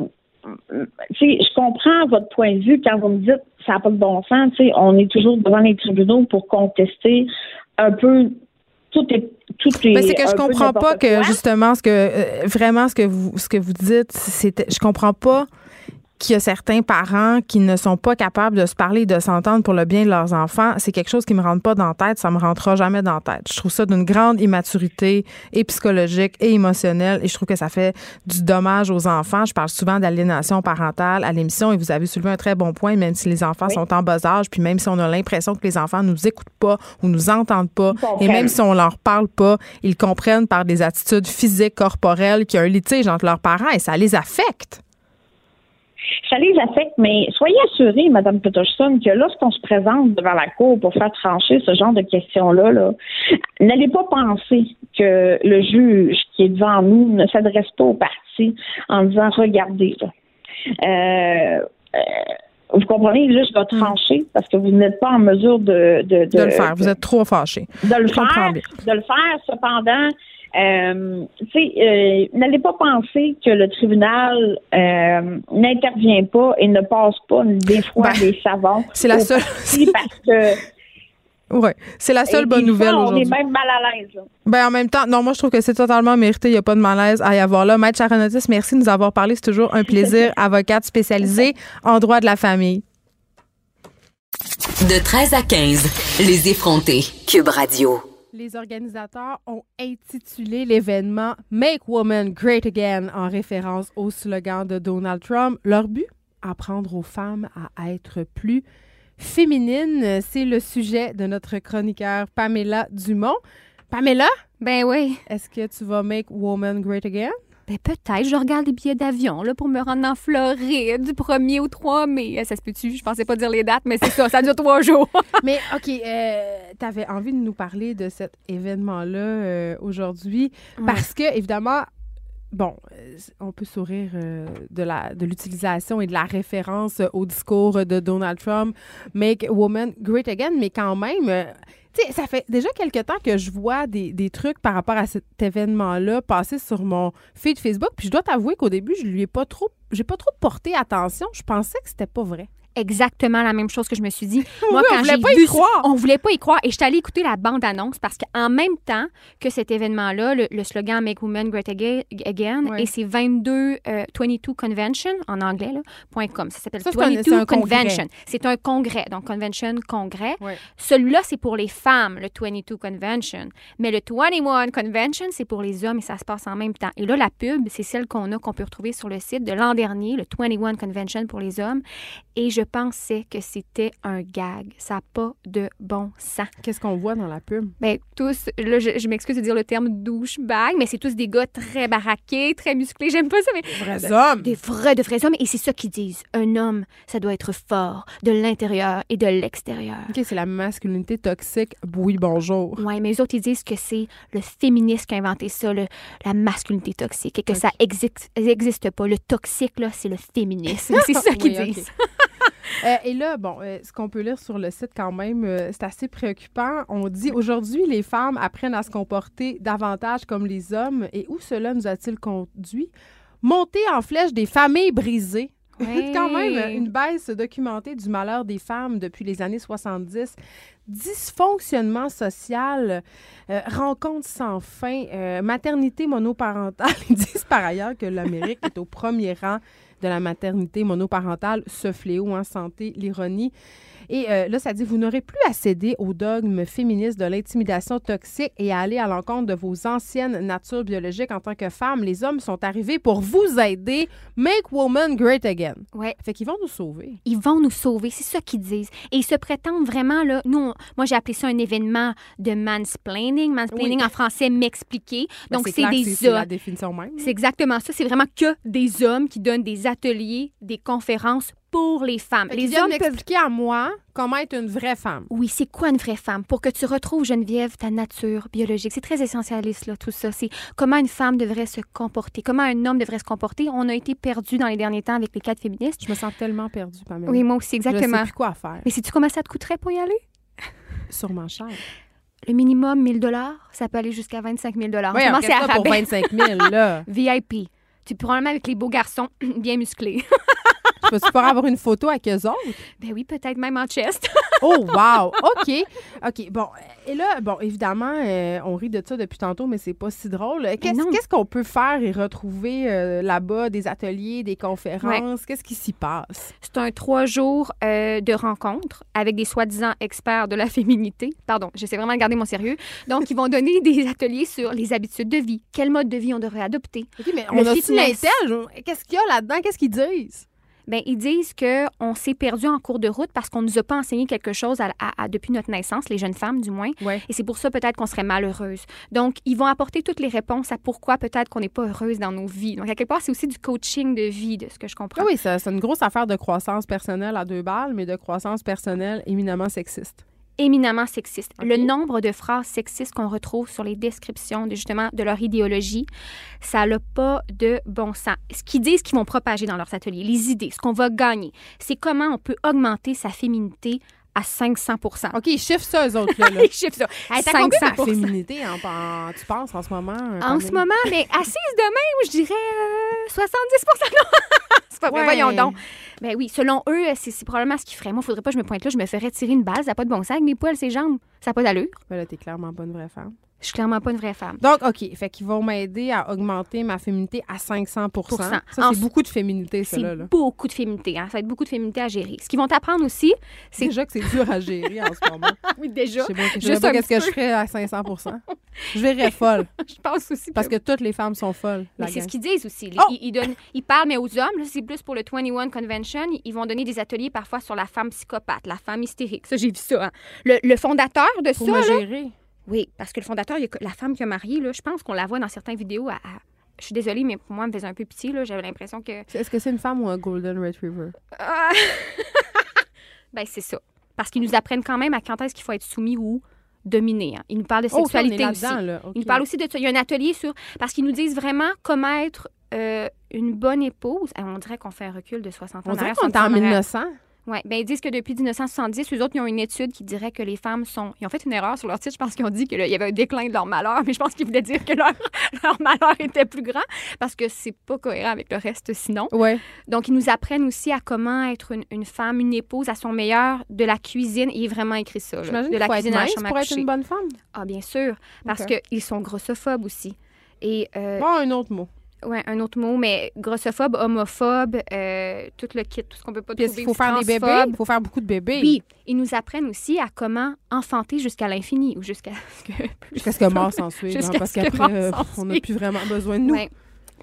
Speaker 14: je comprends votre point de vue quand vous me dites ça n'a pas de bon sens. On est toujours devant les tribunaux pour contester un peu tout est tout est
Speaker 4: Mais c'est que je comprends pas que justement ce que euh, vraiment ce que vous ce que vous dites c'est je comprends pas qu'il y a certains parents qui ne sont pas capables de se parler, de s'entendre pour le bien de leurs enfants, c'est quelque chose qui me rentre pas dans la tête, ça me rentrera jamais dans la tête. Je trouve ça d'une grande immaturité et psychologique et émotionnelle et je trouve que ça fait du dommage aux enfants. Je parle souvent d'aliénation parentale à l'émission et vous avez soulevé un très bon point, même si les enfants sont en bas âge, puis même si on a l'impression que les enfants nous écoutent pas ou nous entendent pas, et même si on leur parle pas, ils comprennent par des attitudes physiques, corporelles qu'il y a un litige entre leurs parents et ça les affecte
Speaker 14: ça les affecte, mais soyez assurée, Mme Peterson, que lorsqu'on se présente devant la Cour pour faire trancher ce genre de questions-là, -là, n'allez pas penser que le juge qui est devant nous ne s'adresse pas au parti en disant regardez là. Euh, euh, vous comprenez, là, je dois hmm. trancher parce que vous n'êtes pas en mesure de, de,
Speaker 4: de, le faire. Vous êtes trop fâché.
Speaker 14: De le faire. De le faire. Cependant, euh, euh, n'allez pas penser que le tribunal euh, n'intervient pas et ne passe pas des fois ben, des savants.
Speaker 4: C'est la seule.
Speaker 14: parce que.
Speaker 4: Ouais, c'est la seule bonne nouvelle aujourd'hui.
Speaker 14: On est même mal à l'aise.
Speaker 4: Ben en même temps, non, moi je trouve que c'est totalement mérité. Il n'y a pas de malaise à y avoir là. Maître Charonotis, merci de nous avoir parlé. C'est toujours un plaisir. Avocate spécialisée en droit de la famille.
Speaker 2: De 13 à 15, les effrontés. Cube Radio.
Speaker 4: Les organisateurs ont intitulé l'événement Make Women Great Again en référence au slogan de Donald Trump. Leur but? Apprendre aux femmes à être plus féminines. C'est le sujet de notre chroniqueur Pamela Dumont. Pamela?
Speaker 15: Ben oui.
Speaker 4: Est-ce que tu vas Make Women Great Again?
Speaker 15: Ben peut-être. Je regarde des billets d'avion là, pour me rendre en Floride du 1er au 3 mai. Ça se peut-tu? Je pensais pas dire les dates, mais c'est ça. Ça dure trois jours.
Speaker 4: mais OK, euh, tu avais envie de nous parler de cet événement-là euh, aujourd'hui? Parce que, évidemment, bon, euh, on peut sourire de la de l'utilisation et de la référence au discours de Donald Trump, Make Women Great Again, mais quand même, ça fait déjà quelque temps que je vois des, des, trucs par rapport à cet événement-là passer sur mon feed Facebook. Puis je dois t'avouer qu'au début, je lui ai pas trop, j'ai pas trop porté attention. Je pensais que c'était pas vrai
Speaker 15: exactement la même chose que je me suis dit.
Speaker 4: Moi, quand on voulait pas y croire.
Speaker 15: On voulait pas y croire. Et je suis allée écouter la bande-annonce parce qu'en même temps que cet événement-là, le, slogan Make Women Great Again, et c'est 22, 22 Convention, en anglais, là, .com. Ça s'appelle 22 Convention. C'est un congrès. Donc, Convention, congrès. Celui-là, c'est pour les femmes, le 22 Convention. Mais le 21 Convention, c'est pour les hommes et ça se passe en même temps. Et là, la pub, c'est celle qu'on a, qu'on peut retrouver sur le site de l'an dernier, le 21 Convention pour les hommes. Et je pensais que c'était un gag. Ça n'a pas de bon sens.
Speaker 4: Qu'est-ce qu'on voit dans la pub?
Speaker 15: Bien, tous, là, je, m'excuse de dire le terme douchebag, mais c'est tous des gars très baraqués, très musclés. J'aime pas ça, mais.
Speaker 4: Des vrais hommes.
Speaker 15: Des vrais, de vrais hommes. Et c'est ça qu'ils disent. Un homme, ça doit être fort de l'intérieur et de l'extérieur.
Speaker 4: OK, c'est la masculinité toxique. Oui, bonjour.
Speaker 15: Oui, mais les autres, ils disent que c'est le féministe qui a inventé ça, le, la masculinité toxique, et que ça n'existe pas. Le toxique, là, c'est le féminisme. c'est ça qu'ils disent.
Speaker 4: Euh, et là, bon, euh, ce qu'on peut lire sur le site quand même, euh, c'est assez préoccupant. On dit aujourd'hui, les femmes apprennent à se comporter davantage comme les hommes. Et où cela nous a-t-il conduit? Monter en flèche des familles brisées. C'est quand même une baisse documentée du malheur des femmes depuis les années 70. Dysfonctionnement social, rencontre sans fin, maternité monoparentale. Ils disent par ailleurs que l'Amérique est au premier rang de la maternité monoparentale, ce fléau en santé, l'ironie. Et euh, là, ça dit, vous n'aurez plus à céder au dogme féministe de l'intimidation toxique et à aller à l'encontre de vos anciennes natures biologiques en tant que femme. Les hommes sont arrivés pour vous aider. Make woman great again.
Speaker 15: Ouais.
Speaker 4: Fait qu'ils vont nous sauver.
Speaker 15: Ils vont nous sauver, c'est ça qu'ils disent. Et ils se prétendent vraiment, là, nous, moi j'ai appelé ça un événement de mansplaining. Mansplaining en français, m'expliquer.
Speaker 4: Ben,
Speaker 15: Donc,
Speaker 4: c'est des hommes. C'est la définition même.
Speaker 15: C'est exactement ça. C'est vraiment que des hommes qui donnent des ateliers, des conférences pour les femmes.
Speaker 4: les hommes peuvent expliquer à moi comment être une vraie femme.
Speaker 15: Oui, c'est quoi une vraie femme? Pour que tu retrouves Geneviève ta nature biologique. C'est très essentialiste là tout ça. C'est comment une femme devrait se comporter, comment un homme devrait se comporter. On a été perdu dans les derniers temps avec les quatre féministes.
Speaker 4: Je me sens tellement perdue, Pamela.
Speaker 15: Oui, moi aussi exactement.
Speaker 4: Je sais plus quoi faire.
Speaker 15: Mais sais-tu comment ça te coûterait pour y aller?
Speaker 4: Sûrement cher.
Speaker 15: Le minimum 1000 dollars, ça peut aller jusqu'à 25 000 dollars.
Speaker 4: Oui, c'est à pour 25 000 là.
Speaker 15: VIP. Tu probablement avec les beaux garçons bien musclés.
Speaker 4: Peux-tu pas avoir une photo avec eux autres?
Speaker 15: Ben oui, peut-être même en chest.
Speaker 4: oh, wow! OK. OK. Bon, et là, bon, évidemment, euh, on rit de ça depuis tantôt, mais c'est pas si drôle. Qu'est-ce qu'on peut faire et retrouver euh, là-bas? Des ateliers, des conférences? Qu'est-ce qui s'y passe?
Speaker 15: C'est un trois jours euh, de rencontres avec des soi-disant experts de la féminité. Pardon, j'essaie vraiment de garder mon sérieux. Donc, ils vont donner des ateliers sur les habitudes de vie. Quel mode de vie on devrait adopter?
Speaker 4: OK, mais on a Qu'est-ce qu'il y a là-dedans? Qu'est-ce qu'ils disent?
Speaker 15: Bien, ils disent qu'on s'est perdu en cours de route parce qu'on ne nous a pas enseigné quelque chose à, depuis notre naissance, les jeunes femmes du moins. Et c'est pour ça peut-être qu'on serait malheureuse. Donc, ils vont apporter toutes les réponses à pourquoi peut-être qu'on n'est pas heureuse dans nos vies. Donc, à quelque part, c'est aussi du coaching de vie, de ce que je comprends.
Speaker 4: Oui, c'est une grosse affaire de croissance personnelle à deux balles, mais de croissance personnelle éminemment sexiste
Speaker 15: éminemment sexiste. Le nombre de phrases sexistes qu'on retrouve sur les descriptions de, justement de leur idéologie, ça n'a pas de bon sens. Ce qu'ils disent qu'ils vont propager dans leurs ateliers, les idées, ce qu'on va gagner, c'est comment on peut augmenter sa féminité à 500
Speaker 4: OK, ils chiffrent ça, eux autres. Là,
Speaker 15: ils chiffrent ça.
Speaker 4: Hey, 500 féminité, en, tu penses, en ce moment?
Speaker 15: En ce moment, mais assise demain, je dirais 70 euh, C'est pas vrai, voyons donc. Ben oui, selon eux, c'est probablement ce qu'ils feraient. Moi, il faudrait pas que je me pointe là, je me ferais tirer une balle, ça n'a pas de bon sens avec mes poils, ses jambes. Ça n'a pas d'allure.
Speaker 4: Ben là, t'es clairement pas une vraie femme.
Speaker 15: Je suis clairement pas une vraie femme.
Speaker 4: Donc, OK. Fait qu'ils vont m'aider à augmenter ma féminité à 500 Ça, c'est beaucoup de féminité, ça.
Speaker 15: C'est beaucoup de féminité. Hein? Ça va être beaucoup de féminité à gérer. Ce qu'ils vont t'apprendre aussi, c'est...
Speaker 4: Déjà que c'est dur à gérer en ce moment.
Speaker 15: oui, déjà.
Speaker 4: Je sais pas, qu'est-ce que je ferais à 500% Je verrais folle.
Speaker 15: je pense aussi.
Speaker 4: Parce que... toutes les femmes sont folles.
Speaker 15: Mais c'est ce qu'ils disent aussi. Oh! Ils, donnent, ils parlent, mais aux hommes, c'est plus pour le 21 Convention, ils vont donner des ateliers parfois sur la femme psychopathe, la femme hystérique. Ça, j'ai vu ça. Hein. Le, fondateur de
Speaker 4: pour
Speaker 15: ça...
Speaker 4: Me gérer.
Speaker 15: Oui, parce que le fondateur, la femme qui a marié, là, je pense qu'on la voit dans certaines vidéos. je suis désolée, mais pour moi, elle me faisait un peu pitié. J'avais l'impression que.
Speaker 4: Est-ce que c'est une femme ou un Golden Retriever?
Speaker 15: Ah! ben, c'est ça. Parce qu'ils nous apprennent quand même à quand est-ce qu'il faut être soumis ou dominé. Hein. Ils nous parlent de sexualité aussi. Ils nous parlent aussi de ça. Il y a un atelier sur. Parce qu'ils nous disent vraiment comment être euh, une bonne épouse. on dirait qu'on fait un recul de 60 ans.
Speaker 4: On dirait qu'on est en 1900.
Speaker 15: Oui, bien, ils disent que depuis 1970, les autres, ils ont une étude qui dirait que les femmes sont. Ils ont fait une erreur sur leur titre. Je pense qu'ils ont dit qu'il y avait un déclin de leur malheur, mais je pense qu'ils voulaient dire que leur, leur malheur était plus grand parce que c'est pas cohérent avec le reste sinon.
Speaker 4: Ouais.
Speaker 15: Donc, ils nous apprennent aussi à comment être une, femme, une épouse à son meilleur de la cuisine. Il est vraiment écrit ça.
Speaker 4: de la cuisine à la pour être une bonne femme.
Speaker 15: Ah, bien sûr. Parce qu'ils sont grossophobes aussi. Et, euh,
Speaker 4: bon, un autre mot.
Speaker 15: Oui, un autre mot, mais grossophobe, homophobe, euh, tout le kit, tout ce qu'on peut pas trouver.
Speaker 4: Il faut faire des bébés? Il faut faire beaucoup de bébés.
Speaker 15: Oui. Ils nous apprennent aussi à comment enfanter jusqu'à l'infini ou jusqu'à ce que.
Speaker 4: Jusqu'à ce que mort s'en suive. Hein, parce qu'après, euh, on n'a plus vraiment besoin de nous.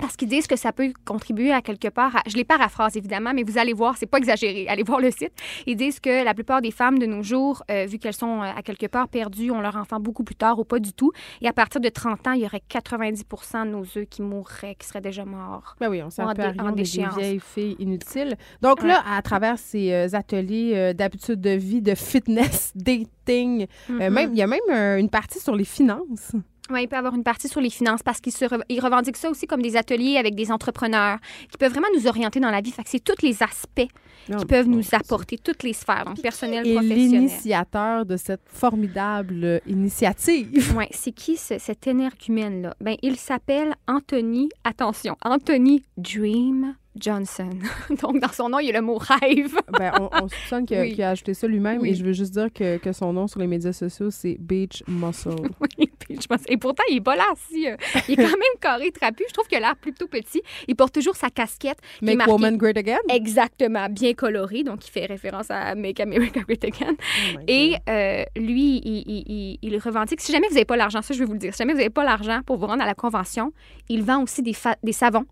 Speaker 15: Parce qu'ils disent que ça peut contribuer à quelque part. je les paraphrase évidemment, mais vous allez voir, c'est pas exagéré. Allez voir le site. Ils disent que la plupart des femmes de nos jours, euh, vu qu'elles sont euh, à quelque part perdues, ont leur enfant beaucoup plus tard ou pas du tout. Et à partir de 30 ans, il y aurait 90% de nos œufs qui mourraient, qui seraient déjà morts.
Speaker 4: Ben oui, on s'en peut en des vieilles filles inutiles. Donc là, à travers ces euh, ateliers d'habitude de vie, de fitness, dating, mm-hmm. même il y a même une partie sur les finances.
Speaker 15: Oui, il peut avoir une partie sur les finances parce qu'il revendiquent revendique ça aussi comme des ateliers avec des entrepreneurs qui peuvent vraiment nous orienter dans la vie. Fait que c'est tous les aspects qui peuvent nous apporter, toutes les sphères, donc personnel,
Speaker 4: Et l'initiateur de cette formidable initiative?
Speaker 15: Oui, c'est qui cet énergumène-là? Ben, il s'appelle Anthony, attention, Anthony Dream Johnson. Donc, dans son nom, il y a le mot rêve.
Speaker 4: ben, on, soupçonne qu'il a, ajouté ça lui-même et je veux juste dire que, que, son nom sur les médias sociaux, c'est Beach Muscle.
Speaker 15: oui, Beach Muscle. Et pourtant, il est pas là si. Euh, il est quand même carré, trapu. Je trouve qu'il a l'air plutôt petit. Il porte toujours sa casquette.
Speaker 4: Make marquée... Woman Great Again?
Speaker 15: Exactement. Bien coloré. Donc, il fait référence à Make America Great Again. Oh et euh, lui, il, il, il, revendique. Si jamais vous n'avez pas l'argent, ça, je vais vous le dire. Si jamais vous n'avez pas l'argent pour vous rendre à la convention, il vend aussi des, des savons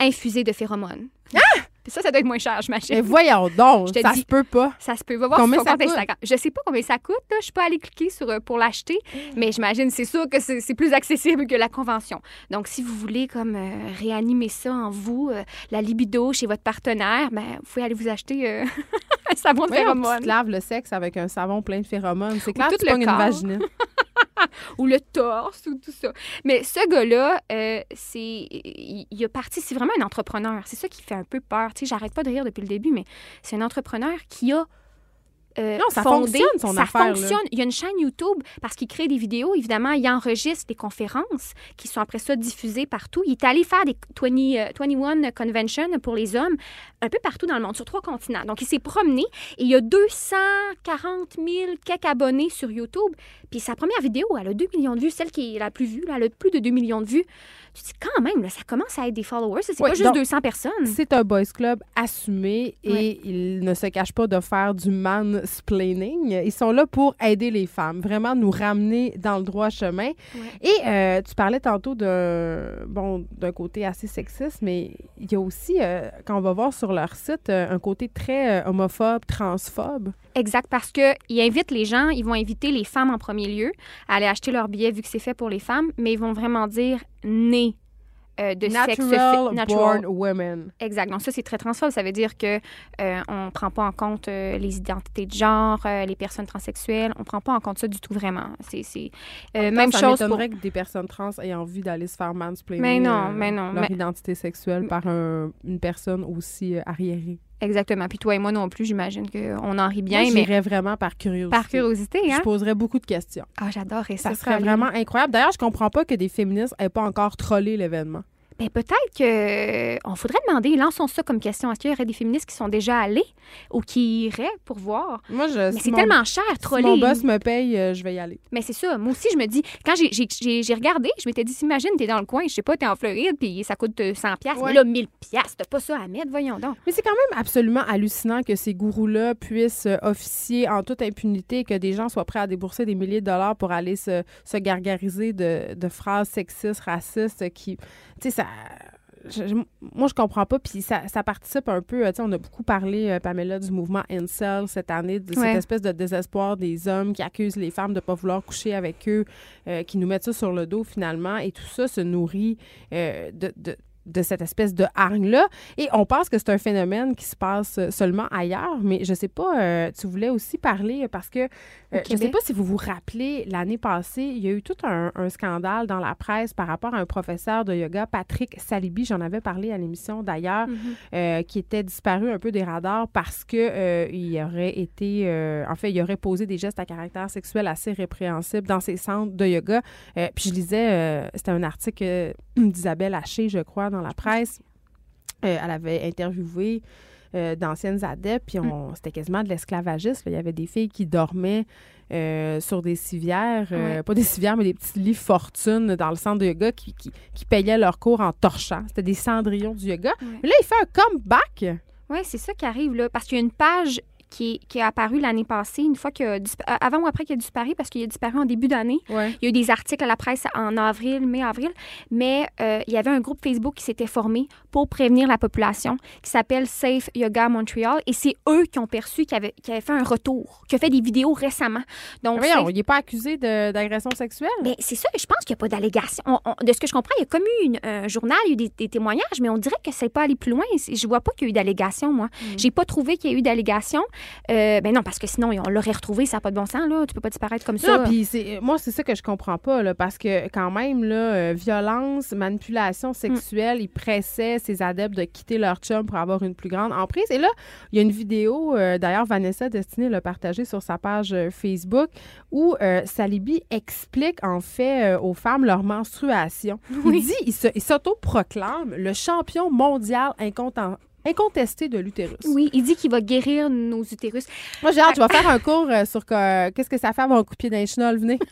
Speaker 15: infusé de phéromones. Ah! ça, ça doit être moins cher, je m'achète.
Speaker 4: Mais voyons donc, ça se peut pas.
Speaker 15: Ça se peut. Va voir combien ça coûte? Instagram. Je sais pas combien ça coûte. Là. Je suis pas allée cliquer sur, euh, pour l'acheter, mais j'imagine, c'est sûr que c'est plus accessible que la convention. Donc, si vous voulez comme euh, réanimer ça en vous, euh, la libido chez votre partenaire, ben, vous pouvez aller vous acheter un savon de phéromones.
Speaker 4: Tu te laves le sexe avec un savon plein de phéromones. C'est clair que tu le une vaginite.
Speaker 15: ou le torse ou tout ça. Mais ce gars-là, euh, c'est il, a parti, c'est vraiment un entrepreneur. C'est ça qui fait un peu peur. Tu sais, j'arrête pas de rire depuis le début, mais c'est un entrepreneur qui a
Speaker 4: euh, non, ça fonctionne, son
Speaker 15: ça
Speaker 4: affaire.
Speaker 15: fonctionne. Il y a une chaîne YouTube parce qu'il crée des vidéos. Évidemment, il enregistre des conférences qui sont après ça diffusées partout. Il est allé faire des 20, 21 euh, Convention pour les hommes un peu partout dans le monde, sur trois continents. Donc, il s'est promené et il y a 240 000 quelques abonnés sur YouTube. Puis sa première vidéo, elle a 2 millions de vues. Celle qui est la plus vue, elle a plus de 2 millions de vues tu dis quand même, là, ça commence à être des followers. C'est pas juste 200 personnes.
Speaker 4: C'est un boys club assumé et il ne se cache pas de faire du mansplaining. Ils sont là pour aider les femmes, vraiment nous ramener dans le droit chemin. Et euh, tu parlais tantôt d'un bon, d'un côté assez sexiste, mais il y a aussi, euh, quand on va voir sur leur site, euh, un côté très homophobe, transphobe.
Speaker 15: Exact, parce qu'ils invitent les gens, ils vont inviter les femmes en premier lieu à aller acheter leur billet vu que c'est fait pour les femmes, mais ils vont vraiment dire né euh, de
Speaker 4: sexe
Speaker 15: natural
Speaker 4: born women.
Speaker 15: Exact. Donc ça c'est très transphobe. Ça veut dire que euh, on prend pas en compte euh, les identités de genre, les personnes transsexuelles. On prend pas en compte ça du tout vraiment. C'est même
Speaker 4: ça
Speaker 15: chose.
Speaker 4: Ça pour... que des personnes trans aient envie d'aller se faire mansplaining.
Speaker 15: Mais non, mais non.
Speaker 4: Leur identité sexuelle par une personne aussi arriérée.
Speaker 15: Exactement. Puis toi et moi non plus, j'imagine qu'on en rit bien.
Speaker 4: Moi, mais vraiment par curiosité.
Speaker 15: Par curiosité, hein?
Speaker 4: Je poserais beaucoup de questions.
Speaker 15: Ah, j'adorerais ça.
Speaker 4: Ça serait vraiment incroyable. D'ailleurs, je comprends pas que des féministes aient pas encore trollé l'événement.
Speaker 15: Ben, peut-être que on faudrait demander, lançons ça comme question. Est-ce qu'il y aurait des féministes qui sont déjà allées ou qui iraient pour voir?
Speaker 4: Moi, je.
Speaker 15: Mais c'est tellement cher, troller.
Speaker 4: Si mon boss me paye, euh, je vais y aller.
Speaker 15: Mais c'est ça. Moi aussi, je me dis, quand j'ai regardé, je m'étais dit, imagine, t'es dans le coin, je sais pas, t'es en Floride, puis ça coûte 100$. Euh, mais là, 1000$, t'as pas ça à mettre, voyons donc.
Speaker 4: Mais c'est quand même absolument hallucinant que ces gourous-là puissent euh, officier en toute impunité, que des gens soient prêts à débourser des milliers de dollars pour aller se, se gargariser de, de phrases sexistes, racistes qui. Tu sais, ça moi, je comprends pas. Puis ça, ça participe un peu. On a beaucoup parlé, euh, Pamela, du mouvement Incel cette année, de cette espèce de désespoir des hommes qui accusent les femmes de ne pas vouloir coucher avec eux, euh, qui nous mettent ça sur le dos finalement. Et tout ça se nourrit euh, de, de cette espèce de hargne-là. Et on pense que c'est un phénomène qui se passe seulement ailleurs, mais je sais pas, euh, tu voulais aussi parler parce que euh, je sais pas si vous vous rappelez, l'année passée, il y a eu tout un, scandale dans la presse par rapport à un professeur de yoga, Patrick Salibi, j'en avais parlé à l'émission d'ailleurs, mhm. euh, qui était disparu un peu des radars parce que il aurait été, en fait, il aurait posé des gestes à caractère sexuel assez répréhensibles dans ses centres de yoga. puis je lisais, c'était un article d'Isabelle Haché, je crois, dans la presse. Euh, elle avait interviewé euh, d'anciennes adeptes, puis mm. c'était quasiment de l'esclavagisme. Il y avait des filles qui dormaient euh, sur des civières, pas des civières, mais des petits lits fortune dans le centre de yoga qui, qui, payaient leur cours en torchant. C'était des cendrillons du yoga. Là, il fait un comeback.
Speaker 15: Oui, c'est ça qui arrive, là, parce qu'il y a une page qui est, apparu l'année passée, une fois que avant ou après qu'il a disparu, parce qu'il a disparu en début d'année. Il y a eu des articles à la presse en avril, mai-avril, mais il y avait un groupe Facebook qui s'était formé pour prévenir la population qui s'appelle Safe Yoga Montreal et c'est eux qui ont perçu qu'il avait, avait, fait un retour, qui a fait des vidéos récemment.
Speaker 4: Donc, il n'est pas accusé d'agression sexuelle?
Speaker 15: Mais c'est ça, je pense qu'il n'y a pas d'allégation. de ce que je comprends, il y a comme eu un journal, il y a eu des, témoignages, mais on dirait que c'est pas allé plus loin. Je vois pas qu'il y a eu d'allégation, moi. Je mm. J'ai pas trouvé qu'il y ait eu d'allégation. Euh, ben non, parce que sinon, on l'aurait retrouvé, ça n'a pas de bon sens, là. Tu peux pas disparaître comme ça.
Speaker 4: puis moi, c'est ça que je comprends pas, là, parce que quand même, là, euh, violence, manipulation sexuelle, il pressait ses adeptes de quitter leur chum pour avoir une plus grande emprise. Et là, il y a une vidéo, euh, d'ailleurs, Vanessa Destinée l'a partagée sur sa page Facebook, où Salibi explique, en fait, aux femmes leur menstruation. Il dit, il s'auto-proclame le champion mondial incontent incontesté de l'utérus.
Speaker 15: Oui, il dit qu'il va guérir nos utérus.
Speaker 4: Moi, j'ai hâte, je vais faire un cours euh, sur qu'est-ce que ça fait avoir un coup de pied d'un chenol. Venez.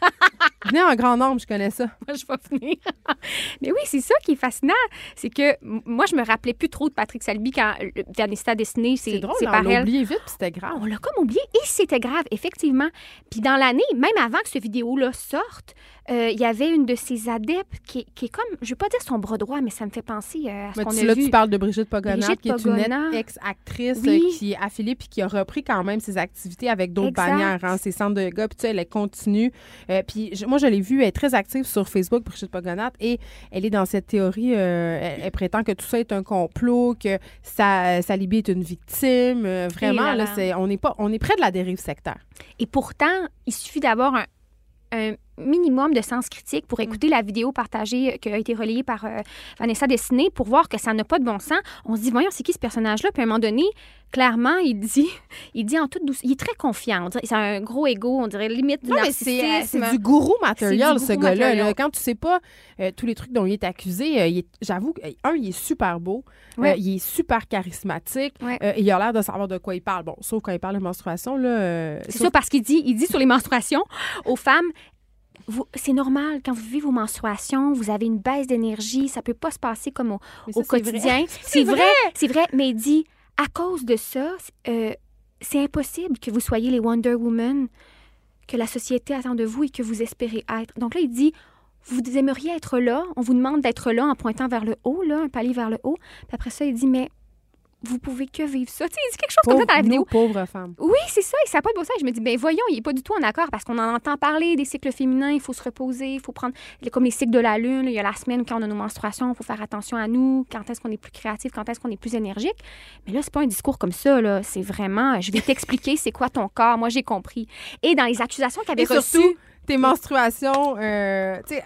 Speaker 4: Venez en grand nombre, je connais ça.
Speaker 15: Moi, je vais venir. Mais oui, c'est ça qui est fascinant. C'est que moi, je me rappelais plus trop de Patrick Salby quand Vanessa Destiné, c'est
Speaker 4: drôle, on l'a oublié vite, puis c'était grave.
Speaker 15: On l'a comme oublié et c'était grave, effectivement. Puis dans l'année, même avant que cette vidéo-là sorte, euh, il y avait une de ses adeptes qui, qui, est comme, je ne veux pas dire son bras droit, mais ça me fait penser euh, à ce qu'on a
Speaker 4: là,
Speaker 15: vu.
Speaker 4: tu parles de Brigitte Pogonat, qui est une ex-actrice euh, qui est affiliée puis qui a repris quand même ses activités avec d'autres bannières, hein, ses centres de yoga, puis tu sais, elle continue. puis moi, je l'ai vue, elle est très active sur Facebook, Brigitte Pogonat, et elle est dans cette théorie, elle, prétend que tout ça est un complot, que sa, Salibi est une victime. vraiment, là, c'est, on, est pas, on est près de la dérive sectaire.
Speaker 15: Et pourtant, il suffit d'avoir un, un minimum de sens critique pour mm. écouter la vidéo partagée euh, qui a été relayée par euh, Vanessa Dessiné pour voir que ça n'a pas de bon sens. On se dit, voyons, c'est qui ce personnage-là? Puis à un moment donné, clairement, il dit, il dit en toute douceur, il est très confiant. C'est un gros ego, on dirait limite du
Speaker 4: non, C'est du gourou matériel, ce gars-là. Quand tu sais pas euh, tous les trucs dont il est accusé, j'avoue, un, il est super beau, il est super charismatique, il a l'air de savoir de quoi il parle. Bon, sauf quand il parle de menstruation, là.
Speaker 15: c'est ça, parce qu'il dit, il dit sur les menstruations aux femmes, c'est normal, quand vous vivez vos menstruations, vous avez une baisse d'énergie, ça peut pas se passer comme au, quotidien. C'est vrai, c'est vrai, mais il dit, à cause de ça, euh, c'est impossible que vous soyez les Wonder Woman que la société attend de vous et que vous espérez être. Donc là, il dit, vous aimeriez être là, on vous demande d'être là en pointant vers le haut, là, un palier vers le haut. Puis après ça, il dit, mais vous pouvez que vivre ça. Tu sais, il dit quelque chose comme ça dans la vidéo.
Speaker 4: pauvre femme.
Speaker 15: Oui, c'est ça. Et ça n'a pas de bon sens. Je me dis, ben voyons, il n'est pas du tout en accord parce qu'on en entend parler des cycles féminins. Il faut se reposer, il faut prendre, comme les cycles de la lune. il y a la semaine quand on a nos menstruations, il faut faire attention à nous. Quand est-ce qu'on est plus créatif, quand est-ce qu'on est plus énergique. Mais là, c'est pas un discours comme ça. Là. C'est vraiment, je vais t'expliquer c'est quoi ton corps? Moi, j'ai compris. Et dans les accusations qu'il avait reçues
Speaker 4: tes menstruations, euh, tu sais,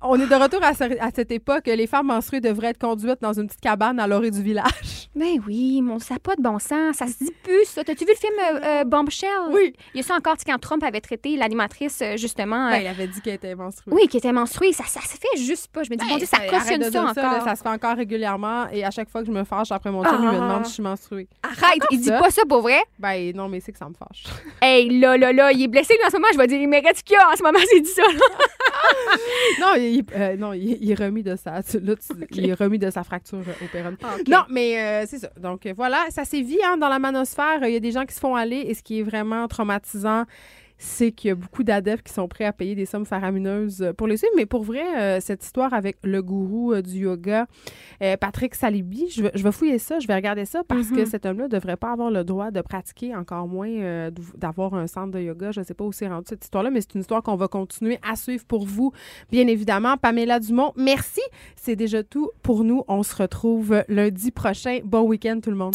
Speaker 4: on est de retour à, cette époque. Les femmes menstruées devraient être conduites dans une petite cabane à l'orée du village.
Speaker 15: Ben oui, mon, ça n'a pas de bon sens. Ça se dit plus, ça. T'as-tu vu le film euh, euh, Bombshell?
Speaker 4: Oui.
Speaker 15: Il y a ça encore, quand Trump avait traité l'animatrice, justement.
Speaker 4: Ben, il avait dit qu'elle était menstruée.
Speaker 15: Oui, qu'elle était menstruée. Ça, ça se fait juste pas. Je me dis, ben, ça cautionne ça, encore.
Speaker 4: Ça, se fait encore régulièrement. Et à chaque fois que je me fâche après mon chum, il me ah. demande si je suis menstruée.
Speaker 15: Arrête, il dit pas ça pour vrai?
Speaker 4: Ben non, mais c'est que ça me fâche.
Speaker 15: Hey, là, là, là, il est blessé en ce moment. Je vais dire, il mérite qu'il a en ce moment, c'est dit ça.
Speaker 4: non, il, euh, non il, est remis de sa, il est remis de sa fracture au péron. Ah, non, mais euh, c'est ça. Donc voilà, ça sévit hein, dans la manosphère. Il y a des gens qui se font aller et ce qui est vraiment traumatisant, c'est qu'il y a beaucoup d'adeptes qui sont prêts à payer des sommes faramineuses pour les suivre. Mais pour vrai, euh, cette histoire avec le gourou euh, du yoga, euh, Patrick Salibi, je, vais fouiller ça, je vais regarder ça parce que mm-hmm. cet homme-là ne devrait pas avoir le droit de pratiquer, encore moins d'avoir un centre de yoga. Je ne sais pas où c'est rendu cette histoire-là, mais c'est une histoire qu'on va continuer à suivre pour vous, bien évidemment. Pamela Dumont, merci. C'est déjà tout pour nous. On se retrouve lundi prochain. Bon week-end, tout le monde.